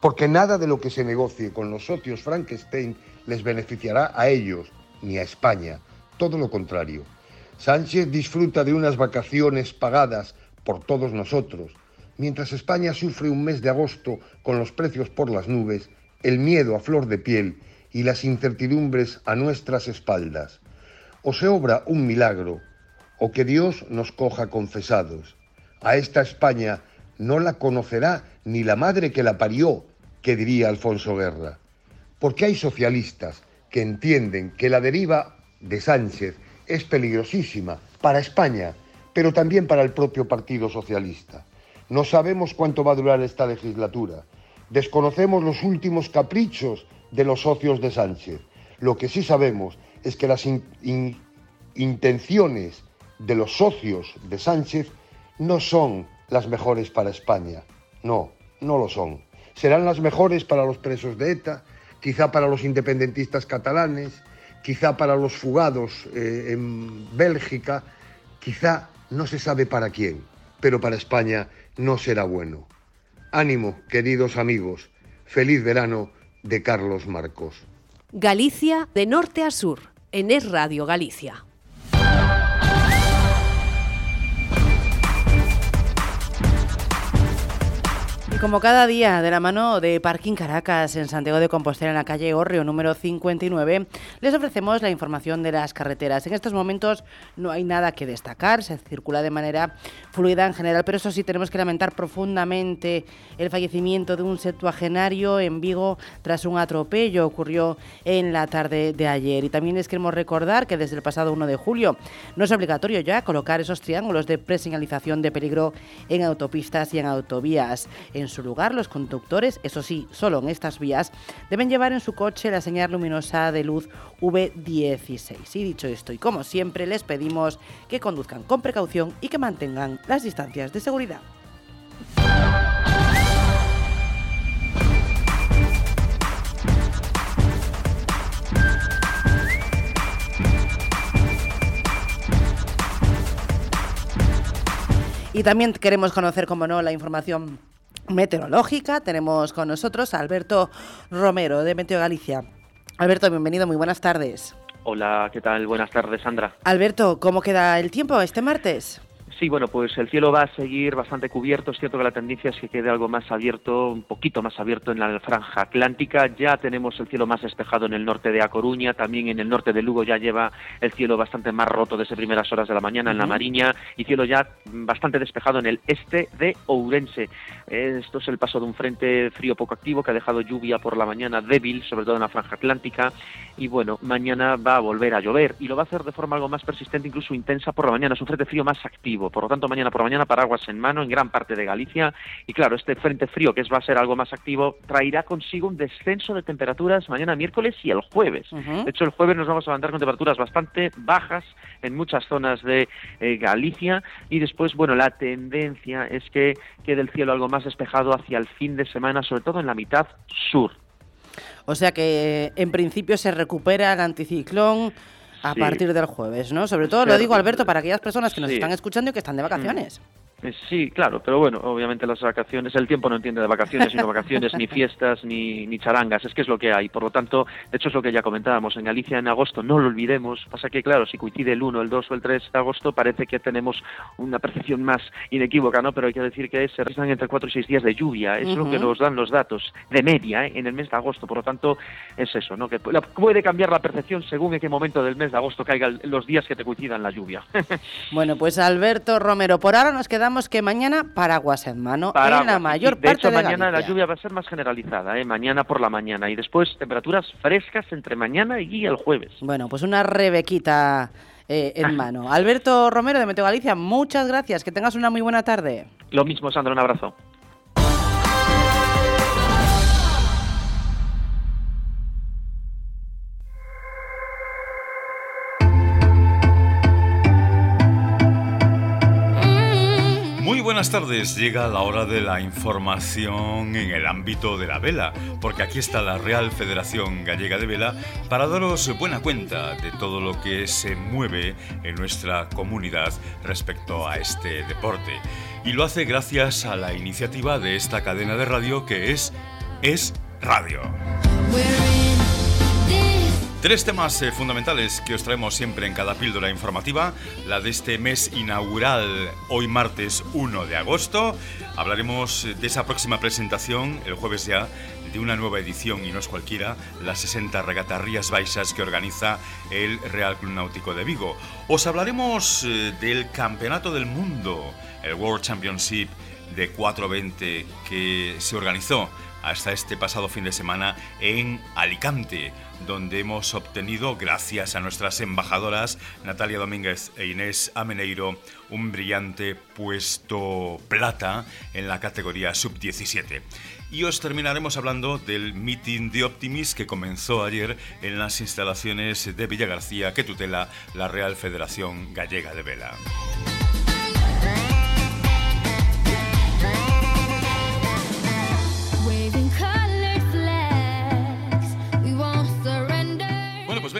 Porque nada de lo que se negocie con los socios Frankenstein les beneficiará a ellos ni a España. Todo lo contrario. Sánchez disfruta de unas vacaciones pagadas por todos nosotros, mientras España sufre un mes de agosto con los precios por las nubes, el miedo a flor de piel y las incertidumbres a nuestras espaldas o se obra un milagro, o que Dios nos coja confesados. A esta España no la conocerá ni la madre que la parió, que diría Alfonso Guerra. Porque hay socialistas que entienden que la deriva de Sánchez es peligrosísima para España, pero también para el propio Partido Socialista. No sabemos cuánto va a durar esta legislatura. Desconocemos los últimos caprichos de los socios de Sánchez. Lo que sí sabemos es que las intenciones de los socios de Sánchez no son las mejores para España. No, no lo son. Serán las mejores para los presos de ETA, quizá para los independentistas catalanes, quizá para los fugados eh, en Bélgica, quizá no se sabe para quién, pero para España no será bueno. Ánimo, queridos amigos. Feliz verano de Carlos Marcos. Galicia de norte a sur en Es Radio Galicia. Como cada día, de la mano de Parking Caracas en Santiago de Compostela, en la calle Orrio número 59, les ofrecemos la información de las carreteras. En estos momentos no hay nada que destacar, se circula de manera fluida en general, pero eso sí tenemos que lamentar profundamente el fallecimiento de un septuagenario en Vigo tras un atropello. Ocurrió en la tarde de ayer. Y también les queremos recordar que desde el pasado 1 de julio no es obligatorio ya colocar esos triángulos de preseñalización de peligro en autopistas y en autovías. Su lugar, los conductores, eso sí, solo en estas vías, deben llevar en su coche la señal luminosa de luz V16. Y dicho esto, y como siempre, les pedimos que conduzcan con precaución y que mantengan las distancias de seguridad. Y también queremos conocer, como no, la información meteorológica. Tenemos con nosotros a Alberto Romero de Meteo Galicia. Alberto, bienvenido, muy buenas tardes. Hola, ¿qué tal? Buenas tardes, Sandra. Alberto, ¿cómo queda el tiempo este martes? Sí, bueno, pues el cielo va a seguir bastante cubierto. Es cierto que la tendencia es que quede algo más abierto, un poquito más abierto en la franja atlántica. Ya tenemos el cielo más despejado en el norte de A Coruña, también en el norte de Lugo ya lleva el cielo bastante más roto desde primeras horas de la mañana en la Mariña y cielo ya bastante despejado en el este de Ourense. Esto es el paso de un frente frío poco activo que ha dejado lluvia por la mañana débil, sobre todo en la franja atlántica. Y bueno, mañana va a volver a llover y lo va a hacer de forma algo más persistente, incluso intensa por la mañana. Es un frente frío más activo por lo tanto, mañana por mañana paraguas en mano en gran parte de Galicia. Y claro, este frente frío, que es, va a ser algo más activo, traerá consigo un descenso de temperaturas mañana miércoles y el jueves. De hecho, el jueves nos vamos a levantar con temperaturas bastante bajas en muchas zonas de eh, Galicia. Y después, bueno, la tendencia es que quede el cielo algo más despejado hacia el fin de semana, sobre todo en la mitad sur. O sea que en principio se recupera el anticiclón a partir del jueves, ¿no? Sobre todo lo digo, Alberto, para aquellas personas que nos están escuchando y que están de vacaciones. Eh, sí, claro, pero bueno, obviamente las vacaciones, el tiempo no entiende de vacaciones, no vacaciones, ni fiestas, ni, ni charangas, es que es lo que hay. Por lo tanto, de hecho es lo que ya comentábamos, en Galicia en agosto, no lo olvidemos, pasa que claro, si coincide el 1, el 2 o el 3 de agosto, parece que tenemos una percepción más inequívoca, ¿no? Pero hay que decir que se restan entre 4 y 6 días de lluvia, es lo que nos dan los datos, de media, ¿eh? en el mes de agosto, por lo tanto, es eso, ¿no? Que puede cambiar la percepción según en qué momento del mes de agosto caigan los días que te coincidan la lluvia. bueno, pues Alberto Romero, por ahora nos quedamos que mañana paraguas en mano en la mayor de parte hecho, mañana la lluvia va a ser más generalizada, ¿eh? mañana por la mañana y después temperaturas frescas entre mañana y el jueves. Bueno, pues una rebequita eh, en mano. Alberto Romero de Meteo Galicia, muchas gracias, que tengas una muy buena tarde. Lo mismo, Sandra, un abrazo. Buenas tardes, llega la hora de la información en el ámbito de la vela, porque aquí está la Real Federación Gallega de Vela para daros buena cuenta de todo lo que se mueve en nuestra comunidad respecto a este deporte. Y lo hace gracias a la iniciativa de esta cadena de radio que es Es Radio. Tres temas eh, fundamentales que os traemos siempre en cada píldora informativa. La de este mes inaugural, hoy martes 1 de agosto. Hablaremos de esa próxima presentación, el jueves ya, de una nueva edición, y no es cualquiera, las 60 regatas Rías Baixas que organiza el Real Club Náutico de Vigo. Os hablaremos eh, del Campeonato del Mundo, el World Championship de 420 que se organizó hasta este pasado fin de semana en Alicante, donde hemos obtenido, gracias a nuestras embajadoras Natalia Domínguez e Inés Ameneiro, un brillante puesto plata en la categoría sub-17. Y os terminaremos hablando del meeting de Optimis que comenzó ayer en las instalaciones de Villa García que tutela la Real Federación Gallega de Vela.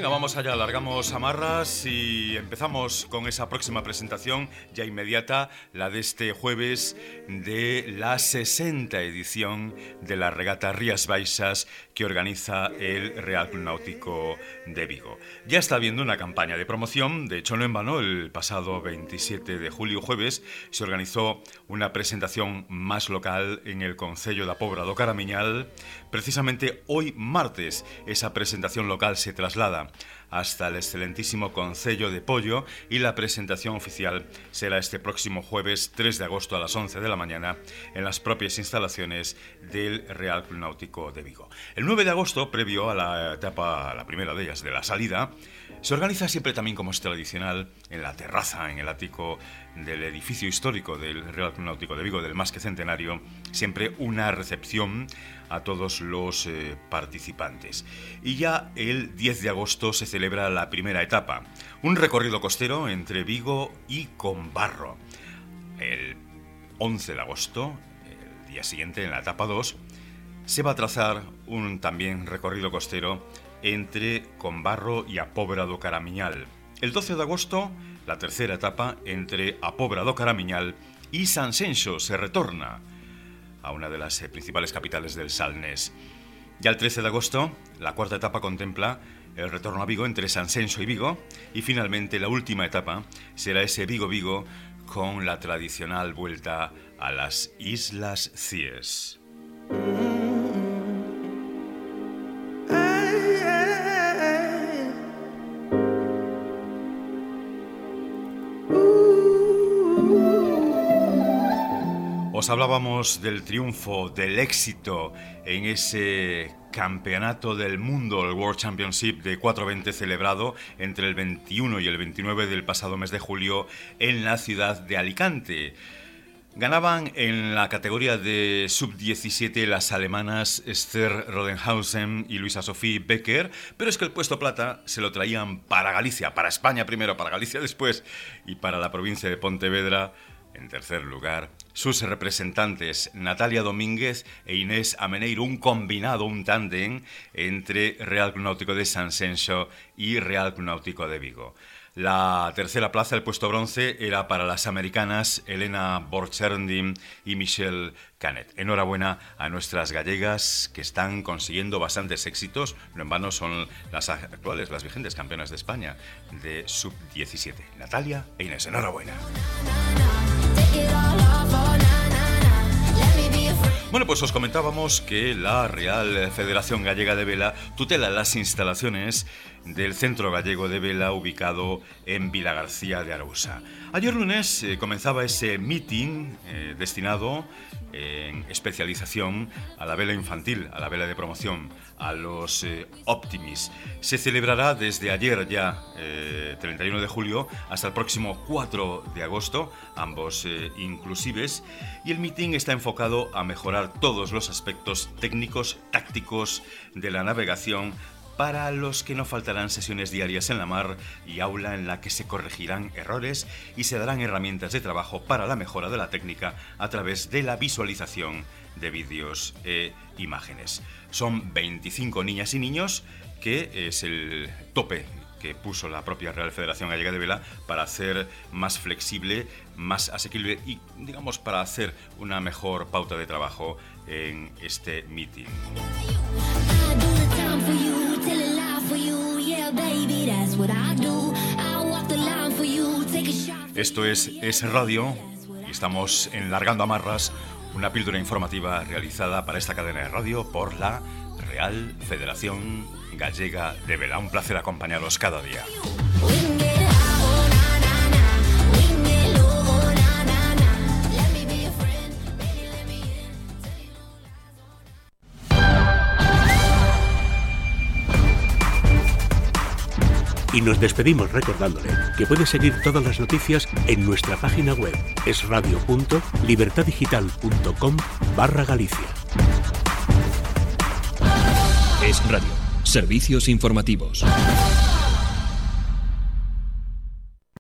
Vamos allá, alargamos amarras y empezamos con esa próxima presentación ya inmediata, la de este jueves de la 60 edición de la regata Rías Baixas que organiza el Real Náutico de Vigo. Ya está habiendo una campaña de promoción, de hecho no en vano, el pasado 27 de julio jueves se organizó una presentación más local en el Concello da Pobra do Caramiñal. Precisamente hoy martes esa presentación local se traslada hasta el excelentísimo Concello de Pollo y la presentación oficial será este próximo jueves 3 de agosto a las 11 de la mañana en las propias instalaciones del Real Club Náutico de Vigo. El 9 de agosto, previo a la etapa, la primera de ellas, de la salida, se organiza siempre también como es tradicional en la terraza, en el ático del edificio histórico del Real Club Náutico de Vigo, del más que centenario, siempre una recepción a todos los eh, participantes. Y ya el 10 de agosto se celebra la primera etapa, un recorrido costero entre Vigo y Combarro. El 11 de agosto, el día siguiente, en la etapa 2, se va a trazar un también recorrido costero entre Combarro y Apóbra do Caramiñal. El 12 de agosto, la tercera etapa entre Apóbra do Caramiñal y Sanxenxo se retorna a una de las eh, principales capitales del Salnés. Ya el 13 de agosto, la cuarta etapa contempla el retorno a Vigo entre Sansenso y Vigo y finalmente la última etapa será ese Vigo-Vigo con la tradicional vuelta a las Islas Cies. Hablábamos del triunfo, del éxito en ese campeonato del mundo, el World Championship de 420 celebrado entre el 21 y el 29 del pasado mes de julio en la ciudad de Alicante. Ganaban en la categoría de sub-17 las alemanas Esther Rodenhausen y Luisa Sofía Becker, pero es que el puesto plata se lo traían para Galicia, para España primero, para Galicia después y para la provincia de Pontevedra en tercer lugar, sus representantes Natalia Domínguez e Inés Ameneiro, un combinado, un tándem entre Real Náutico de Sansenso y Real Náutico de Vigo. La tercera plaza, el puesto bronce, era para las americanas Elena Borcherdin y Michelle Canet. Enhorabuena a nuestras gallegas que están consiguiendo bastantes éxitos. No en vano son las actuales, las vigentes campeonas de España de sub-17. Natalia e Inés, enhorabuena. Bueno, pues os comentábamos que la Real Federación Gallega de Vela tutela las instalaciones del Centro Gallego de Vela ubicado en Vila García de Arousa. Ayer lunes eh, comenzaba ese meeting eh, destinado en especialización a la vela infantil, a la vela de promoción, a los eh, Optimis. Se celebrará desde ayer ya, 31 de julio, hasta el próximo 4 de agosto, ambos inclusives, y el meeting está enfocado a mejorar todos los aspectos técnicos, tácticos de la navegación para los que no faltarán sesiones diarias en la mar y aula en la que se corregirán errores y se darán herramientas de trabajo para la mejora de la técnica a través de la visualización de vídeos e imágenes. Son 25 niñas y niños, que es el tope que puso la propia Real Federación Gallega de Vela para hacer más flexible, más asequible y, digamos, para hacer una mejor pauta de trabajo en este meeting. Esto es Es Radio y estamos en Largando Amarras, una píldora informativa realizada para esta cadena de radio por la Real Federación Gallega de Vela. Un placer acompañaros cada día. Y nos despedimos recordándole que puede seguir todas las noticias en nuestra página web esradio.libertadigital.com barra Galicia. Es Radio. Servicios informativos.